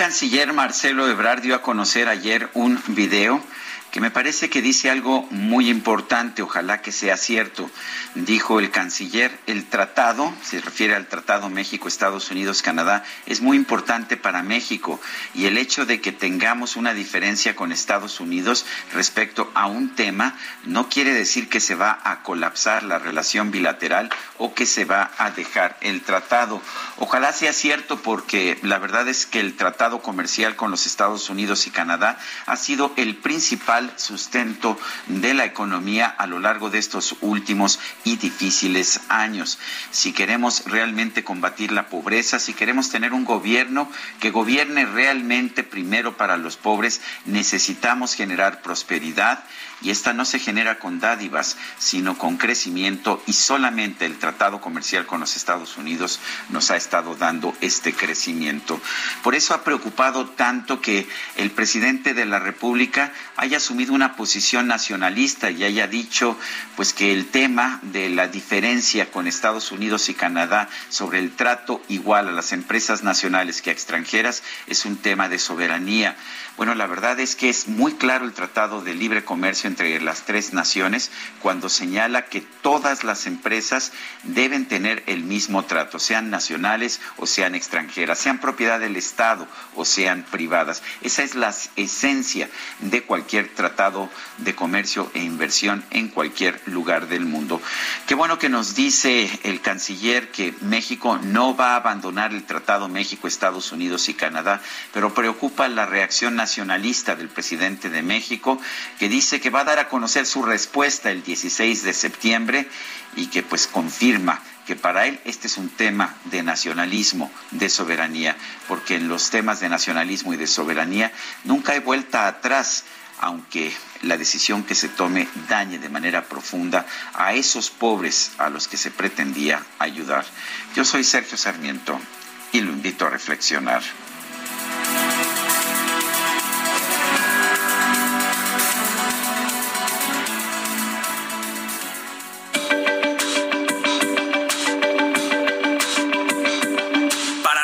Canciller Marcelo Ebrard dio a conocer ayer un video que me parece que dice algo muy importante, ojalá que sea cierto. Dijo el canciller, el tratado, se refiere al tratado México, Estados Unidos, Canadá, es muy importante para México y el hecho de que tengamos una diferencia con Estados Unidos respecto a un tema no quiere decir que se va a colapsar la relación bilateral o que se va a dejar el tratado. Ojalá sea cierto porque la verdad es que el tratado comercial con los Estados Unidos y Canadá ha sido el principal sustento de la economía a lo largo de estos últimos y difíciles años. Si queremos realmente combatir la pobreza, si queremos tener un gobierno que gobierne realmente primero para los pobres, necesitamos generar prosperidad y esta no se genera con dádivas, sino con crecimiento y solamente el tratado comercial con los Estados Unidos nos ha estado dando este crecimiento. Por eso ha preocupado tanto que el presidente de la República haya asumido una posición nacionalista y haya dicho pues que el tema de la diferencia con Estados Unidos y Canadá sobre el trato igual a las empresas nacionales que a extranjeras es un tema de soberanía. Bueno, la verdad es que es muy claro el Tratado de Libre Comercio entre las tres naciones cuando señala que todas las empresas deben tener el mismo trato, sean nacionales o sean extranjeras, sean propiedad del Estado o sean privadas. Esa es la esencia de cualquier tratado de comercio e inversión en cualquier lugar del mundo. Qué bueno que nos dice el canciller que México no va a abandonar el Tratado México, Estados Unidos y Canadá, pero preocupa la reacción nacionalista del presidente de México, que dice que va a dar a conocer su respuesta el 16 de septiembre y que pues confirma que para él este es un tema de nacionalismo, de soberanía, porque en los temas de nacionalismo y de soberanía nunca hay vuelta atrás aunque la decisión que se tome dañe de manera profunda a esos pobres a los que se pretendía ayudar. Yo soy Sergio Sarmiento y lo invito a reflexionar.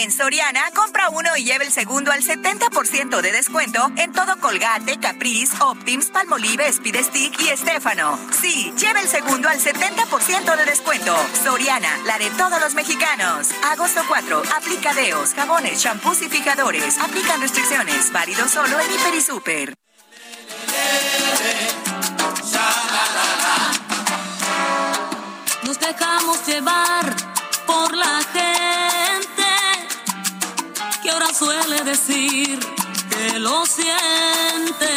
En Soriana, compra uno y lleve el segundo al 70% de descuento en todo Colgate, Caprice, Optims, Palmolive, Speed Stick y Estefano. Sí, lleve el segundo al 70% de descuento. Soriana, la de todos los mexicanos. Agosto 4, aplica deos, jabones, champús y fijadores. Aplican restricciones. Válido solo en Hiper y Super. Nos dejamos llevar por la gente suele decir que lo siente.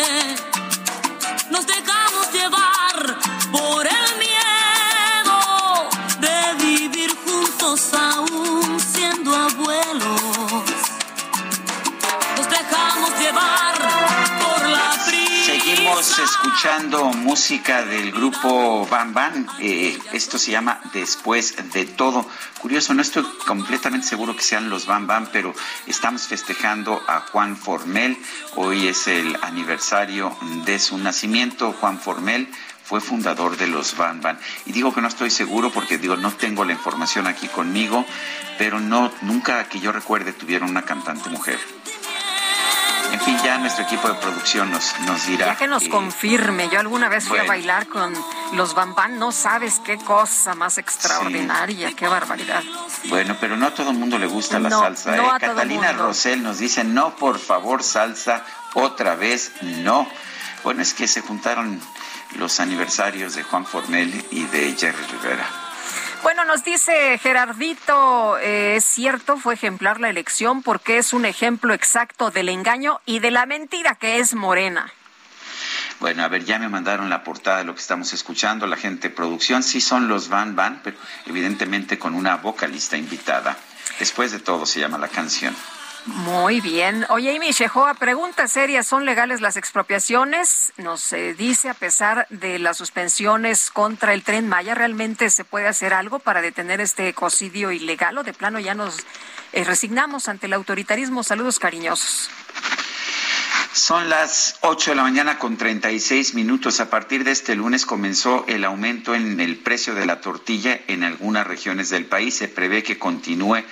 Seguimos escuchando música del grupo Bam Bam. Eh, esto se llama Después de todo. Curioso, no estoy completamente seguro que sean los Bam Bam, pero estamos festejando a Juan Formel. Hoy es el aniversario de su nacimiento. Juan Formel fue fundador de los Bam Bam. Y digo que no estoy seguro porque digo no tengo la información aquí conmigo, pero no nunca que yo recuerde tuvieron una cantante mujer. En fin, ya nuestro equipo de producción nos, nos dirá. Ya que nos eh, confirme, yo alguna vez fui bueno. a bailar con los Bambán, no sabes qué cosa más extraordinaria, qué barbaridad. Bueno, pero no a todo el mundo le gusta la salsa. no ¿eh? a todo Catalina mundo. Rosell nos dice, no, por favor, salsa, otra vez, no. Bueno, es que se juntaron los aniversarios de Juan Formel y de Jerry Rivera. Bueno, nos dice Gerardito, eh, es cierto, fue ejemplar la elección porque es un ejemplo exacto del engaño y de la mentira que es Morena. Bueno, a ver, ya me mandaron la portada de lo que estamos escuchando, la gente de producción, sí son los Van Van, pero evidentemente con una vocalista invitada. Después de todo se llama la canción. Muy bien. Oye, Amy Shehoa, pregunta seria, ¿son legales las expropiaciones? Nos eh, dice, a pesar de las suspensiones contra el Tren Maya, ¿realmente se puede hacer algo para detener este ecocidio ilegal o de plano ya nos eh, resignamos ante el autoritarismo? Saludos cariñosos. Son las 8 de la mañana con 36 minutos. A partir de este lunes comenzó el aumento en el precio de la tortilla en algunas regiones del país. Se prevé que continúe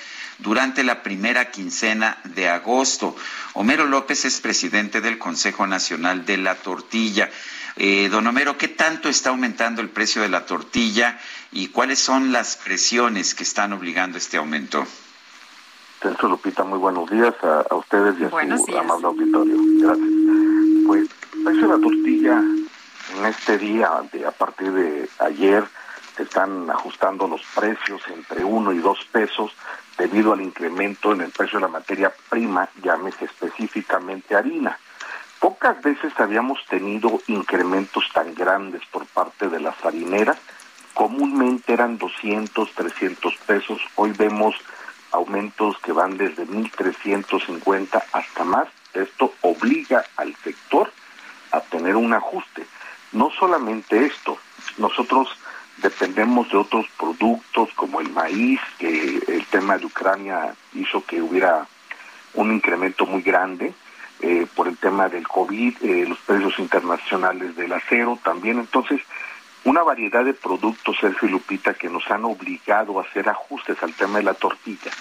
durante la primera quincena de agosto. Homero López es presidente del Consejo Nacional de la Tortilla. Eh, don Homero, ¿qué tanto está aumentando el precio de la tortilla y cuáles son las presiones que están obligando este aumento? Celso Lupita, muy buenos días a, a ustedes y a Buenos su días. amable auditorio. Gracias. Pues, el precio de la tortilla en este día, de, a partir de ayer, se están ajustando los precios entre uno y dos pesos debido al incremento en el precio de la materia prima, llámese específicamente harina. Pocas veces habíamos tenido incrementos tan grandes por parte de las harineras. Comúnmente eran 200, 300 pesos. Hoy vemos aumentos que van desde 1.350 hasta más. Esto obliga al sector a tener un ajuste. No solamente esto, nosotros dependemos de otros productos como el maíz, que el tema de Ucrania hizo que hubiera un incremento muy grande. eh, por el tema del COVID, eh, los precios internacionales del acero también. Entonces, una variedad de productos, Sergio y Lupita, que nos han obligado a hacer ajustes al tema de la tortilla.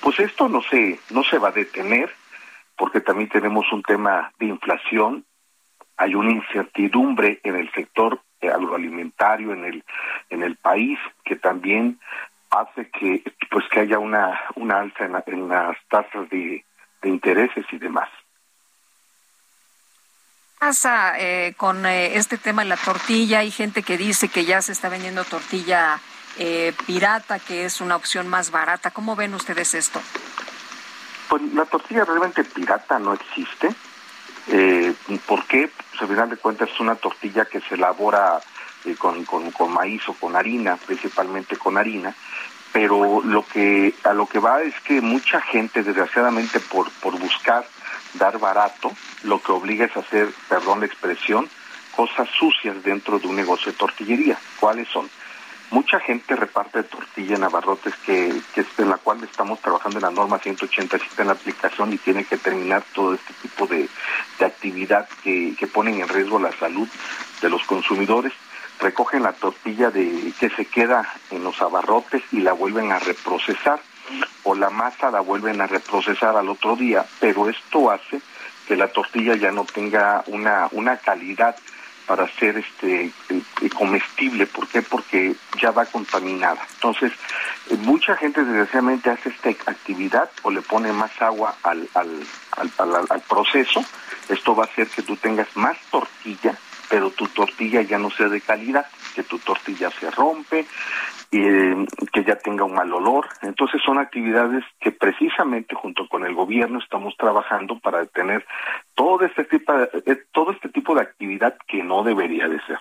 Pues esto no se, no se va a detener, porque también tenemos un tema de inflación, hay una incertidumbre en el sector agroalimentario en el en el país que también hace que pues que haya una una alza en, las tasas de, de intereses y demás pasa eh, con eh, este tema de la tortilla? Hay gente que dice que ya se está vendiendo tortilla eh, pirata, que es una opción más barata. ¿Cómo ven ustedes esto? Pues la tortilla realmente pirata no existe. Eh, ¿Por qué? Pues al final de cuentas es una tortilla que se elabora con, con, con maíz o con harina, principalmente con harina, pero lo que a lo que va es que mucha gente desgraciadamente por por buscar dar barato lo que obliga es a hacer perdón la expresión cosas sucias dentro de un negocio de tortillería. Cuáles son mucha gente reparte tortilla en abarrotes que, que es en la cual estamos trabajando en la norma 187 en la aplicación y tiene que terminar todo este tipo de, de actividad que, que ponen en riesgo la salud de los consumidores. Recogen la tortilla de que se queda en los abarrotes y la vuelven a reprocesar o la masa la vuelven a reprocesar al otro día, pero esto hace que la tortilla ya no tenga una una calidad para ser este comestible, ¿por qué? Porque ya va contaminada. Entonces, eh, mucha gente desgraciadamente hace esta actividad o le pone más agua al, al, al, al proceso. Esto va a hacer que tú tengas más tortilla pero tu tortilla ya no sea de calidad, que tu tortilla se rompe, eh, que ya tenga un mal olor. Entonces son actividades que precisamente junto con el gobierno estamos trabajando para detener todo este tipo de, eh, todo este tipo de actividad que no debería de ser.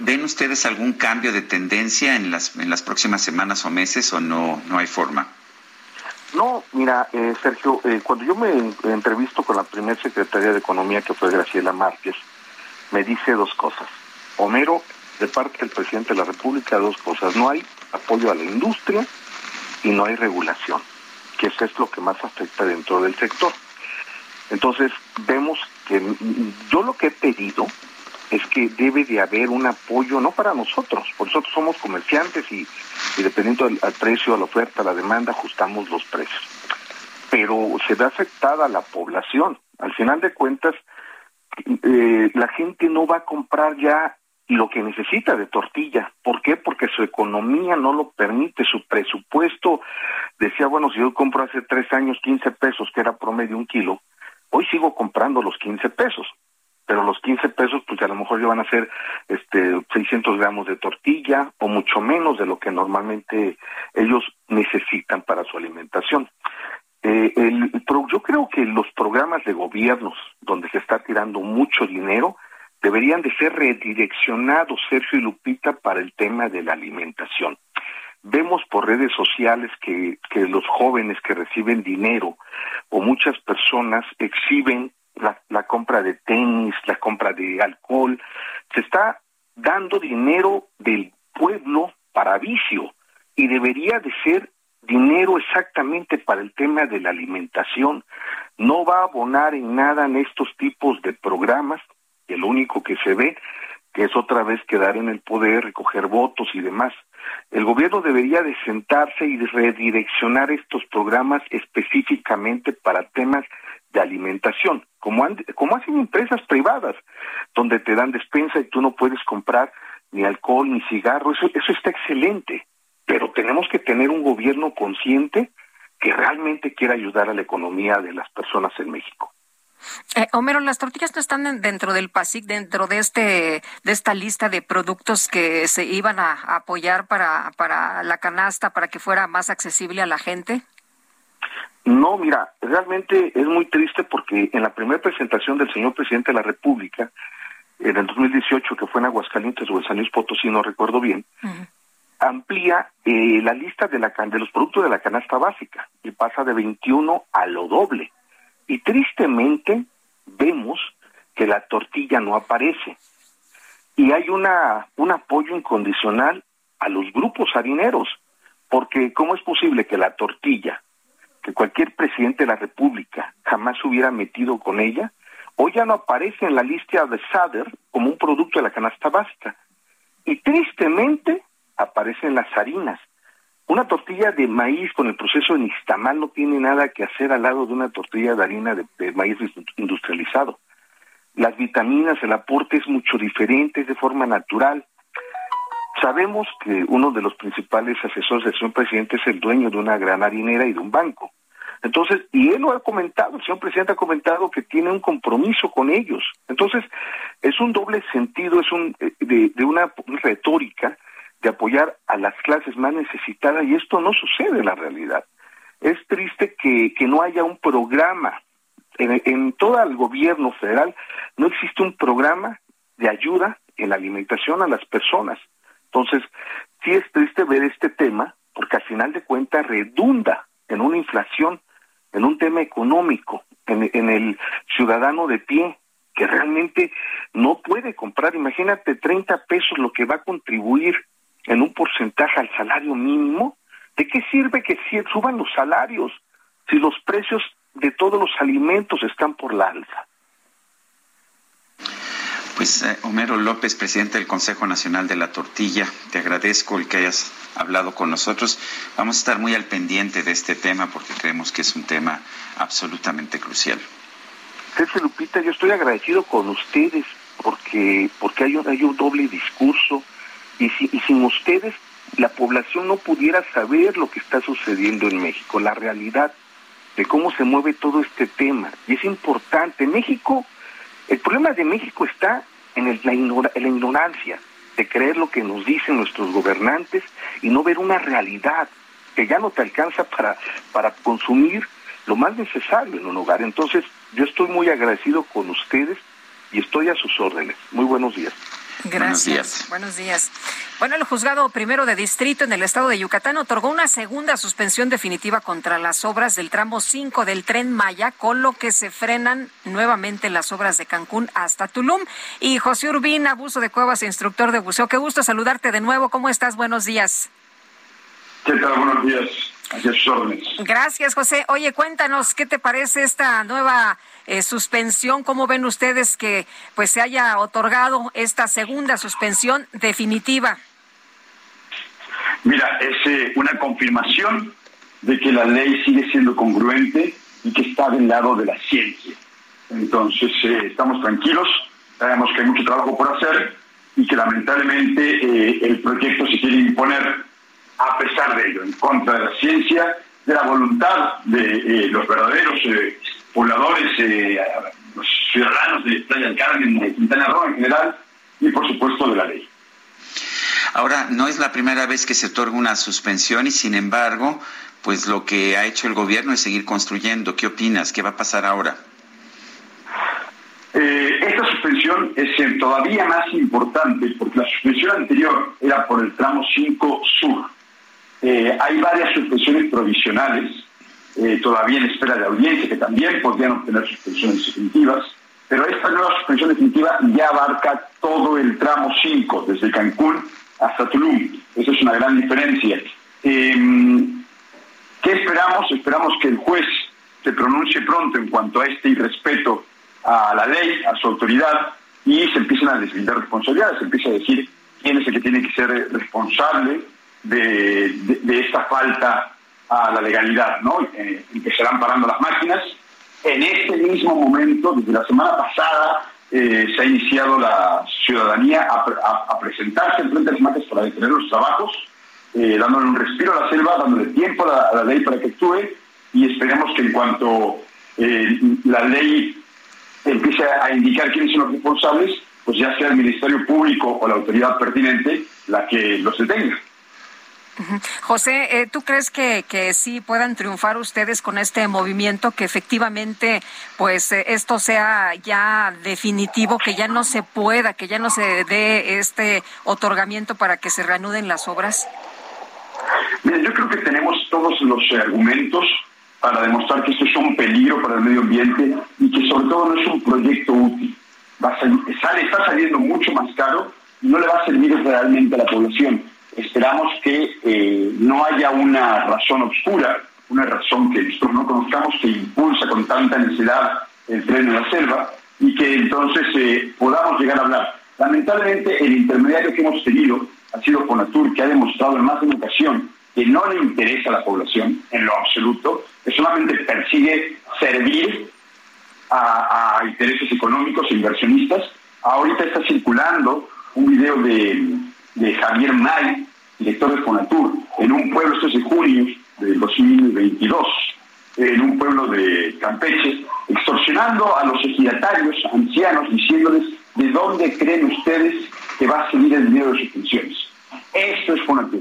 ¿Ven ustedes algún cambio de tendencia en las, en las próximas semanas o meses o no, no hay forma? No, mira, eh, Sergio, eh, cuando yo me entrevisto con la primera secretaria de Economía, que fue Graciela Márquez, me dice dos cosas. Homero, de parte del presidente de la República, dos cosas. No hay apoyo a la industria y no hay regulación, que eso es lo que más afecta dentro del sector. Entonces, vemos que yo lo que he pedido es que debe de haber un apoyo, no para nosotros, por nosotros somos comerciantes y, dependiendo del precio, a la oferta, a la demanda, ajustamos los precios. Pero se ve afectada la población. Al final de cuentas, eh, la gente no va a comprar ya lo que necesita de tortilla. ¿Por qué? Porque su economía no lo permite, su presupuesto decía, bueno, si yo compro hace tres años 15 pesos, que era promedio un kilo, hoy sigo comprando los 15 pesos pero los 15 pesos pues a lo mejor ya van a ser este 600 gramos de tortilla o mucho menos de lo que normalmente ellos necesitan para su alimentación. Eh, el, yo creo que los programas de gobiernos donde se está tirando mucho dinero deberían de ser redireccionados, Sergio y Lupita, para el tema de la alimentación. Vemos por redes sociales que, los jóvenes que reciben dinero o muchas personas exhiben la, la compra de tenis, la compra de alcohol, se está dando dinero del pueblo para vicio y debería de ser dinero exactamente para el tema de la alimentación. No va a abonar en nada en estos tipos de programas, que lo único que se ve que es otra vez quedar en el poder, recoger votos y demás. El gobierno debería de sentarse y redireccionar estos programas específicamente para temas de alimentación, como, como hacen empresas privadas, donde te dan despensa y tú no puedes comprar ni alcohol ni cigarro, eso, eso está excelente, pero tenemos que tener un gobierno consciente que realmente quiera ayudar a la economía de las personas en México. Eh, Homero, las tortillas no están dentro del PASIC, dentro de este de esta lista de productos que se iban a, apoyar para, para la canasta, para que fuera más accesible a la gente. No, mira, realmente es muy triste porque en la primera presentación del señor presidente de la República, en el 2018, que fue en Aguascalientes o en San Luis Potosí, no recuerdo bien, amplía eh, la lista de, la, de los productos de la canasta básica y pasa de 21 a lo doble. Y tristemente vemos que la tortilla no aparece. Y hay una, un apoyo incondicional a los grupos harineros, porque ¿cómo es posible que la tortilla, que cualquier presidente de la República jamás hubiera metido con ella, hoy ya no aparece en la lista de SADER como un producto de la canasta básica. Y tristemente aparecen las harinas. Una tortilla de maíz con el proceso de nixtamal no tiene nada que hacer al lado de una tortilla de harina de, maíz industrializado. Las vitaminas, el aporte es mucho diferente, es de forma natural. Sabemos que uno de los principales asesores del señor presidente es el dueño de una gran harinera y de un banco. Entonces, y él lo ha comentado, el señor presidente ha comentado que tiene un compromiso con ellos. Entonces, es un doble sentido, es un eh, de, una retórica de apoyar a las clases más necesitadas y esto no sucede en la realidad. Es triste que, que no haya un programa. En, en todo el gobierno federal no existe un programa de ayuda en la alimentación a las personas. Entonces, sí es triste ver este tema porque al final de cuentas redunda en una inflación, en un tema económico, en, en el ciudadano de pie, que realmente no puede comprar. Imagínate 30 pesos lo que va a contribuir en un porcentaje al salario mínimo, ¿de qué sirve que suban los salarios si los precios de todos los alimentos están por la alza? Pues eh, Homero López, presidente del Consejo Nacional de la Tortilla, te agradezco el que hayas hablado con nosotros. Vamos a estar muy al pendiente de este tema porque creemos que es un tema absolutamente crucial. Sergio Lupita, yo estoy agradecido con ustedes porque porque hay un, hay un doble discurso y, sin ustedes la población no pudiera saber lo que está sucediendo en México, la realidad de cómo se mueve todo este tema. Y es importante. México, el problema de México está en, la, la ignorancia de creer lo que nos dicen nuestros gobernantes y no ver una realidad que ya no te alcanza para, para consumir lo más necesario en un hogar. Entonces, yo estoy muy agradecido con ustedes y estoy a sus órdenes. Muy buenos días. Gracias. Buenos días. Bueno, el juzgado primero de distrito en el estado de Yucatán otorgó una segunda suspensión definitiva contra las obras del tramo 5 del tren Maya, con lo que se frenan nuevamente las obras de Cancún hasta Tulum. Y José Urbín, abuso de cuevas, e instructor de buceo. Qué gusto saludarte de nuevo. ¿Cómo estás? Buenos días. ¿Qué tal? Buenos días. Gracias, José. Oye, cuéntanos, ¿qué te parece esta nueva eh, suspensión? ¿Cómo ven ustedes que pues se haya otorgado esta segunda suspensión definitiva? Mira, es eh, una confirmación de que la ley sigue siendo congruente y que está del lado de la ciencia. Entonces, eh, estamos tranquilos, sabemos que hay mucho trabajo por hacer y que lamentablemente el proyecto se quiere imponer a pesar de ello, en contra de la ciencia, de la voluntad de eh, los verdaderos eh, pobladores, eh, los ciudadanos de Playa del Carmen, de Quintana Roo en general, y por supuesto de la ley. Ahora, no es la primera vez que se otorga una suspensión y sin embargo, pues lo que ha hecho el gobierno es seguir construyendo. ¿Qué opinas? ¿Qué va a pasar ahora? esta suspensión es todavía más importante porque la suspensión anterior era por el tramo 5 sur. Eh, hay varias suspensiones provisionales, eh, todavía en espera de audiencia, que también podrían obtener suspensiones definitivas, pero esta nueva suspensión definitiva ya abarca todo el tramo 5, desde Cancún hasta Tulum. Esa es una gran diferencia. Em, ¿Qué esperamos? Esperamos que el juez se pronuncie pronto en cuanto a este irrespeto a la ley, a su autoridad, y se empiecen a deslindar responsabilidades, se empieza a decir quién es el que tiene que ser responsable de, esta falta a la legalidad, ¿no? Eh, empezarán parando las máquinas. En este mismo momento, desde la semana pasada, eh, se ha iniciado la ciudadanía a, presentarse en frente a las máquinas para detener los trabajos, eh, dándole un respiro a la selva, dándole tiempo a la, ley para que actúe y esperemos que en cuanto la ley empiece a indicar quiénes son los responsables, pues ya sea el Ministerio Público o la autoridad pertinente la que los detenga. José, eh, ¿tú crees que, que sí puedan triunfar ustedes con este movimiento, que efectivamente pues eh, esto sea ya definitivo, que ya no se pueda, que ya no se dé este otorgamiento para que se reanuden las obras? Mira, yo creo que tenemos todos los argumentos para demostrar que esto es un peligro para el medio ambiente y que sobre todo no es un proyecto útil. Va sale, está saliendo mucho más caro y no le va a servir realmente a la población Esperamos que eh, no haya una razón oscura, una razón que nosotros no conozcamos que impulsa con tanta necesidad el tren en la selva, y que entonces eh, podamos llegar a hablar. Lamentablemente, el intermediario que hemos tenido ha sido Fonatur, que ha demostrado en más de una ocasión que no le interesa a la población en lo absoluto, que solamente persigue servir a, intereses económicos e inversionistas. Ahorita está circulando un video de, Javier May, director de Fonatur, en un pueblo, esto es de junio del 2022, en un pueblo de Campeche, extorsionando a los ejidatarios, ancianos, diciéndoles de dónde creen ustedes que va a salir el dinero de sus pensiones. Esto es Fonatur.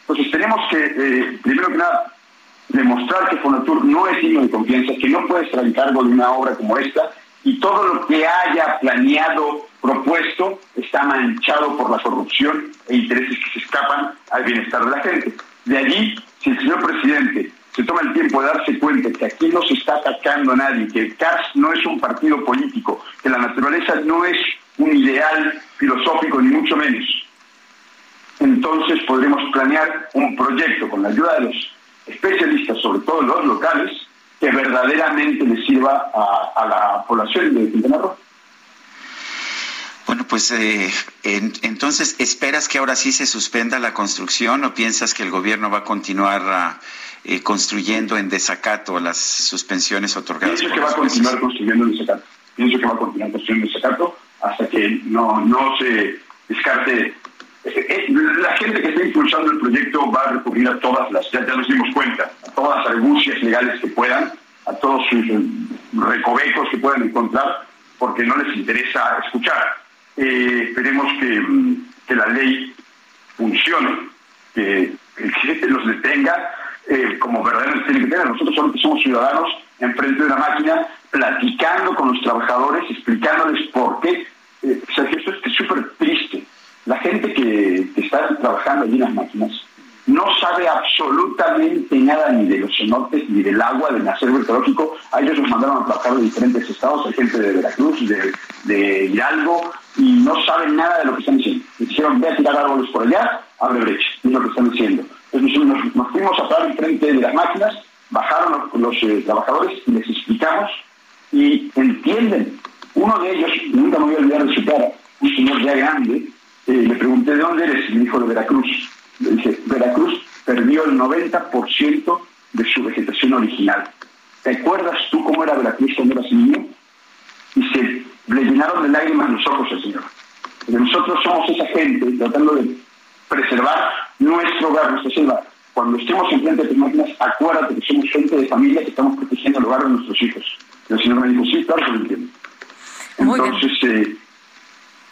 Entonces tenemos que, eh, primero que nada, demostrar que Fonatur no es digno de confianza, que no puede estar en cargo de una obra como esta y todo lo que haya planeado, propuesto, está manchado por la corrupción e intereses que se escapan al bienestar de la gente. De allí, si el señor presidente se toma el tiempo de darse cuenta que aquí no se está atacando a nadie, que el CAS no es un partido político, que la naturaleza no es un ideal filosófico, ni mucho menos, entonces podremos planear un proyecto con la ayuda de los especialistas, sobre todo los locales, que verdaderamente le sirva a, la población de Quintana Roo. Bueno, pues eh, entonces, ¿esperas que ahora sí se suspenda la construcción o piensas que el gobierno va a continuar ah, eh, construyendo en desacato las suspensiones otorgadas? Pienso que va a continuar construyendo en desacato. Pienso que va a continuar construyendo en desacato hasta que no, no se descarte eh, la gente que está impulsando el proyecto va a recurrir a todas las, ya, nos dimos cuenta, a todas las argucias legales que puedan, a todos sus eh, recovecos que puedan encontrar, porque no les interesa escuchar. Eh, esperemos mm, que, la ley funcione, que el cliente los detenga como verdaderamente tiene que tener. Nosotros solamente somos ciudadanos enfrente de una máquina, platicando con los trabajadores, explicándoles por qué. o sea, esto es súper triste la gente que, está trabajando allí en las máquinas no sabe absolutamente nada ni de los cenotes, ni del agua, del acero ecológico. A ellos los mandaron a trabajar de diferentes estados, hay gente de Veracruz, de, de Hidalgo, y no saben nada de lo que están haciendo. dijeron, ve a tirar árboles por allá, abre brecha, es lo que están diciendo. Entonces nos, fuimos a parar enfrente de las máquinas, bajaron los, eh, trabajadores y les explicamos y entienden. Uno de ellos, nunca me voy a olvidar de su cara, un señor ya grande, eh, le pregunté de dónde eres y me dijo de Veracruz. Le dije, Veracruz perdió el 90% de su vegetación original. ¿Te acuerdas tú cómo era Veracruz cuando eras niño? Y se le llenaron de lágrimas los ojos al Señor. Porque nosotros somos esa gente tratando de preservar nuestro hogar, nuestra selva. Cuando estemos enfrente de tus máquinas, acuérdate que somos gente de familia que estamos protegiendo el hogar de nuestros hijos. Y el Señor me dijo, sí, claro que lo entiendo. Entonces, eh,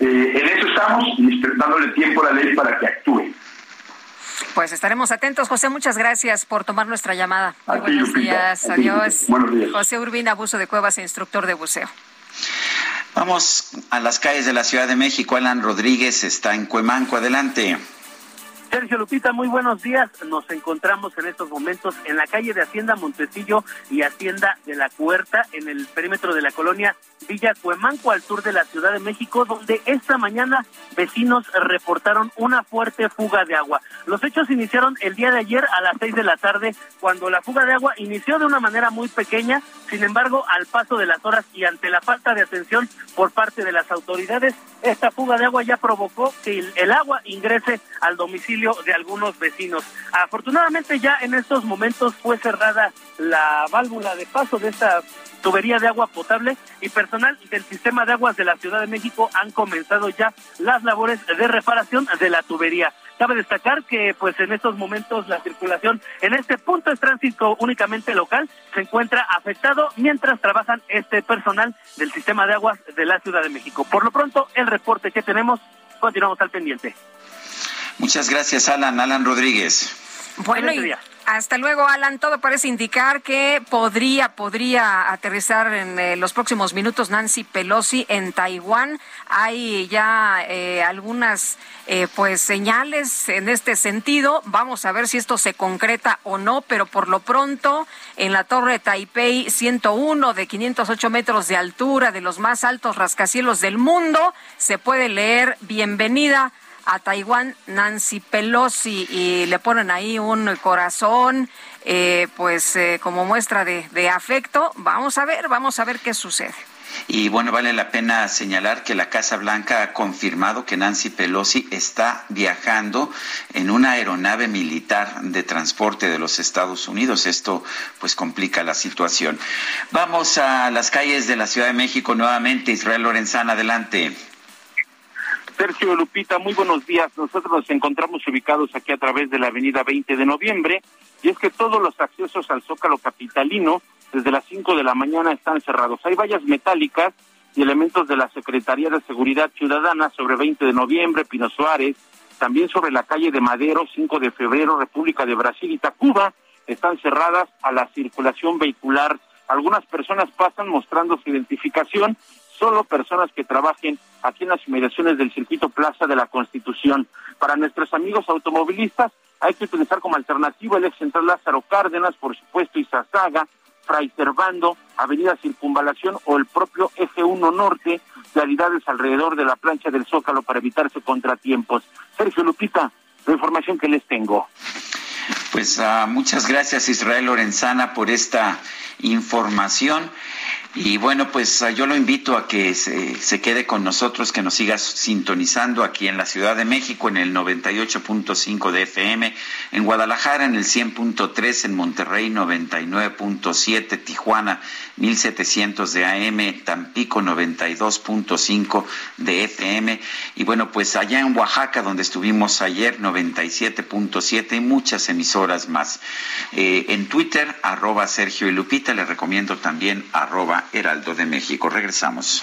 eh, en eso estamos y dándole tiempo a la ley para que actúe. Pues estaremos atentos. José, muchas gracias por tomar nuestra llamada. Muy buenos días. Adiós. Buenos días. José Urbina, abuso de cuevas e instructor de buceo. Vamos a las calles de la Ciudad de México. Alan Rodríguez está en Cuemanco. Adelante. Sergio Lupita, muy buenos días. Nos encontramos en estos momentos en la calle de Hacienda Montecillo y Hacienda de la Cuerta, en el perímetro de la colonia Villa Cuemanco, al sur de la Ciudad de México, donde esta mañana vecinos reportaron una fuerte fuga de agua. Los hechos iniciaron el día de ayer a las seis de la tarde, cuando la fuga de agua inició de una manera muy pequeña, sin embargo, al paso de las horas y ante la falta de atención por parte de las autoridades, esta fuga de agua ya provocó que el agua ingrese al domicilio de algunos vecinos. Afortunadamente ya en estos momentos fue cerrada la válvula de paso de esta tubería de agua potable y personal del sistema de aguas de la Ciudad de México han comenzado ya las labores de reparación de la tubería. Cabe destacar que pues en estos momentos la circulación en este punto de tránsito únicamente local se encuentra afectado mientras trabajan este personal del sistema de aguas de la Ciudad de México. Por lo pronto, el reporte que tenemos, continuamos al pendiente. Muchas gracias, Alan. Alan Rodríguez. Bueno, y hasta luego, Alan. Todo parece indicar que podría, podría aterrizar en eh, los próximos minutos Nancy Pelosi en Taiwán. Hay ya eh, algunas, eh, pues, señales en este sentido. Vamos a ver si esto se concreta o no, pero por lo pronto, en la Torre Taipei 101 de 508 metros de altura, de los más altos rascacielos del mundo, se puede leer bienvenida a Taiwán Nancy Pelosi y le ponen ahí un corazón, eh, pues eh, como muestra de, de afecto. Vamos a ver, vamos a ver qué sucede. Y bueno, vale la pena señalar que la Casa Blanca ha confirmado que Nancy Pelosi está viajando en una aeronave militar de transporte de los Estados Unidos. Esto pues complica la situación. Vamos a las calles de la Ciudad de México nuevamente. Israel Lorenzana, adelante. Sergio Lupita, muy buenos días. Nosotros nos encontramos ubicados aquí a través de la avenida 20 de noviembre y es que todos los accesos al Zócalo Capitalino desde las 5 de la mañana están cerrados. Hay vallas metálicas y elementos de la Secretaría de Seguridad Ciudadana sobre 20 de noviembre, Pino Suárez, también sobre la calle de Madero, 5 de febrero, República de Brasil y Tacuba, están cerradas a la circulación vehicular. Algunas personas pasan mostrando su identificación solo personas que trabajen aquí en las inmediaciones del circuito Plaza de la Constitución. Para nuestros amigos automovilistas hay que utilizar como alternativa el ex central Lázaro Cárdenas, por supuesto Izazaga, Fray Servando, Avenida Circunvalación o el propio Eje 1 Norte, claridades alrededor de la plancha del Zócalo para evitarse contratiempos. Sergio Lupita, la información que les tengo. Pues uh, muchas gracias Israel Lorenzana por esta información. Y bueno, pues ah, yo lo invito a que se, se, quede con nosotros, que nos siga sintonizando aquí en la Ciudad de México en el 98.5 de FM, en Guadalajara en el 100.3, en Monterrey 99.7, Tijuana 1700 de AM, Tampico 92.5 de FM. Y bueno, pues allá en Oaxaca, donde estuvimos ayer, 97.7 y muchas emisoras más. Eh, en Twitter, arroba Sergio y Lupita, les recomiendo también arroba Heraldo de México. Regresamos.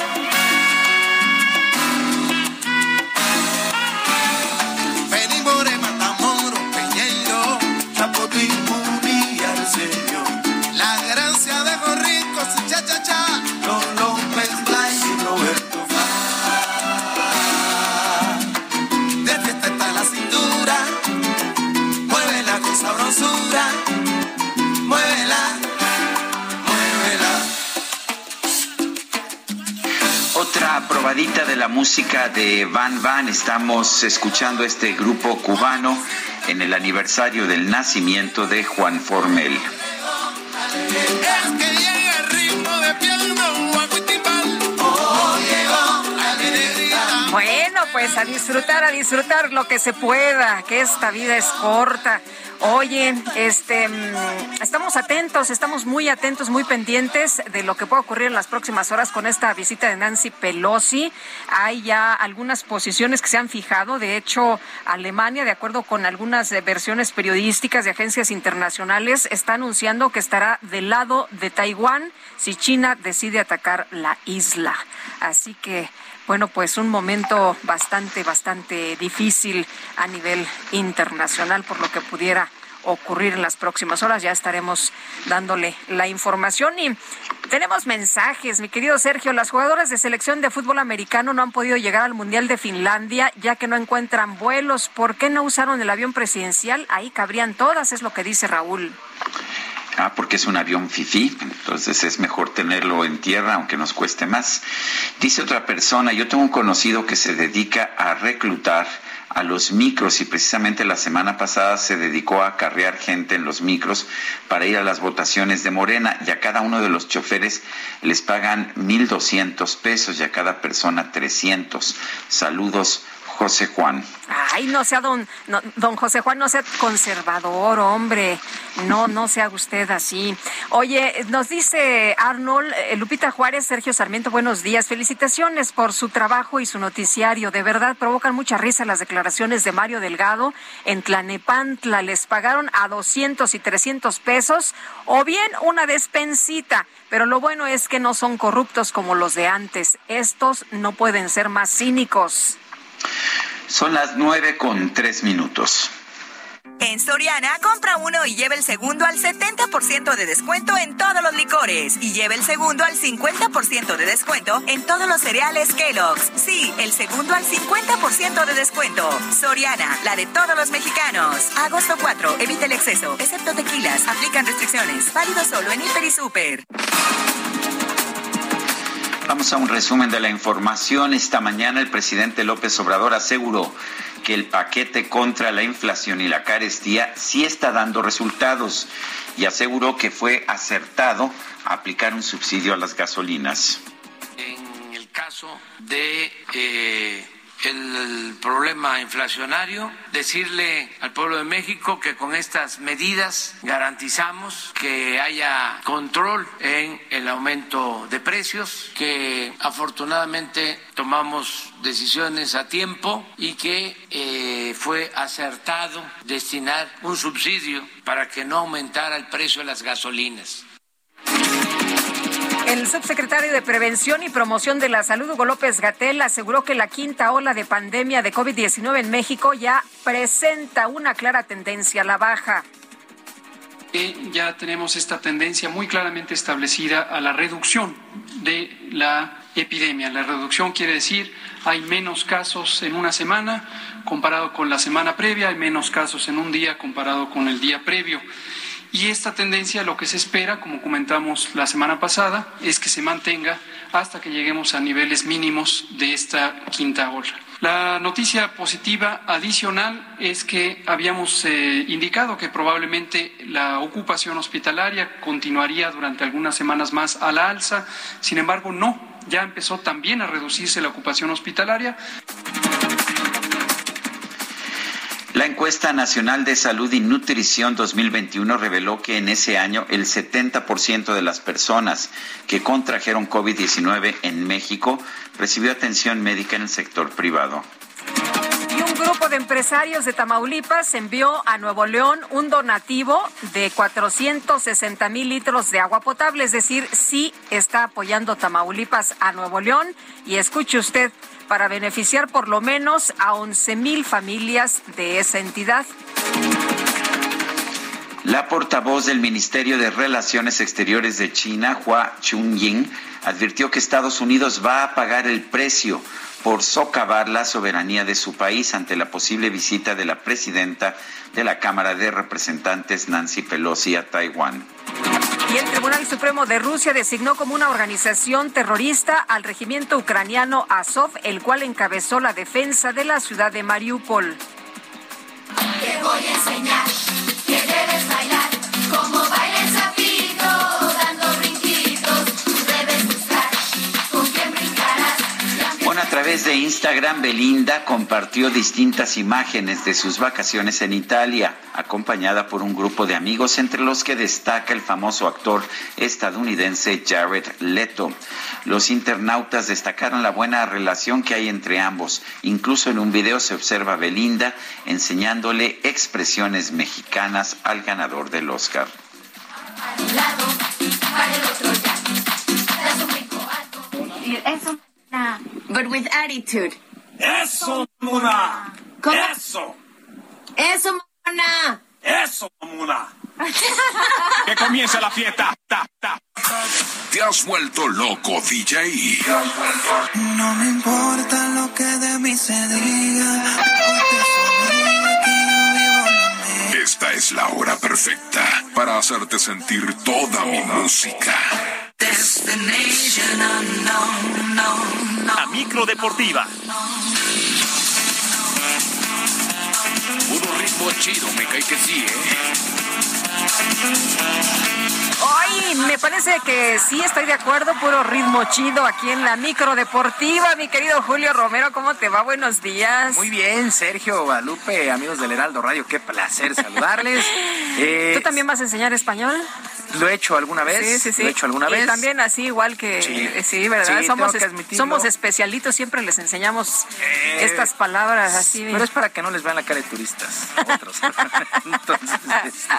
Probadita de la música de Van Van. Estamos escuchando este grupo cubano en el aniversario del nacimiento de Juan Formel. Pues a disfrutar, a disfrutar lo que se pueda, que esta vida es corta. Oye, este, mm, estamos atentos, estamos muy atentos, muy pendientes de lo que pueda ocurrir en las próximas horas con esta visita de Nancy Pelosi. Hay ya algunas posiciones que se han fijado. De hecho, Alemania, de acuerdo con algunas versiones periodísticas de agencias internacionales, está anunciando que estará del lado de Taiwán si China decide atacar la isla. Así que bueno, pues un momento bastante, bastante difícil a nivel internacional por lo que pudiera ocurrir en las próximas horas. Ya estaremos dándole la información y tenemos mensajes, mi querido Sergio. Las jugadoras de selección de fútbol americano no han podido llegar al Mundial de Finlandia ya que no encuentran vuelos. ¿Por qué no usaron el avión presidencial? Ahí cabrían todas, es lo que dice Raúl. Ah, porque es un avión FIFI, entonces es mejor tenerlo en tierra, aunque nos cueste más. Dice otra persona, yo tengo un conocido que se dedica a reclutar a los micros y precisamente la semana pasada se dedicó a acarrear gente en los micros para ir a las votaciones de Morena y a cada uno de los choferes les pagan 1.200 pesos y a cada persona 300. Saludos, José Juan. Ay, no sea don, don José Juan, no sea conservador, hombre. No, no sea usted así. Oye, nos dice Arnold, eh, Lupita Juárez, Sergio Sarmiento, buenos días. Felicitaciones por su trabajo y su noticiario. De verdad, provocan mucha risa las declaraciones de Mario Delgado. En Tlanepantla les pagaron a 200 y 300 pesos o bien una despensita. Pero lo bueno es que no son corruptos como los de antes. Estos no pueden ser más cínicos. Son las nueve con tres minutos. En Soriana, compra uno y lleva el segundo al 70% de descuento en todos los licores. Y lleva el segundo al 50% de descuento en todos los cereales Kellogg's. Sí, el segundo al 50% de descuento. Soriana, la de todos los mexicanos. Agosto 4, evita el exceso, excepto tequilas. Aplican restricciones. Válido solo en Hiper y Super. Vamos a un resumen de la información. Esta mañana el presidente López Obrador aseguró que el paquete contra la inflación y la carestía sí está dando resultados y aseguró que fue acertado aplicar un subsidio a las gasolinas. En el caso de eh, el problema inflacionario, decirle al pueblo de México que con estas medidas garantizamos que haya control en el aumento de precios, que afortunadamente tomamos decisiones a tiempo y que eh, fue acertado destinar un subsidio para que no aumentara el precio de las gasolinas. El subsecretario de Prevención y Promoción de la Salud, Hugo López Gatel, aseguró que la quinta ola de pandemia de COVID-19 en México ya presenta una clara tendencia a la baja. ya tenemos esta tendencia muy claramente establecida a la reducción de la epidemia. La reducción quiere decir hay menos casos en una semana comparado con la semana previa, hay menos casos en un día comparado con el día previo. Y esta tendencia, lo que se espera, como comentamos la semana pasada, es que se mantenga hasta que lleguemos a niveles mínimos de esta quinta ola. La noticia positiva adicional es que habíamos eh, indicado que probablemente la ocupación hospitalaria continuaría durante algunas semanas más a la alza. Sin embargo, no, ya empezó también a reducirse la ocupación hospitalaria. La encuesta nacional de salud y nutrición 2021 reveló que en ese año el 70% de las personas que contrajeron COVID-19 en México recibió atención médica en el sector privado. Y un grupo de empresarios de Tamaulipas envió a Nuevo León un donativo de 460 mil litros de agua potable, es decir, sí está apoyando Tamaulipas a Nuevo León. Y escuche usted, para beneficiar por lo menos a 11 mil familias de esa entidad. La portavoz del Ministerio de Relaciones Exteriores de China, Hua Chunying, advirtió que Estados Unidos va a pagar el precio por socavar la soberanía de su país ante la posible visita de la presidenta de la Cámara de Representantes, Nancy Pelosi, a Taiwán. Y el Tribunal Supremo de Rusia designó como una organización terrorista al regimiento ucraniano Azov, el cual encabezó la defensa de la ciudad de Mariupol. Te voy a enseñar que debes través de Instagram, Belinda compartió distintas imágenes de sus vacaciones en Italia, acompañada por un grupo de amigos, entre los que destaca el famoso actor estadounidense Jared Leto. Los internautas destacaron la buena relación que hay entre ambos. Incluso en un video se observa a Belinda enseñándole expresiones mexicanas al ganador del Oscar. A un lado, para el otro ya. But with attitude. ¡Eso, mona! ¿Cómo? ¡Eso! Eso, mona. Eso, mula. que comience la fiesta. Ta, ta. Te has vuelto loco, DJ. No me importa lo que de mí se diga. Esta es la hora perfecta para hacerte sentir toda mi música. Destination unknown, no, no. La micro deportiva. Puro ritmo chido, me cae que sí, ¿eh? Ay, me parece que sí estoy de acuerdo, puro ritmo chido aquí en la micro deportiva, mi querido Julio Romero, ¿cómo te va? Buenos días. Muy bien, Sergio Guadalupe, amigos del Heraldo Radio, qué placer saludarles. Eh, ¿Tú también vas a enseñar español? Lo he hecho alguna vez. Sí, sí, sí. Lo he hecho alguna Y vez. también así, igual que. Sí. Sí, ¿verdad? Somos, es- somos especialitos, siempre les enseñamos Eh, estas palabras así. Pero es para que no les vean la cara de turistas, otros. Entonces, este,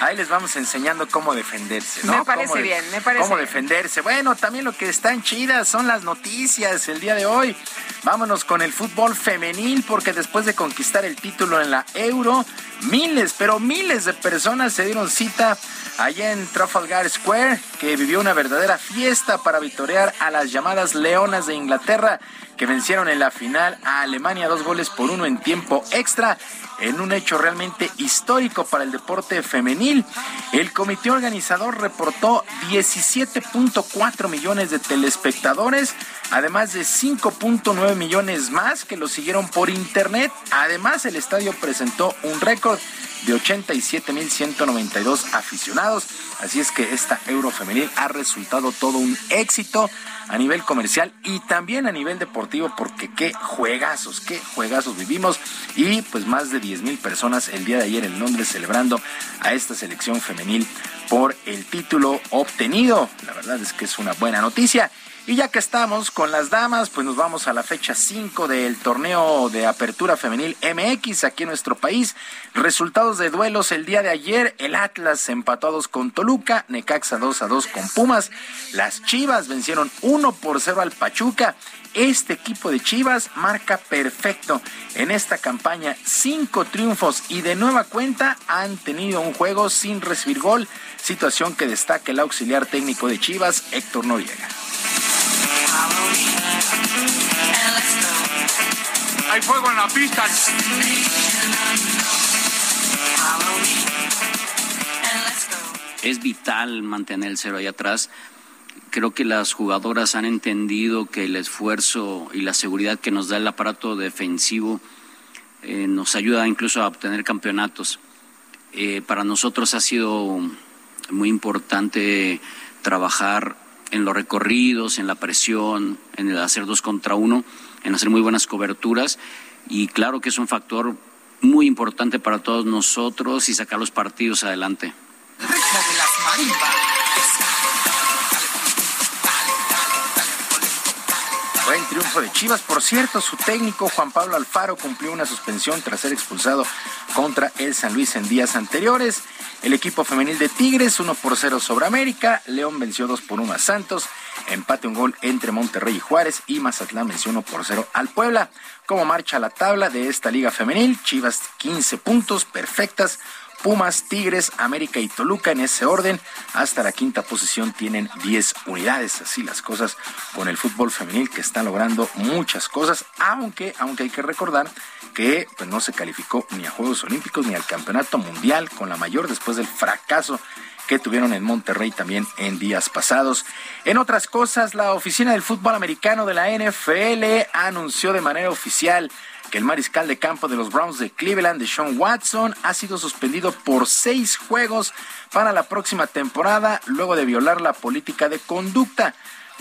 ahí les vamos enseñando cómo defenderse, ¿no? Me parece de- bien, me parece Cómo defenderse. Bueno, también lo que están chidas son las noticias el día de hoy. Vámonos con el fútbol femenil, porque después de conquistar el título en la Euro, miles, pero miles de personas se dieron cita allá en Trafalgar Square, que vivió una verdadera fiesta para victoriar a las llamadas Leonas de Inglaterra, que vencieron en la final a Alemania dos goles por uno en tiempo extra en un hecho realmente histórico para el deporte femenil. El comité organizador reportó 17.4 millones de telespectadores, además de 5.9 millones más que lo siguieron por internet. Además, el estadio presentó un récord de 87.192 aficionados. Así es que esta Euro femenil ha resultado todo un éxito a nivel comercial y también a nivel deportivo porque qué juegazos, qué juegazos vivimos y pues más de 10 mil personas el día de ayer en Londres celebrando a esta selección femenil por el título obtenido. La verdad es que es una buena noticia. Y ya que estamos con las damas, pues nos vamos a la fecha 5 del torneo de apertura femenil MX aquí en nuestro país. Resultados de duelos el día de ayer, el Atlas 2 con Toluca, Necaxa 2 a 2 con Pumas, las Chivas vencieron 1 por 0 al Pachuca. Este equipo de Chivas marca perfecto en esta campaña, cinco triunfos y de nueva cuenta han tenido un juego sin recibir gol, situación que destaca el auxiliar técnico de Chivas, Héctor Noriega. Hay fuego en la pista. es vital mantener el cero ahí atrás. Creo que las jugadoras han entendido que el esfuerzo y la seguridad que nos da el aparato defensivo eh, nos ayuda incluso a obtener campeonatos. Eh, para nosotros ha sido muy importante trabajar en los recorridos, en la presión, en el hacer dos contra uno, en hacer muy buenas coberturas y claro que es un factor muy importante para todos nosotros y sacar los partidos adelante. Ritmo de las marimbas. Triunfo de Chivas. Por cierto, su técnico Juan Pablo Alfaro cumplió una suspensión tras ser expulsado contra el San Luis en días anteriores. El equipo femenil de Tigres 1 por 0 sobre América. León venció 2 por 1 a Santos. Empate un gol entre Monterrey y Juárez. Y Mazatlán venció 1 por 0 al Puebla. ¿Cómo marcha la tabla de esta liga femenil? Chivas 15 puntos perfectas. Pumas, Tigres, América y Toluca en ese orden. Hasta la quinta posición tienen 10 unidades. Así las cosas con el fútbol femenil que está logrando muchas cosas, aunque, aunque hay que recordar que pues, no se calificó ni a Juegos Olímpicos ni al Campeonato Mundial con la mayor después del fracaso que tuvieron en Monterrey también en días pasados. En otras cosas, la oficina del fútbol americano de la NFL anunció de manera oficial que el mariscal de campo de los Browns de Cleveland, Deshaun Watson, ha sido suspendido por seis juegos para la próxima temporada luego de violar la política de conducta.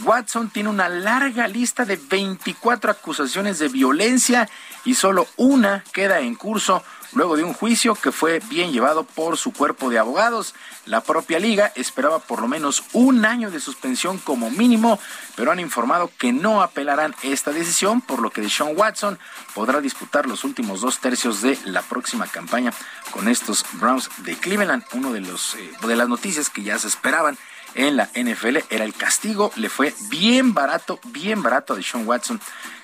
Watson tiene una larga lista de 24 acusaciones de violencia y solo una queda en curso luego de un juicio que fue bien llevado por su cuerpo de abogados. La propia liga esperaba por lo menos un año de suspensión como mínimo, pero han informado que no apelarán esta decisión, por lo que Deshaun Watson podrá disputar los últimos dos tercios de la próxima campaña con estos Browns de Cleveland. Uno de los eh, de las noticias que ya se esperaban en la NFL era el castigo. Le fue bien barato, bien barato a Deshaun Watson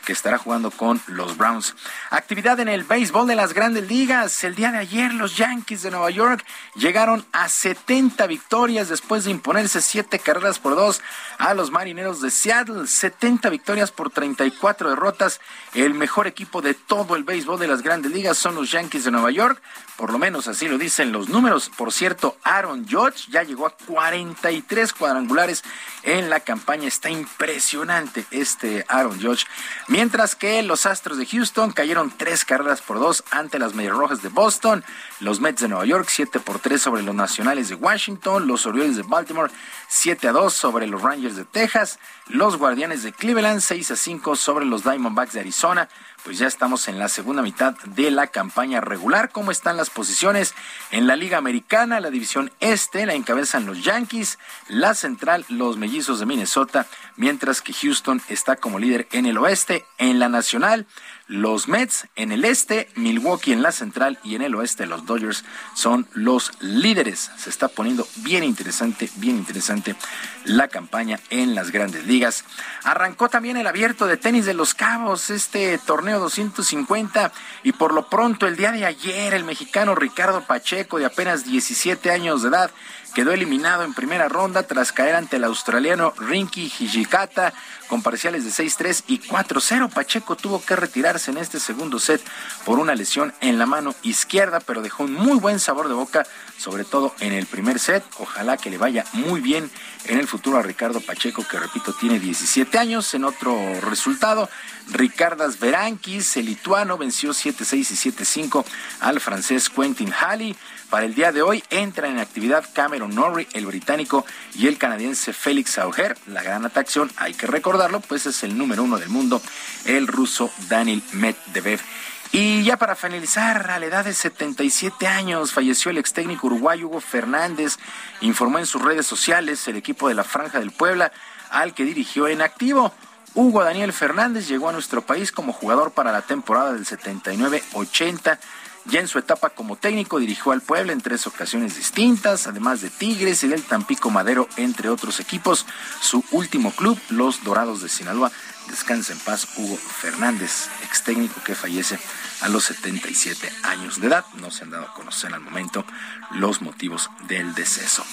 que estará jugando con los Browns. Actividad en el béisbol de las grandes ligas. El día de ayer los Yankees de Nueva York llegaron a 70 victorias después de imponerse 7 carreras por 2 a los Marineros de Seattle. 70 victorias por 34 derrotas. El mejor equipo de todo el béisbol de las grandes ligas son los Yankees de Nueva York. Por lo menos así lo dicen los números. Por cierto, Aaron Judge ya llegó a 43 cuadrangulares en la campaña. Está impresionante este Aaron Judge. Mientras que los Astros de Houston cayeron tres carreras por dos ante las Medias Rojas de Boston. Los Mets de Nueva York 7 por 3 sobre los Nacionales de Washington. Los Orioles de Baltimore 7 a 2 sobre los Rangers de Texas. Los Guardianes de Cleveland 6 a 5 sobre los Diamondbacks de Arizona pues ya estamos en la segunda mitad de la campaña regular. ¿Cómo están las posiciones en la Liga Americana? La división este la encabezan los Yankees, la central los Mellizos de Minnesota, mientras que Houston está como líder en el oeste. En la nacional, los Mets en el este, Milwaukee en la central y en el oeste los Dodgers son los líderes. Se está poniendo bien interesante, bien interesante la campaña en las grandes ligas. Arrancó también el abierto de tenis de los Cabos, este torneo 250 y por lo pronto el día de ayer el mexicano Ricardo Pacheco de apenas 17 años de edad quedó eliminado en primera ronda tras caer ante el australiano Rinky Hijikata con parciales de 6-3 y 4-0. Pacheco tuvo que retirarse en este segundo set por una lesión en la mano izquierda, pero dejó un muy buen sabor de boca, sobre todo en el primer set. Ojalá que le vaya muy bien en el futuro a Ricardo Pacheco, que repito, tiene 17 años. En otro resultado, Ricardas Berankis, el lituano, venció 7-6 y 7-5 al francés Quentin Halley. Para el día de hoy entra en actividad Cameron Norrie, el británico, y el canadiense Félix Auger. La gran atracción, hay que recordarlo, pues es el número uno del mundo, el ruso Daniel Medvedev. Y ya para finalizar, a la edad de 77 años, falleció el ex técnico uruguayo Hugo Fernández. Informó en sus redes sociales el equipo de la Franja del Puebla, al que dirigió en activo. Hugo Daniel Fernández llegó a nuestro país como jugador para la temporada del 79-80 ya en su etapa como técnico dirigió al Puebla en tres ocasiones distintas, además de Tigres y del Tampico Madero, entre otros equipos. Su último club, los Dorados de Sinaloa. Descansa en paz Hugo Fernández, ex técnico que fallece a los 77 años de edad. No se han dado a conocer al momento los motivos del deceso.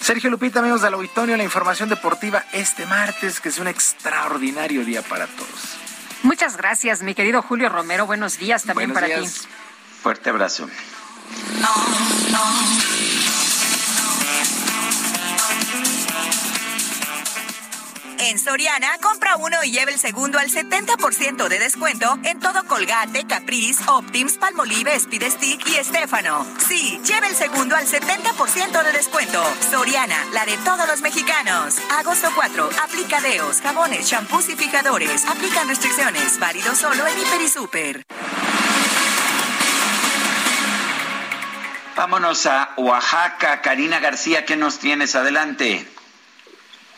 Sergio Lupita, amigos del auditorio, la información deportiva este martes, que es un extraordinario día para todos. Muchas gracias, mi querido Julio Romero. Buenos días también para ti. Fuerte abrazo. En Soriana, compra uno y lleve el segundo al 70% de descuento en todo Colgate, Caprice, Optims, Palmolive, Speed Stick y Estefano. Sí, lleve el segundo al 70% de descuento. Soriana, la de todos los mexicanos. Agosto 4, aplica deos, jabones, champús y fijadores. Aplican restricciones. Válido solo en Hiper y Super. Vámonos a Oaxaca. Karina García, ¿qué nos tienes? Adelante.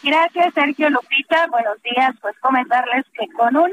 Gracias, Sergio Lupita. Buenos días. Pues comentarles que con un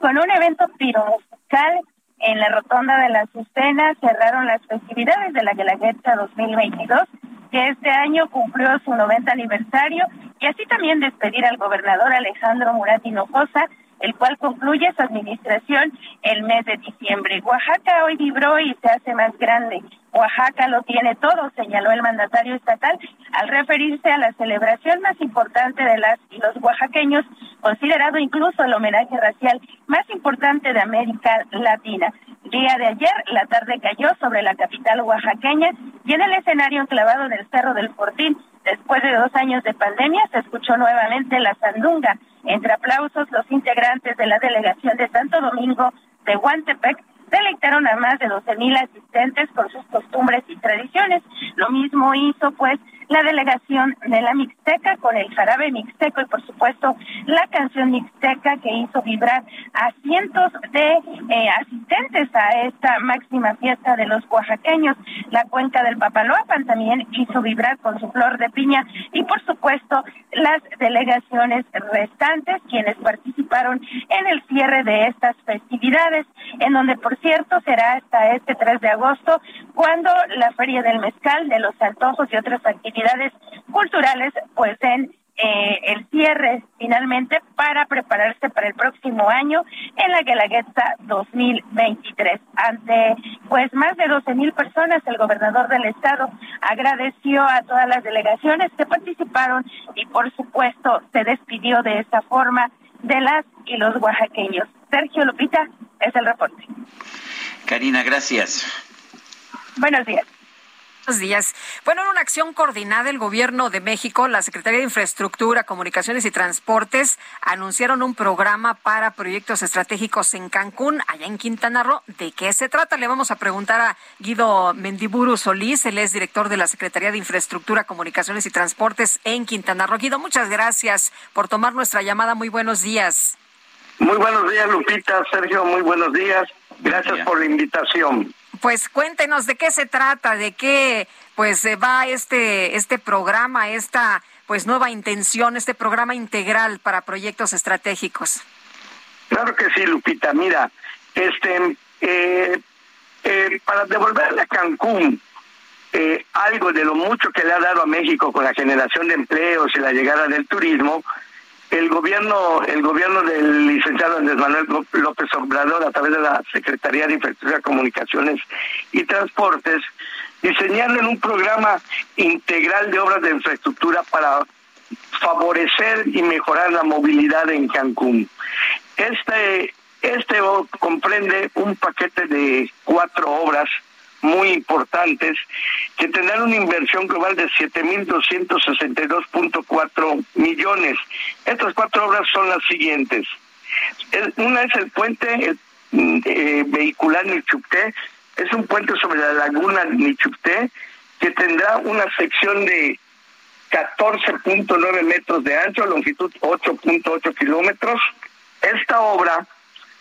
con un evento piromusical en la rotonda de la Azucena cerraron las festividades de la Guelaguetza 2022, que este año cumplió su 90 aniversario, y así también despedir al gobernador Alejandro Murat Hinojosa, el cual concluye su administración el mes de diciembre. Oaxaca hoy vibró y se hace más grande. Oaxaca lo tiene todo, señaló el mandatario estatal al referirse a la celebración más importante de las y los oaxaqueños, considerado incluso el homenaje racial más importante de América Latina. Día de ayer, la tarde cayó sobre la capital oaxaqueña y en el escenario enclavado del Cerro del Fortín, después de dos años de pandemia, se escuchó nuevamente la sandunga. Entre aplausos, los integrantes de la delegación de Santo Domingo de Huantepec deleitaron a más de 12 mil asistentes por sus costumbres y tradiciones. Lo mismo hizo, pues, la delegación de la Mixteca con el jarabe mixteco y, por supuesto, la canción mixteca que hizo vibrar a cientos de eh, asistentes a esta máxima fiesta de los oaxaqueños. La cuenca del Papaloapan también hizo vibrar con su flor de piña y, por supuesto, las delegaciones restantes quienes participaron en el cierre de estas festividades, en donde, por cierto, será hasta este 3 de agosto cuando la Feria del Mezcal, de los Antojos y otras actividades culturales pues en eh, el cierre finalmente para prepararse para el próximo año en la Guelaguetza 2023. Ante pues más de 12 mil personas, el gobernador del estado agradeció a todas las delegaciones que participaron y por supuesto se despidió de esta forma de las y los oaxaqueños. Sergio Lupita es el reporte. Karina, gracias. Buenos días. Buenos días. Bueno, en una acción coordinada del Gobierno de México, la Secretaría de Infraestructura, Comunicaciones y Transportes anunciaron un programa para proyectos estratégicos en Cancún, allá en Quintana Roo. ¿De qué se trata? Le vamos a preguntar a Guido Mendiburu Solís, él es director de la Secretaría de Infraestructura, Comunicaciones y Transportes en Quintana Roo. Guido, muchas gracias por tomar nuestra llamada. Muy buenos días. Muy buenos días, Lupita. Sergio, muy buenos días. Gracias por la invitación. Pues cuéntenos de qué se trata, de qué pues eh, va este este programa, esta pues nueva intención, este programa integral para proyectos estratégicos. Claro que sí, Lupita. Mira, este eh, eh, para devolverle a Cancún algo de lo mucho que le ha dado a México con la generación de empleos y la llegada del turismo, el gobierno el gobierno del licenciado Andrés Manuel López Obrador a través de la Secretaría de Infraestructura, Comunicaciones y Transportes diseñaron un programa integral de obras de infraestructura para favorecer y mejorar la movilidad en Cancún. Este este comprende un paquete de cuatro obras muy importantes que tendrán una inversión global de 7.262.4 millones. Estas cuatro obras son las siguientes. una es el puente eh, vehicular Nichupté, es un puente sobre la laguna Nichupté que tendrá una sección de 14.9 metros de ancho, longitud 8.8 kilómetros. Esta obra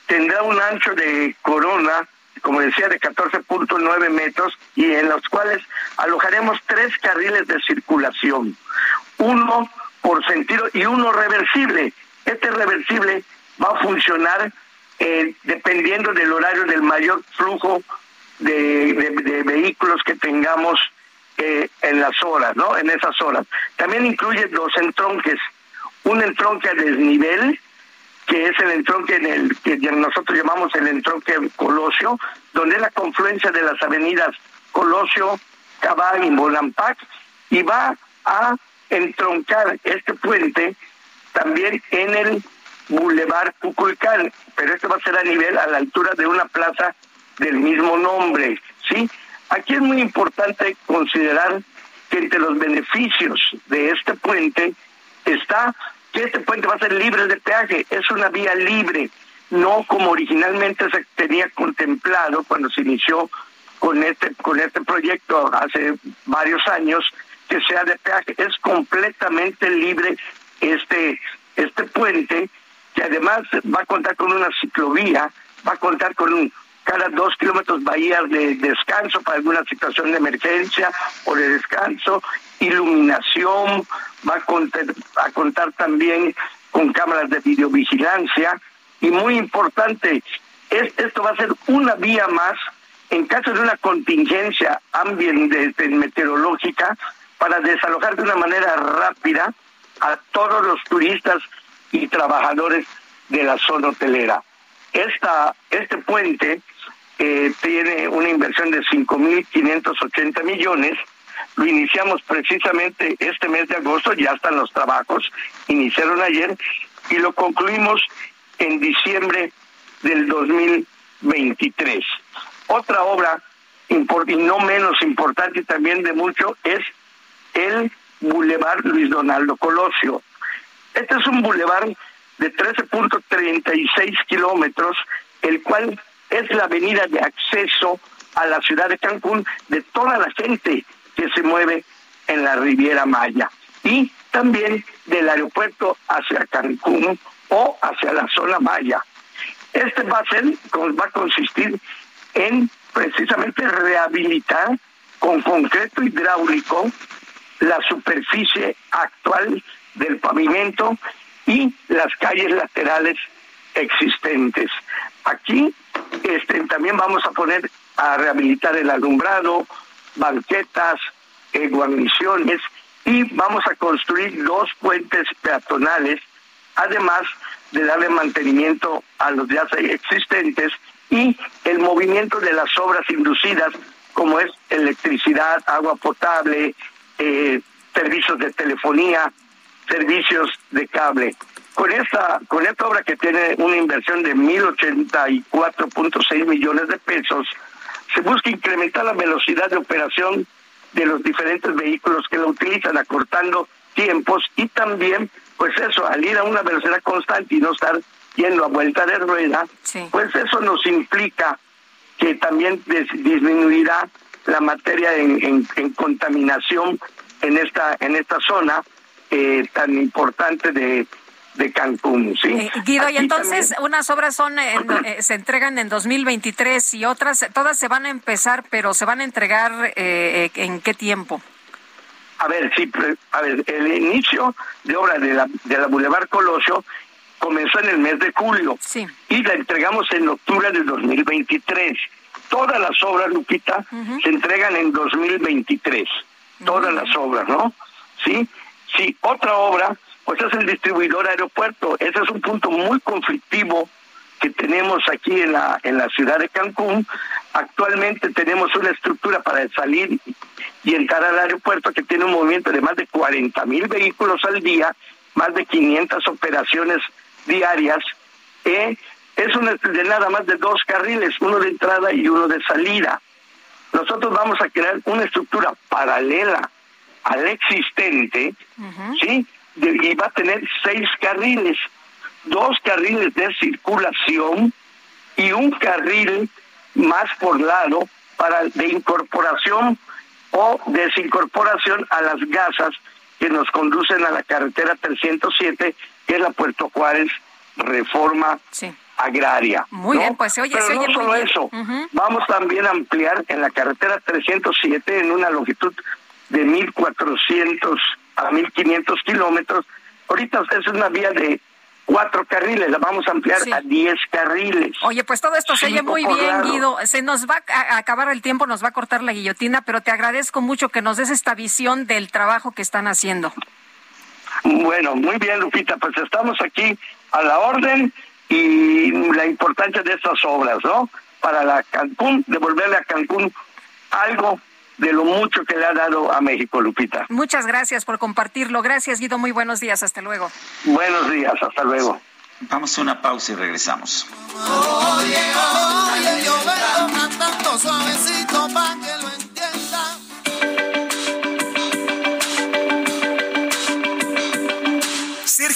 tendrá un ancho de corona como decía, de 14.9 metros y en los cuales alojaremos tres carriles de circulación, uno por sentido y uno reversible. Este reversible va a funcionar eh, dependiendo del horario del mayor flujo de, vehículos que tengamos eh, en las horas, ¿no? En esas horas. También incluye dos entronques, un entronque a desnivel que es el entronque en el que nosotros llamamos el entronque Colosio, donde es la confluencia de las avenidas Colosio, Cabal y Molampac, y va a entroncar este puente también en el Boulevard Cuculcán, pero esto va a ser a nivel, a la altura de una plaza del mismo nombre, ¿sí? Aquí es muy importante considerar que entre los beneficios de este puente está que este puente va a ser libre de peaje, es una vía libre, no como originalmente se tenía contemplado cuando se inició con este con este proyecto hace varios años que sea de peaje, es completamente libre este este puente que además va a contar con una ciclovía, va a contar con un cada dos kilómetros bahías de descanso para alguna situación de emergencia o de descanso, iluminación, va a contar, a contar también con cámaras de videovigilancia y muy importante, esto va a ser una vía más en caso de una contingencia ambiental meteorológica para desalojar de una manera rápida a todos los turistas y trabajadores de la zona hotelera. Esta, este puente eh, tiene una inversión de 5.580 millones. Lo iniciamos precisamente este mes de agosto, ya están los trabajos, iniciaron ayer y lo concluimos en diciembre del 2023. Otra obra y no menos importante también de mucho es el Boulevard Luis Donaldo Colosio. Este es un bulevar de 13.36 kilómetros, el cual es la avenida de acceso a la ciudad de Cancún de toda la gente que se mueve en la Riviera Maya y también del aeropuerto hacia Cancún o hacia la zona Maya. Este va a ser, va a consistir en precisamente rehabilitar con concreto hidráulico la superficie actual del pavimento y las calles laterales existentes. Aquí este, también vamos a poner a rehabilitar el alumbrado, banquetas, eh, guarniciones y vamos a construir dos puentes peatonales además de darle mantenimiento a los ya existentes y el movimiento de las obras inducidas, como es electricidad, agua potable, eh, servicios de telefonía, servicios de cable. Con esta, con esta obra que tiene una inversión de 1.084.6 millones de pesos, se busca incrementar la velocidad de operación de los diferentes vehículos que la utilizan, acortando tiempos y también, pues eso, al ir a una velocidad constante y no estar yendo a vuelta de rueda, pues eso nos implica que también disminuirá la materia en, contaminación en esta en esta zona eh, tan importante de de Cancún, ¿sí? Eh, Guido, y entonces unas obras son eh, se entregan en 2023 y otras todas se van a empezar, pero se van a entregar en qué tiempo? A ver, sí, a ver, el inicio de obra de la de la Boulevard Colosio comenzó en el mes de julio y la entregamos en octubre de 2023. Todas las obras, Lupita, se entregan en 2023. Todas las obras, ¿no? Sí, sí, otra obra pues es el distribuidor aeropuerto. Ese es un punto muy conflictivo que tenemos aquí en la, en la ciudad de Cancún. Actualmente tenemos una estructura para salir y entrar al aeropuerto que tiene un movimiento de más de 40 mil vehículos al día, más de 500 operaciones diarias. Eh, es una de nada más de dos carriles, uno de entrada y uno de salida. Nosotros vamos a crear una estructura paralela al existente, ¿sí? Y va a tener seis carriles, dos carriles de circulación y un carril más por lado para de incorporación o desincorporación a las gasas que nos conducen a la carretera 307, que es la Puerto Juárez Reforma Agraria. Muy bien, pues oye, Pero no solo eso, vamos también a ampliar en la carretera 307 en una longitud de 1.400 a 1.500 kilómetros. Ahorita es una vía de cuatro carriles, la vamos a ampliar a 10 carriles. Oye, pues todo esto se oye muy bien, Guido. Se nos va a acabar el tiempo, nos va a cortar la guillotina, pero te agradezco mucho que nos des esta visión del trabajo que están haciendo. Bueno, muy bien, Lupita, pues estamos aquí a la orden y la importancia de estas obras, ¿no? Para la Cancún, devolverle a Cancún algo de lo mucho que le ha dado a México, Lupita. Muchas gracias por compartirlo. Gracias, Guido. Muy buenos días. Hasta luego. Buenos días. Hasta luego. Vamos a una pausa y regresamos. suavecito que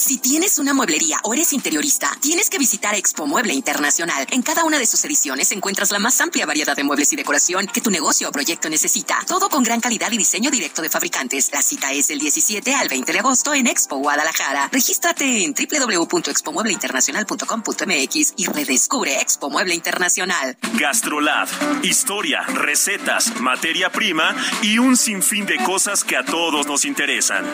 Si tienes una mueblería o eres interiorista, tienes que visitar Expo Mueble Internacional. En cada una de sus ediciones encuentras la más amplia variedad de muebles y decoración que tu negocio o proyecto necesita. Todo con gran calidad y diseño directo de fabricantes. La cita es del 17 al 20 de agosto en Expo Guadalajara. Regístrate en www.expomuebleinternacional.com.mx y redescubre Expo Mueble Internacional. Gastrolab, historia, recetas, materia prima y un sinfín de cosas que a todos nos interesan.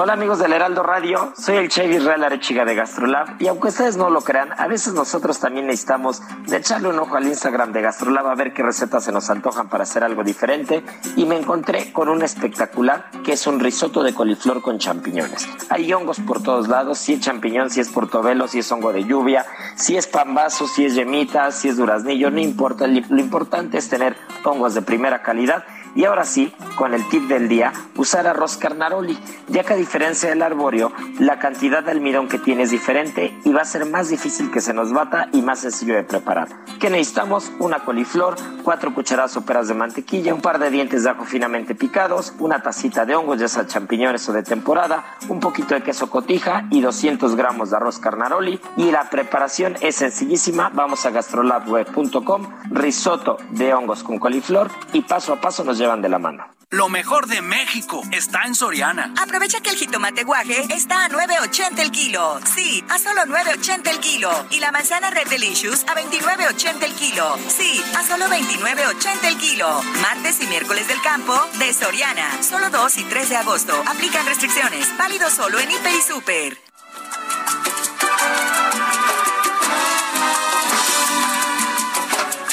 Hola amigos del Heraldo Radio, soy el Chevy Israel Arechiga de Gastrolab y aunque ustedes no lo crean, a veces nosotros también necesitamos de echarle un ojo al Instagram de Gastrolab a ver qué recetas se nos antojan para hacer algo diferente. Y me encontré con un espectacular que es un risotto de coliflor con champiñones. Hay hongos por todos lados, si es champiñón, si es portobelo, si es hongo de lluvia, si es pambazo, si es yemita, si es duraznillo, no importa, lo importante es tener hongos de primera calidad Y ahora sí, con el tip del día, usar arroz carnaroli, ya que a diferencia del arbóreo, la cantidad de almidón que tiene es diferente y va a ser más difícil que se nos bata y más sencillo de preparar. ¿Qué necesitamos? Una coliflor, cuatro cucharadas soperas de mantequilla, un par de dientes de ajo finamente picados, una tacita de hongos, ya sea champiñones o de temporada, un poquito de queso cotija y 200 gramos de arroz carnaroli. Y la preparación es sencillísima. Vamos a gastrolabweb.com, risotto de hongos con coliflor y paso a paso nos llevan de la mano. Lo mejor de México está en Soriana. Aprovecha que el jitomate guaje está a 9.80 el kilo. Sí, a solo 9.80 el kilo. Y la manzana Red Delicious a 29.80 el kilo. Sí, a solo 29.80 el kilo. Martes y miércoles del campo de Soriana. Solo 2 y 3 de agosto. Aplican restricciones. Válido solo en Hiper y Super.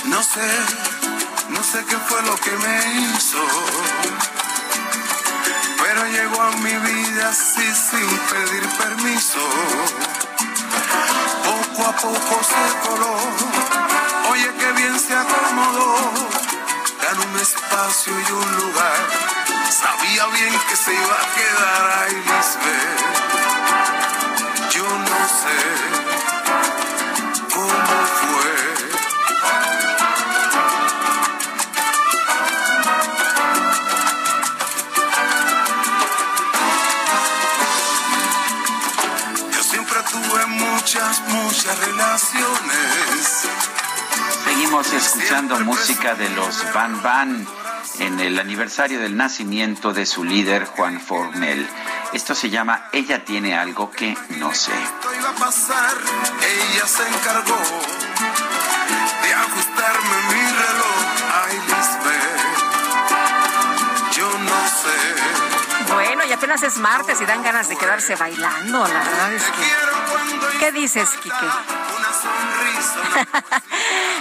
No sé, sé qué fue lo que me hizo. Pero llegó a mi vida así sin pedir permiso. Poco a poco se coló. Oye, qué bien se acomodó. Ganó un espacio y un lugar. Sabía bien que se iba a quedar ahí, Lisbeth. Yo no sé Seguimos escuchando música de los Van Van en el aniversario del nacimiento de su líder Juan Fornel. Esto se llama Ella tiene algo que no sé. Esto iba a pasar, ella se encargó de ajustarme mi reloj. Ay, Lisbeth, yo no sé. Bueno, y apenas es martes y dan ganas de quedarse bailando, la verdad es que... ¿Qué dices, Quique?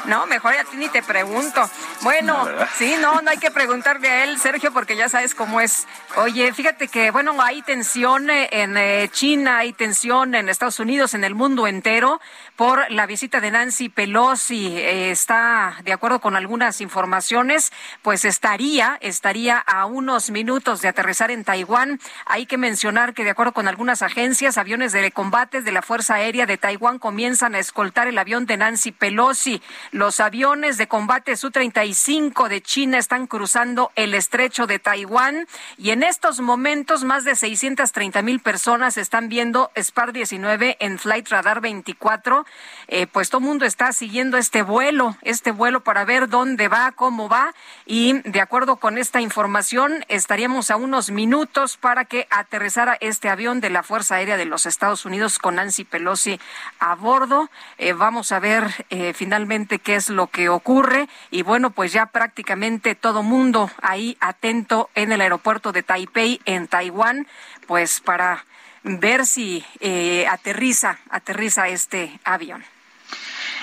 no, mejor a ti ni te pregunto. Bueno, No, sí, no, no hay que preguntarle a él, Sergio, porque ya sabes cómo es. Oye, fíjate que, bueno, hay tensión eh, en eh, China, hay tensión en Estados Unidos, en el mundo entero, por la visita de Nancy Pelosi. Eh, está, de acuerdo con algunas informaciones, pues estaría, estaría a unos minutos de aterrizar en Taiwán. Hay que mencionar que, de acuerdo con algunas agencias, aviones de combates de la Fuerza Aérea de Taiwán comienzan a escoltar el avión de Nancy Pelosi. Los aviones de combate Su-35 de China están cruzando el estrecho de Taiwán y en estos momentos más de 630 mil personas están viendo Spar 19 en Flight Radar 24. Eh, pues todo mundo está siguiendo este vuelo, este vuelo para ver dónde va, cómo va y de acuerdo con esta información estaríamos a unos minutos para que aterrizara este avión de la Fuerza Aérea de los Estados Unidos con Nancy Pelosi a bordo. Eh, vamos a ver eh, finalmente qué es lo que ocurre y bueno, pues ya prácticamente todo mundo ahí atento en el aeropuerto de Taipei en Taiwán, pues para ver si eh, aterriza, aterriza este avión.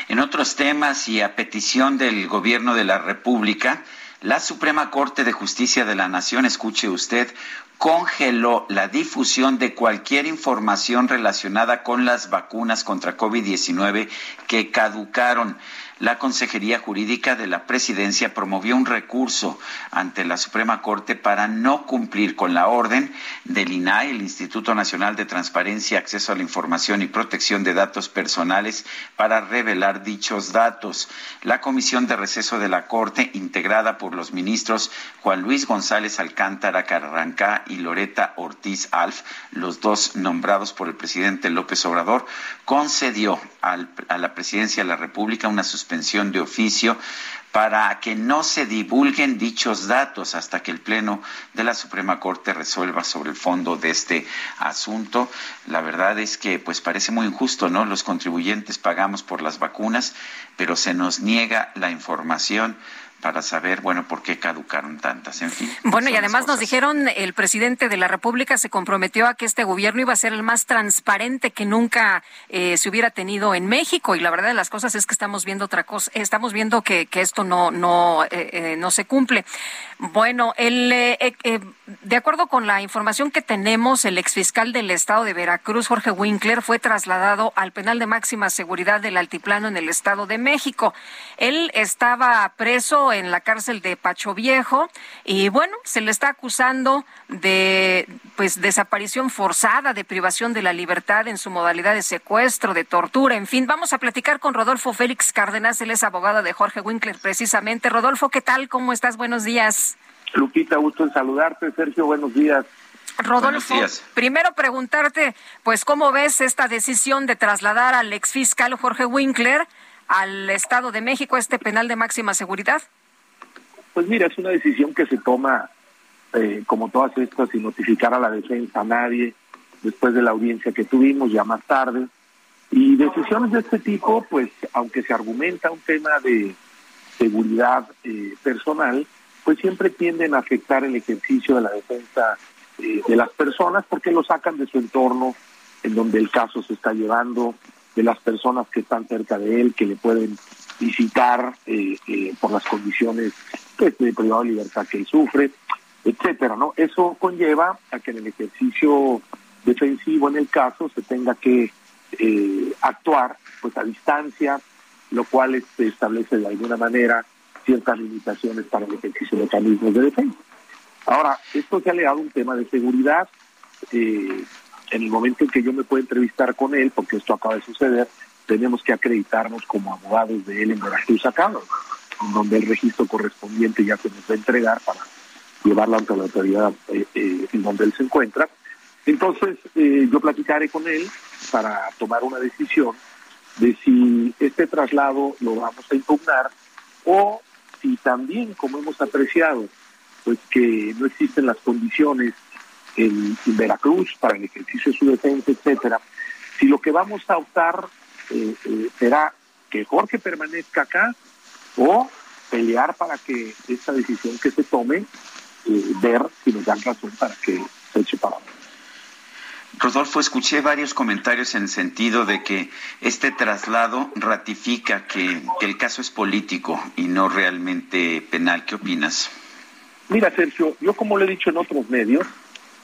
En otros temas y a petición del gobierno de la República, la Suprema Corte de Justicia de la Nación, escuche usted, congeló la difusión de cualquier información relacionada con las vacunas contra COVID-19 que caducaron. La Consejería Jurídica de la Presidencia promovió un recurso ante la Suprema Corte para no cumplir con la orden del INAI, el Instituto Nacional de Transparencia, Acceso a la Información y Protección de Datos Personales, para revelar dichos datos. La Comisión de Receso de la Corte, integrada por los ministros Juan Luis González Alcántara Carrancá y Loreta Ortiz Alf, los dos nombrados por el presidente López Obrador, concedió a la Presidencia de la República una suspensión de oficio para que no se divulguen dichos datos hasta que el Pleno de la Suprema Corte resuelva sobre el fondo de este asunto. La verdad es que pues parece muy injusto, ¿no? Los contribuyentes pagamos por las vacunas, pero se nos niega la información para saber, bueno, por qué caducaron tantas, en fin. Bueno, y además nos dijeron, el presidente de la República se comprometió a que este gobierno iba a ser el más transparente que nunca eh, se hubiera tenido en México. Y la verdad de las cosas es que estamos viendo otra cosa, estamos viendo que, que esto no, no, eh, eh, no se cumple. Bueno, el, eh, de acuerdo con la información que tenemos, el exfiscal del estado de Veracruz, Jorge Winkler, fue trasladado al penal de máxima seguridad del Altiplano en el estado de México. Él estaba preso en la cárcel de Pacho Viejo y bueno, se le está acusando de pues desaparición forzada, de privación de la libertad en su modalidad de secuestro, de tortura, en fin, vamos a platicar con Rodolfo Félix Cárdenas, él es abogado de Jorge Winkler precisamente. Rodolfo, ¿qué tal? ¿Cómo estás? Buenos días. Lupita, gusto en saludarte. Sergio, buenos días. Rodolfo, primero preguntarte, pues, ¿cómo ves esta decisión de trasladar al exfiscal Jorge Winkler al Estado de México, este penal de máxima seguridad? Pues mira, es una decisión que se toma, eh, como todas estas, sin notificar a la defensa a nadie, después de la audiencia que tuvimos, ya más tarde. Y decisiones de este tipo, pues, aunque se argumenta un tema de seguridad eh, personal, pues siempre tienden a afectar el ejercicio de la defensa eh, de las personas porque lo sacan de su entorno en donde el caso se está llevando, de las personas que están cerca de él, que le pueden visitar eh, eh, por las condiciones pues, de privado de libertad que él sufre, etcétera, ¿no? Eso conlleva a que en el ejercicio defensivo en el caso se tenga que actuar pues a distancia, lo cual este, establece de alguna manera ciertas limitaciones para el ejercicio de mecanismos de defensa. Ahora, esto se ha legado un tema de seguridad. Eh, en el momento en que yo me pueda entrevistar con él, porque esto acaba de suceder, tenemos que acreditarnos como abogados de él en Veracruz acá, donde el registro correspondiente ya se nos va a entregar para llevarlo ante la autoridad eh, eh, en donde él se encuentra. Entonces, yo platicaré con él para tomar una decisión de si este traslado lo vamos a impugnar o si también, como hemos apreciado, pues que no existen las condiciones en, Veracruz para el ejercicio de su defensa, etcétera, si lo que vamos a optar eh, eh, será que Jorge permanezca acá o pelear para que esta decisión que se tome, eh, ver si nos dan razón para que se eche para Rodolfo, escuché varios comentarios en el sentido de que este traslado ratifica que, el caso es político y no realmente penal. ¿Qué opinas? Mira, Sergio, yo como lo he dicho en otros medios,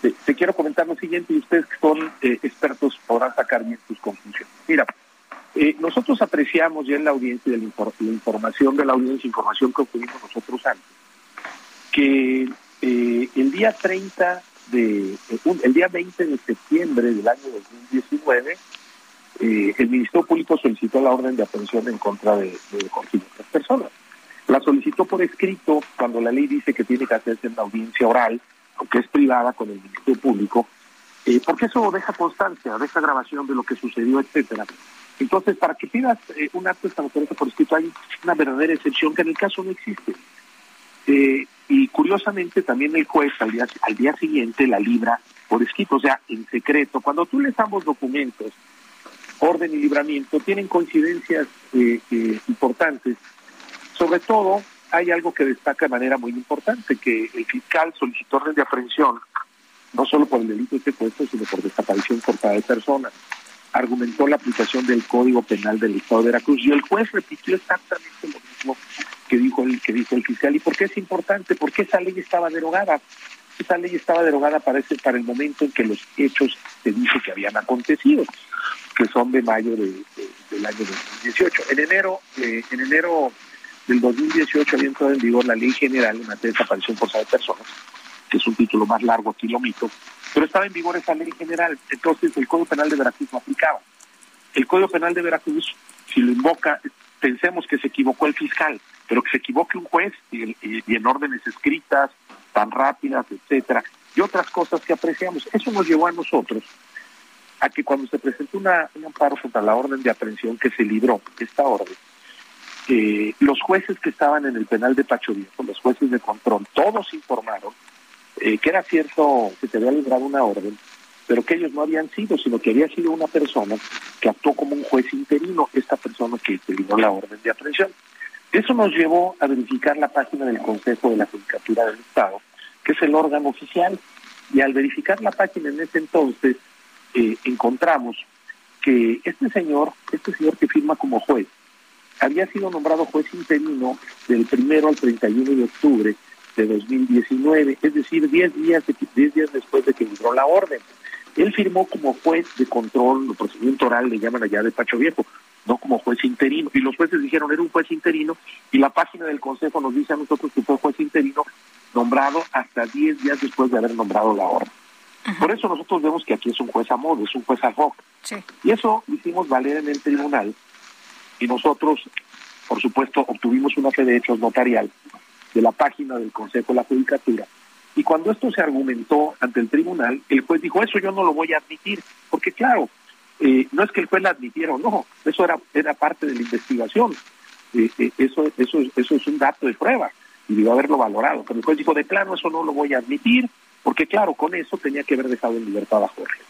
te, quiero comentar lo siguiente y ustedes que son eh, expertos podrán sacar bien sus conclusiones. Mira, eh, nosotros apreciamos ya en la audiencia de la, información de la audiencia, información que obtuvimos nosotros antes, que eh, el día 30 de, el día 20 de septiembre del año 2019, eh, el Ministerio Público solicitó la orden de aprehensión en contra de, de Jorge otras personas. La solicitó por escrito cuando la ley dice que tiene que hacerse una audiencia oral, aunque es privada con el Ministerio Público, eh, porque eso deja constancia, deja grabación de lo que sucedió, etcétera. Entonces, para que pidas eh, un acto esta por escrito hay una verdadera excepción que en el caso no existe. Eh, y curiosamente también el juez al día, al día siguiente la libra por escrito, o sea, en secreto. Cuando tú lees ambos documentos, orden y libramiento, tienen coincidencias eh, eh, importantes. Sobre todo, hay algo que destaca de manera muy importante, que el fiscal solicitó orden de aprehensión, no solo por el delito de secuestro, sino por desaparición cortada de personas. Argumentó la aplicación del Código Penal del Estado de Veracruz y el juez repitió exactamente lo mismo que dijo el que dijo el fiscal. Y por qué es importante porque esa ley estaba derogada esa ley estaba derogada para ese para el momento en que los hechos se dice que habían acontecido que son de mayo de, del año 2018 en enero eh, en enero del 2018 había entrado en vigor la ley general en materia de desaparición forzada de personas que es un título más largo aquí lo mito pero estaba en vigor esa ley general entonces el Código Penal de Veracruz no aplicaba el Código Penal de Veracruz si lo invoca pensemos que se equivocó el fiscal pero que se equivoque un juez y, en órdenes escritas tan rápidas, etcétera, y otras cosas que apreciamos. Eso nos llevó a nosotros a que cuando se presentó una, un amparo contra la orden de aprehensión que se libró, esta orden, eh, los jueces que estaban en el penal de Pacho Viejo, los jueces de control, todos informaron eh, que era cierto que se había librado una orden, pero que ellos no habían sido, sino que había sido una persona que actuó como un juez interino, esta persona que libró la orden de aprehensión. Eso nos llevó a verificar la página del Consejo de la Judicatura del Estado, que es el órgano oficial, y al verificar la página en ese entonces eh, encontramos que este señor, este señor que firma como juez, había sido nombrado juez interino del primero al 31 de octubre de 2019, es decir, 10 días, diez días después de que libró la orden. Él firmó como juez de control, procedimiento oral le llaman allá de Pacho Viejo, no como juez interino. Y los jueces dijeron, era un juez interino, y la página del Consejo nos dice a nosotros que fue juez interino nombrado hasta 10 días después de haber nombrado la orden. Por eso nosotros vemos que aquí es un juez a modo, es un juez ad hoc. Y eso lo hicimos valer en el tribunal, y nosotros, por supuesto, obtuvimos una fe de hechos notarial de la página del Consejo de la Judicatura. Y cuando esto se argumentó ante el tribunal, el juez dijo, eso yo no lo voy a admitir, porque claro, eh, no es que el juez la admitiera o no, eso era, era parte de la investigación, eh, eh, eso, eso, eso es un dato de prueba y debió haberlo valorado. Pero el juez dijo, de plano, eso no lo voy a admitir, porque claro, con eso tenía que haber dejado en libertad a Jorge.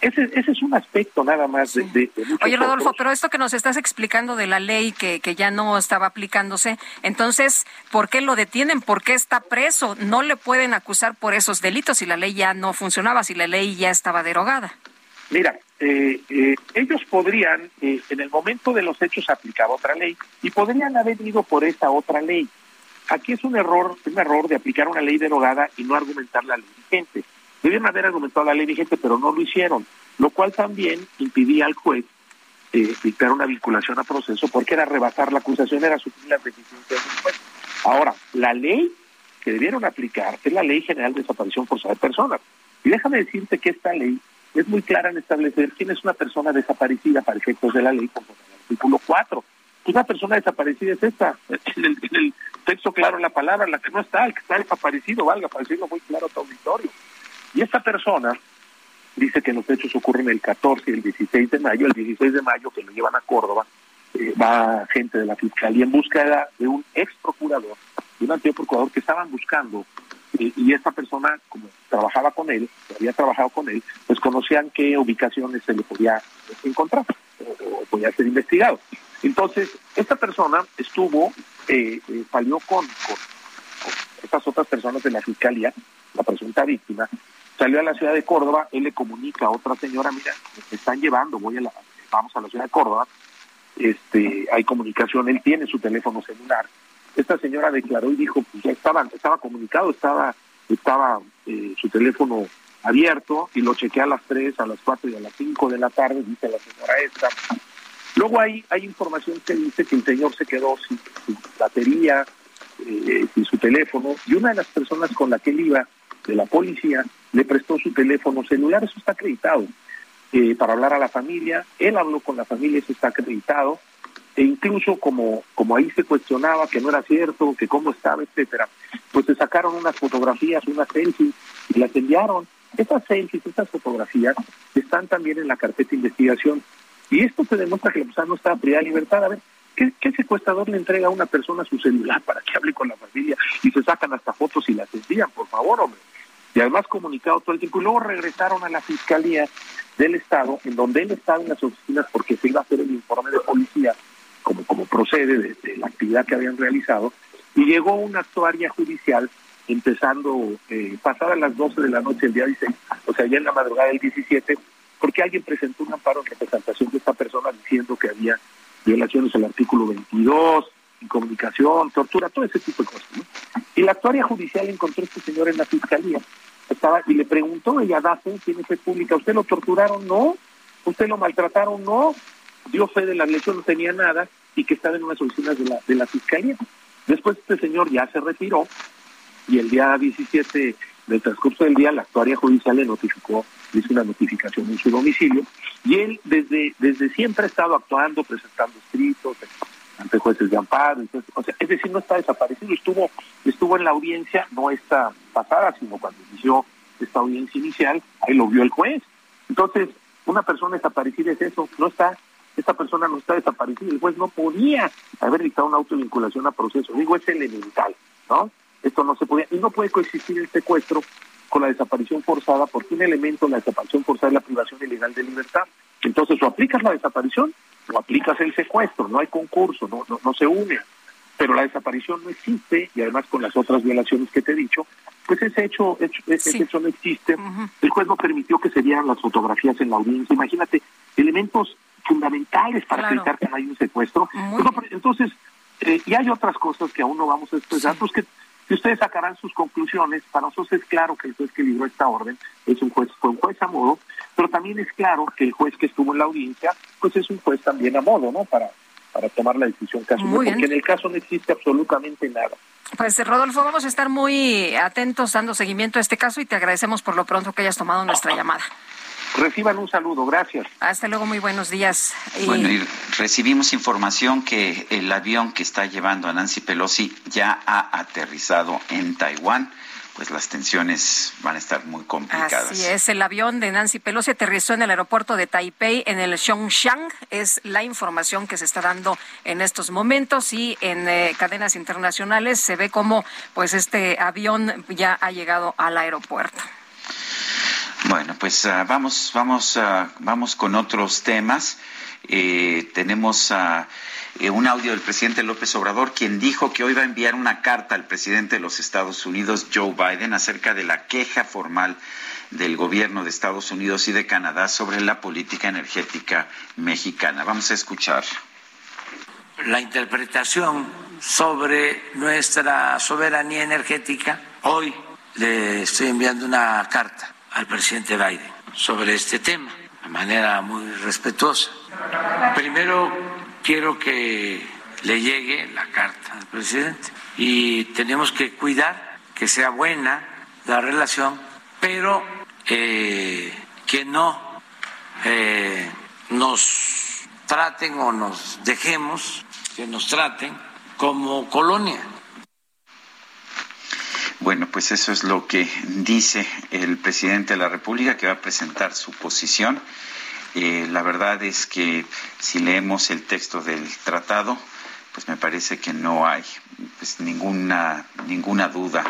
ese, ese es un aspecto nada más de, de, Oye, Rodolfo, pero esto que nos estás explicando de la ley que, que ya no estaba aplicándose, entonces, ¿por qué lo detienen? ¿Por qué está preso? No le pueden acusar por esos delitos si la ley ya no funcionaba, si la ley ya estaba derogada. Mira, eh, eh, ellos podrían, eh, en el momento de los hechos, aplicar otra ley y podrían haber ido por esa otra ley. Aquí es un error, un error de aplicar una ley derogada y no argumentar la ley vigente. Debieron haber argumentado la ley vigente, pero no lo hicieron, lo cual también impidía al juez eh, dictar una vinculación a proceso porque era rebasar la acusación, era suplir las deficiencias del juez. Ahora, la ley que debieron aplicar es la Ley General de Desaparición Forzada de Personas. Y déjame decirte que esta ley es muy clara en establecer quién es una persona desaparecida para efectos de la ley, como el artículo 4. Una persona desaparecida es esta, en el, texto claro la palabra, la que no está, el que está desaparecido, valga, para decirlo muy claro a tu auditorio. Y esta persona dice que los hechos ocurren el 14 y el 16 de mayo, el 16 de mayo que lo llevan a Córdoba, eh, va gente de la Fiscalía en búsqueda de un ex procurador, de un antiguo procurador que estaban buscando eh, y esta persona, como trabajaba con él, había trabajado con él, pues conocían qué ubicaciones se le podía encontrar o podía ser investigado. Entonces, esta persona estuvo, eh, eh, salió con, con, con, estas otras personas de la fiscalía, la presunta víctima, salió a la ciudad de Córdoba, él le comunica a otra señora, mira, me están llevando, voy a la, vamos a la ciudad de Córdoba, este, hay comunicación, él tiene su teléfono celular. Esta señora declaró y dijo, pues ya estaba, estaba comunicado, estaba, estaba eh, su teléfono abierto y lo chequeé a las 3, a las 4 y a las 5 de la tarde, dice la señora esta. Luego hay, hay información que dice que el señor se quedó sin batería, eh, sin su teléfono, y una de las personas con la que él iba, de la policía, le prestó su teléfono celular, eso está acreditado, eh, para hablar a la familia, él habló con la familia, eso está acreditado, e incluso como, como ahí se cuestionaba que no era cierto, que cómo estaba, etcétera, pues se sacaron unas fotografías, unas selfies, y las enviaron. Estas selfies, estas fotografías, están también en la carpeta de investigación. Y esto te demuestra que la persona no está privada de libertad. A ver, ¿qué, ¿qué, secuestrador le entrega a una persona su celular para que hable con la familia y se sacan hasta fotos y las envían? Por favor, hombre. Y además comunicado todo el tiempo. Y luego regresaron a la fiscalía del Estado, en donde él estaba en las oficinas porque se iba a hacer el informe de policía, como, como procede de, la actividad que habían realizado, y llegó una actuaria judicial empezando eh, las 12 de la noche el día 16, o sea, ya en la madrugada del 17, porque alguien presentó un amparo en representación de esta persona diciendo que había violaciones al artículo 22, incomunicación, tortura, todo ese tipo de cosas. ¿no? Y la actuaria judicial encontró a este señor en la fiscalía estaba y le preguntó, ella da fe, tiene fe pública, ¿usted lo torturaron? No. ¿Usted lo maltrataron? No. Dio fe de la lesión, no tenía nada y que estaba en unas oficinas de la, de la fiscalía. Después este señor ya se retiró y el día 17 del transcurso del día la actuaria judicial le notificó, le hizo una notificación en su domicilio y él desde, desde siempre ha estado actuando, presentando escritos ante jueces de amparo, entonces, es decir, no está desaparecido, estuvo, estuvo en la audiencia, no esta pasada, sino cuando inició esta audiencia inicial, ahí lo vio el juez. Entonces, una persona desaparecida es eso, no está, esta persona no está desaparecida, el juez no podía haber dictado una autovinculación a proceso, digo, es elemental, ¿no? Esto no se podía, y no puede coexistir el secuestro con la desaparición forzada, porque un elemento de la desaparición forzada es la privación ilegal de libertad. Entonces, o aplicas la desaparición o aplicas el secuestro, no hay concurso, no, no, no se une. Pero la desaparición no existe, y además con las otras violaciones que te he dicho, pues ese hecho, hecho ese sí. hecho no existe. Uh -huh. El juez no permitió que se vieran las fotografías en la audiencia. Imagínate, elementos fundamentales para claro. acreditar que no hay un secuestro. Entonces, eh, y hay otras cosas que aún no vamos a expresar, sí. pues que y ustedes sacarán sus conclusiones. Para nosotros es claro que el juez que libró esta orden es un juez, fue un juez a modo, pero también es claro que el juez que estuvo en la audiencia, pues es un juez también a modo, ¿no? Para, para tomar la decisión que asume, porque en el caso no existe absolutamente nada. Pues Rodolfo, vamos a estar muy atentos dando seguimiento a este caso y te agradecemos por lo pronto que hayas tomado nuestra llamada. Reciban un saludo, gracias. Hasta luego, muy buenos días. Bueno, y recibimos información que el avión que está llevando a Nancy Pelosi ya ha aterrizado en Taiwán pues las tensiones van a estar muy complicadas. Así es, el avión de Nancy Pelosi aterrizó en el aeropuerto de Taipei, en el Zhongshan, es la información que se está dando en estos momentos y en eh, cadenas internacionales se ve como pues este avión ya ha llegado al aeropuerto. Bueno, pues uh, vamos, vamos, uh, vamos con otros temas. Eh, tenemos uh, un audio del presidente López Obrador, quien dijo que hoy va a enviar una carta al presidente de los Estados Unidos, Joe Biden, acerca de la queja formal del gobierno de Estados Unidos y de Canadá sobre la política energética mexicana. Vamos a escuchar. La interpretación sobre nuestra soberanía energética, hoy le estoy enviando una carta al presidente Biden sobre este tema de manera muy respetuosa. Primero quiero que le llegue la carta al presidente y tenemos que cuidar que sea buena la relación, pero eh, que no eh, nos traten o nos dejemos que nos traten como colonia. Bueno, pues eso es lo que dice el presidente de la República, que va a presentar su posición. Eh, la verdad es que si leemos el texto del tratado, pues me parece que no hay pues, ninguna, ninguna duda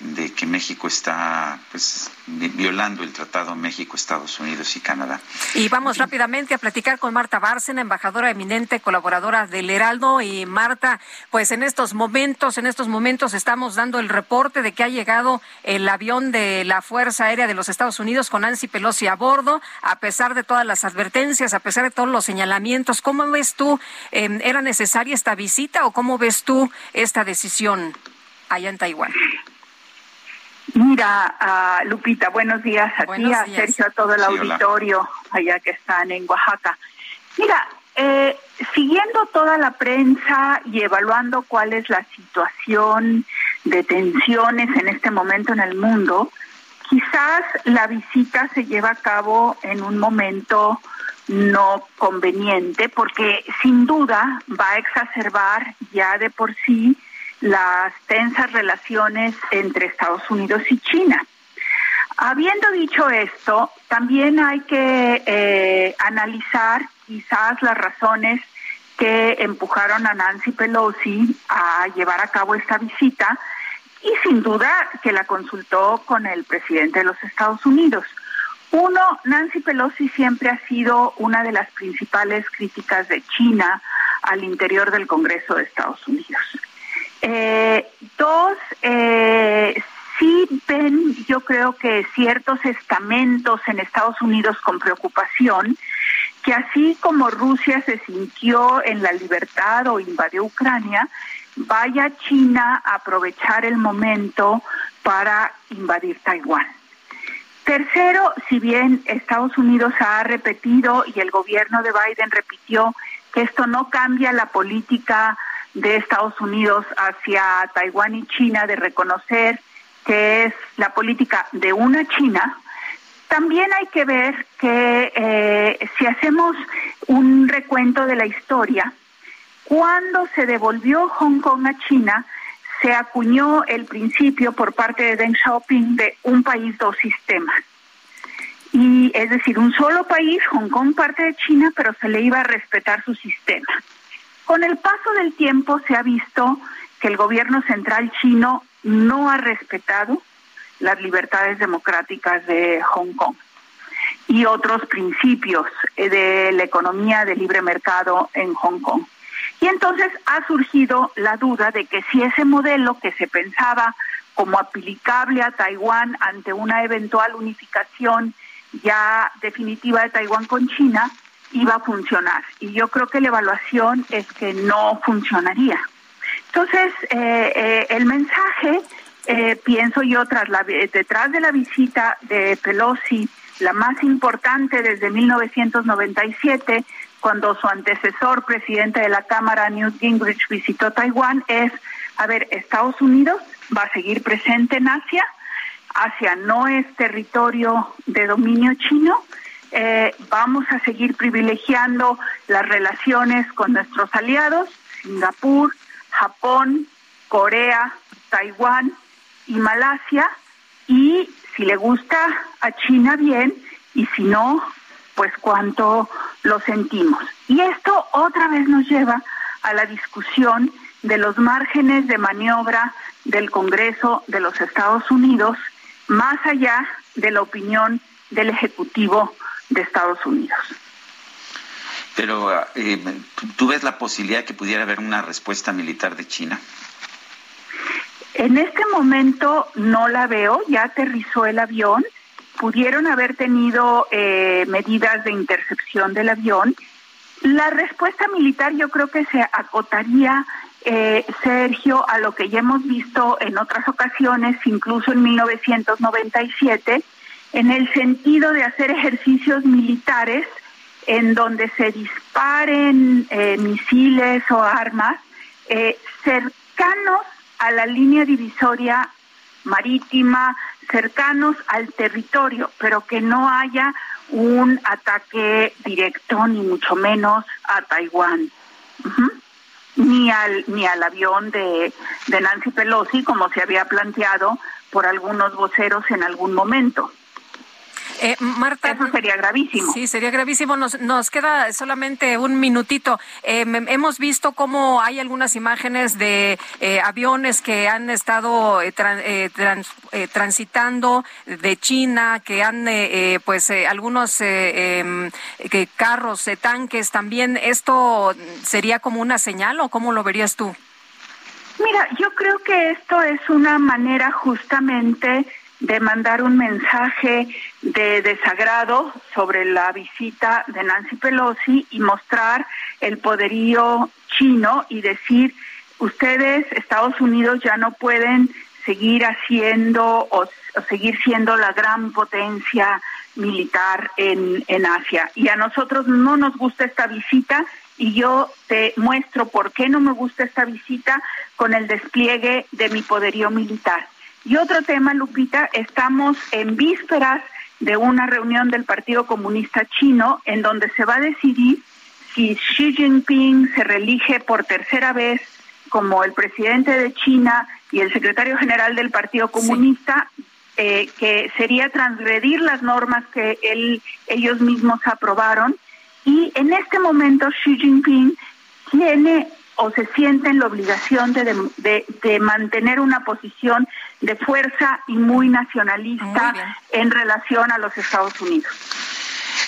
de que México está pues violando el Tratado México, Estados Unidos y Canadá. Y vamos rápidamente a platicar con Marta Bárcena, embajadora eminente, colaboradora del Heraldo. Y Marta, pues en estos momentos, en estos momentos estamos dando el reporte de que ha llegado el avión de la Fuerza Aérea de los Estados Unidos con Nancy Pelosi a bordo, a pesar de todas las advertencias, a pesar de todos los señalamientos. ¿Cómo ves tú? Eh, ¿Era necesaria esta visita o cómo ves tú esta decisión allá en Taiwán? Mira, uh, Lupita, buenos días a ti, a Sergio, a todo el Sí, auditorio allá que están en Oaxaca. Mira, eh, siguiendo toda la prensa y evaluando cuál es la situación de tensiones en este momento en el mundo, quizás la visita se lleva a cabo en un momento no conveniente porque sin duda va a exacerbar ya de por sí las tensas relaciones entre Estados Unidos y China. Habiendo dicho esto, también hay que eh, analizar quizás las razones que empujaron a Nancy Pelosi a llevar a cabo esta visita y sin duda que la consultó con el presidente de los Estados Unidos. Uno, Nancy Pelosi siempre ha sido una de las principales críticas de China al interior del Congreso de Estados Unidos. Eh, dos, eh, sí ven, yo creo que ciertos estamentos en Estados Unidos con preocupación, que así como Rusia se sintió en la libertad o invadió Ucrania, vaya China a aprovechar el momento para invadir Taiwán. Tercero, si bien Estados Unidos ha repetido y el gobierno de Biden repitió que esto no cambia la política de Estados Unidos hacia Taiwán y China de reconocer que es la política de una China, también hay que ver que eh, si hacemos un recuento de la historia, cuando se devolvió Hong Kong a China, se acuñó el principio por parte de Deng Xiaoping de un país, dos sistemas. Y es decir, un solo país, Hong Kong parte de China, pero se le iba a respetar su sistema. Con el paso del tiempo se ha visto que el gobierno central chino no ha respetado las libertades democráticas de Hong Kong y otros principios eh, de la economía de libre mercado en Hong Kong. Y entonces ha surgido la duda de que si ese modelo que se pensaba como aplicable a Taiwán ante una eventual unificación ya definitiva de Taiwán con China iba a funcionar. Y yo creo que la evaluación es que no funcionaría. Entonces, eh, eh, el mensaje, eh, pienso yo, tras la, detrás de la visita de Pelosi la más importante desde 1997, cuando su antecesor, presidente de la Cámara, Newt Gingrich, visitó Taiwán, es, a ver, Estados Unidos va a seguir presente en Asia, Asia no es territorio de dominio chino, eh, vamos a seguir privilegiando las relaciones con nuestros aliados, Singapur, Japón, Corea, Taiwán y Malasia, y si le gusta a China bien, y si no, pues cuánto lo sentimos. Y esto otra vez nos lleva a la discusión de los márgenes de maniobra del Congreso de los Estados Unidos, más allá de la opinión del Ejecutivo de Estados Unidos. Pero, eh, ¿tú ves la posibilidad de que pudiera haber una respuesta militar de China? En este momento no la veo, ya aterrizó el avión, pudieron haber tenido eh, medidas de intercepción del avión. La respuesta militar yo creo que se acotaría, eh, Sergio, a lo que ya hemos visto en otras ocasiones, incluso en 1997, en el sentido de hacer ejercicios militares en donde se disparen eh, misiles o armas cercanos a la línea divisoria marítima, cercanos al territorio, pero que no haya un ataque directo, ni mucho menos a Taiwán. Ni al, ni al avión de, de Nancy Pelosi, como se había planteado por algunos voceros en algún momento. Eh, Marta. Eso sería gravísimo. Sí, sería gravísimo. Nos, nos queda solamente un minutito. Eh, hemos visto cómo hay algunas imágenes de eh, aviones que han estado transitando de China, que han, pues, algunos em, carros, tanques también. ¿Esto sería como una señal o cómo lo verías tú? Mira, yo creo que esto es una manera justamente de mandar un mensaje de desagrado sobre la visita de Nancy Pelosi y mostrar el poderío chino y decir, ustedes, Estados Unidos, ya no pueden seguir haciendo o, seguir siendo la gran potencia militar en, en Asia. Y a nosotros no nos gusta esta visita y yo te muestro por qué no me gusta esta visita con el despliegue de mi poderío militar. Y otro tema, Lupita, estamos en vísperas de una reunión del Partido Comunista Chino en donde se va a decidir si Xi Jinping se reelige por tercera vez como el presidente de China y el secretario general del Partido Comunista, eh, que sería transgredir las normas que él, ellos mismos aprobaron. Y en este momento Xi Jinping tiene o se siente en la obligación de, de mantener una posición de fuerza y muy nacionalista en relación a los Estados Unidos.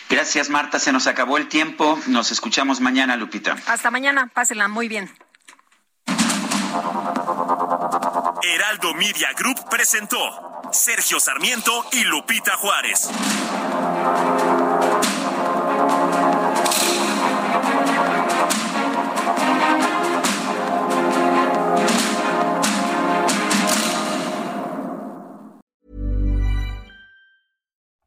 Gracias, Marta. Se nos acabó el tiempo. Nos escuchamos mañana, Lupita. Hasta mañana. Pásenla muy bien. Heraldo Media Group presentó Sergio Sarmiento y Lupita Juárez.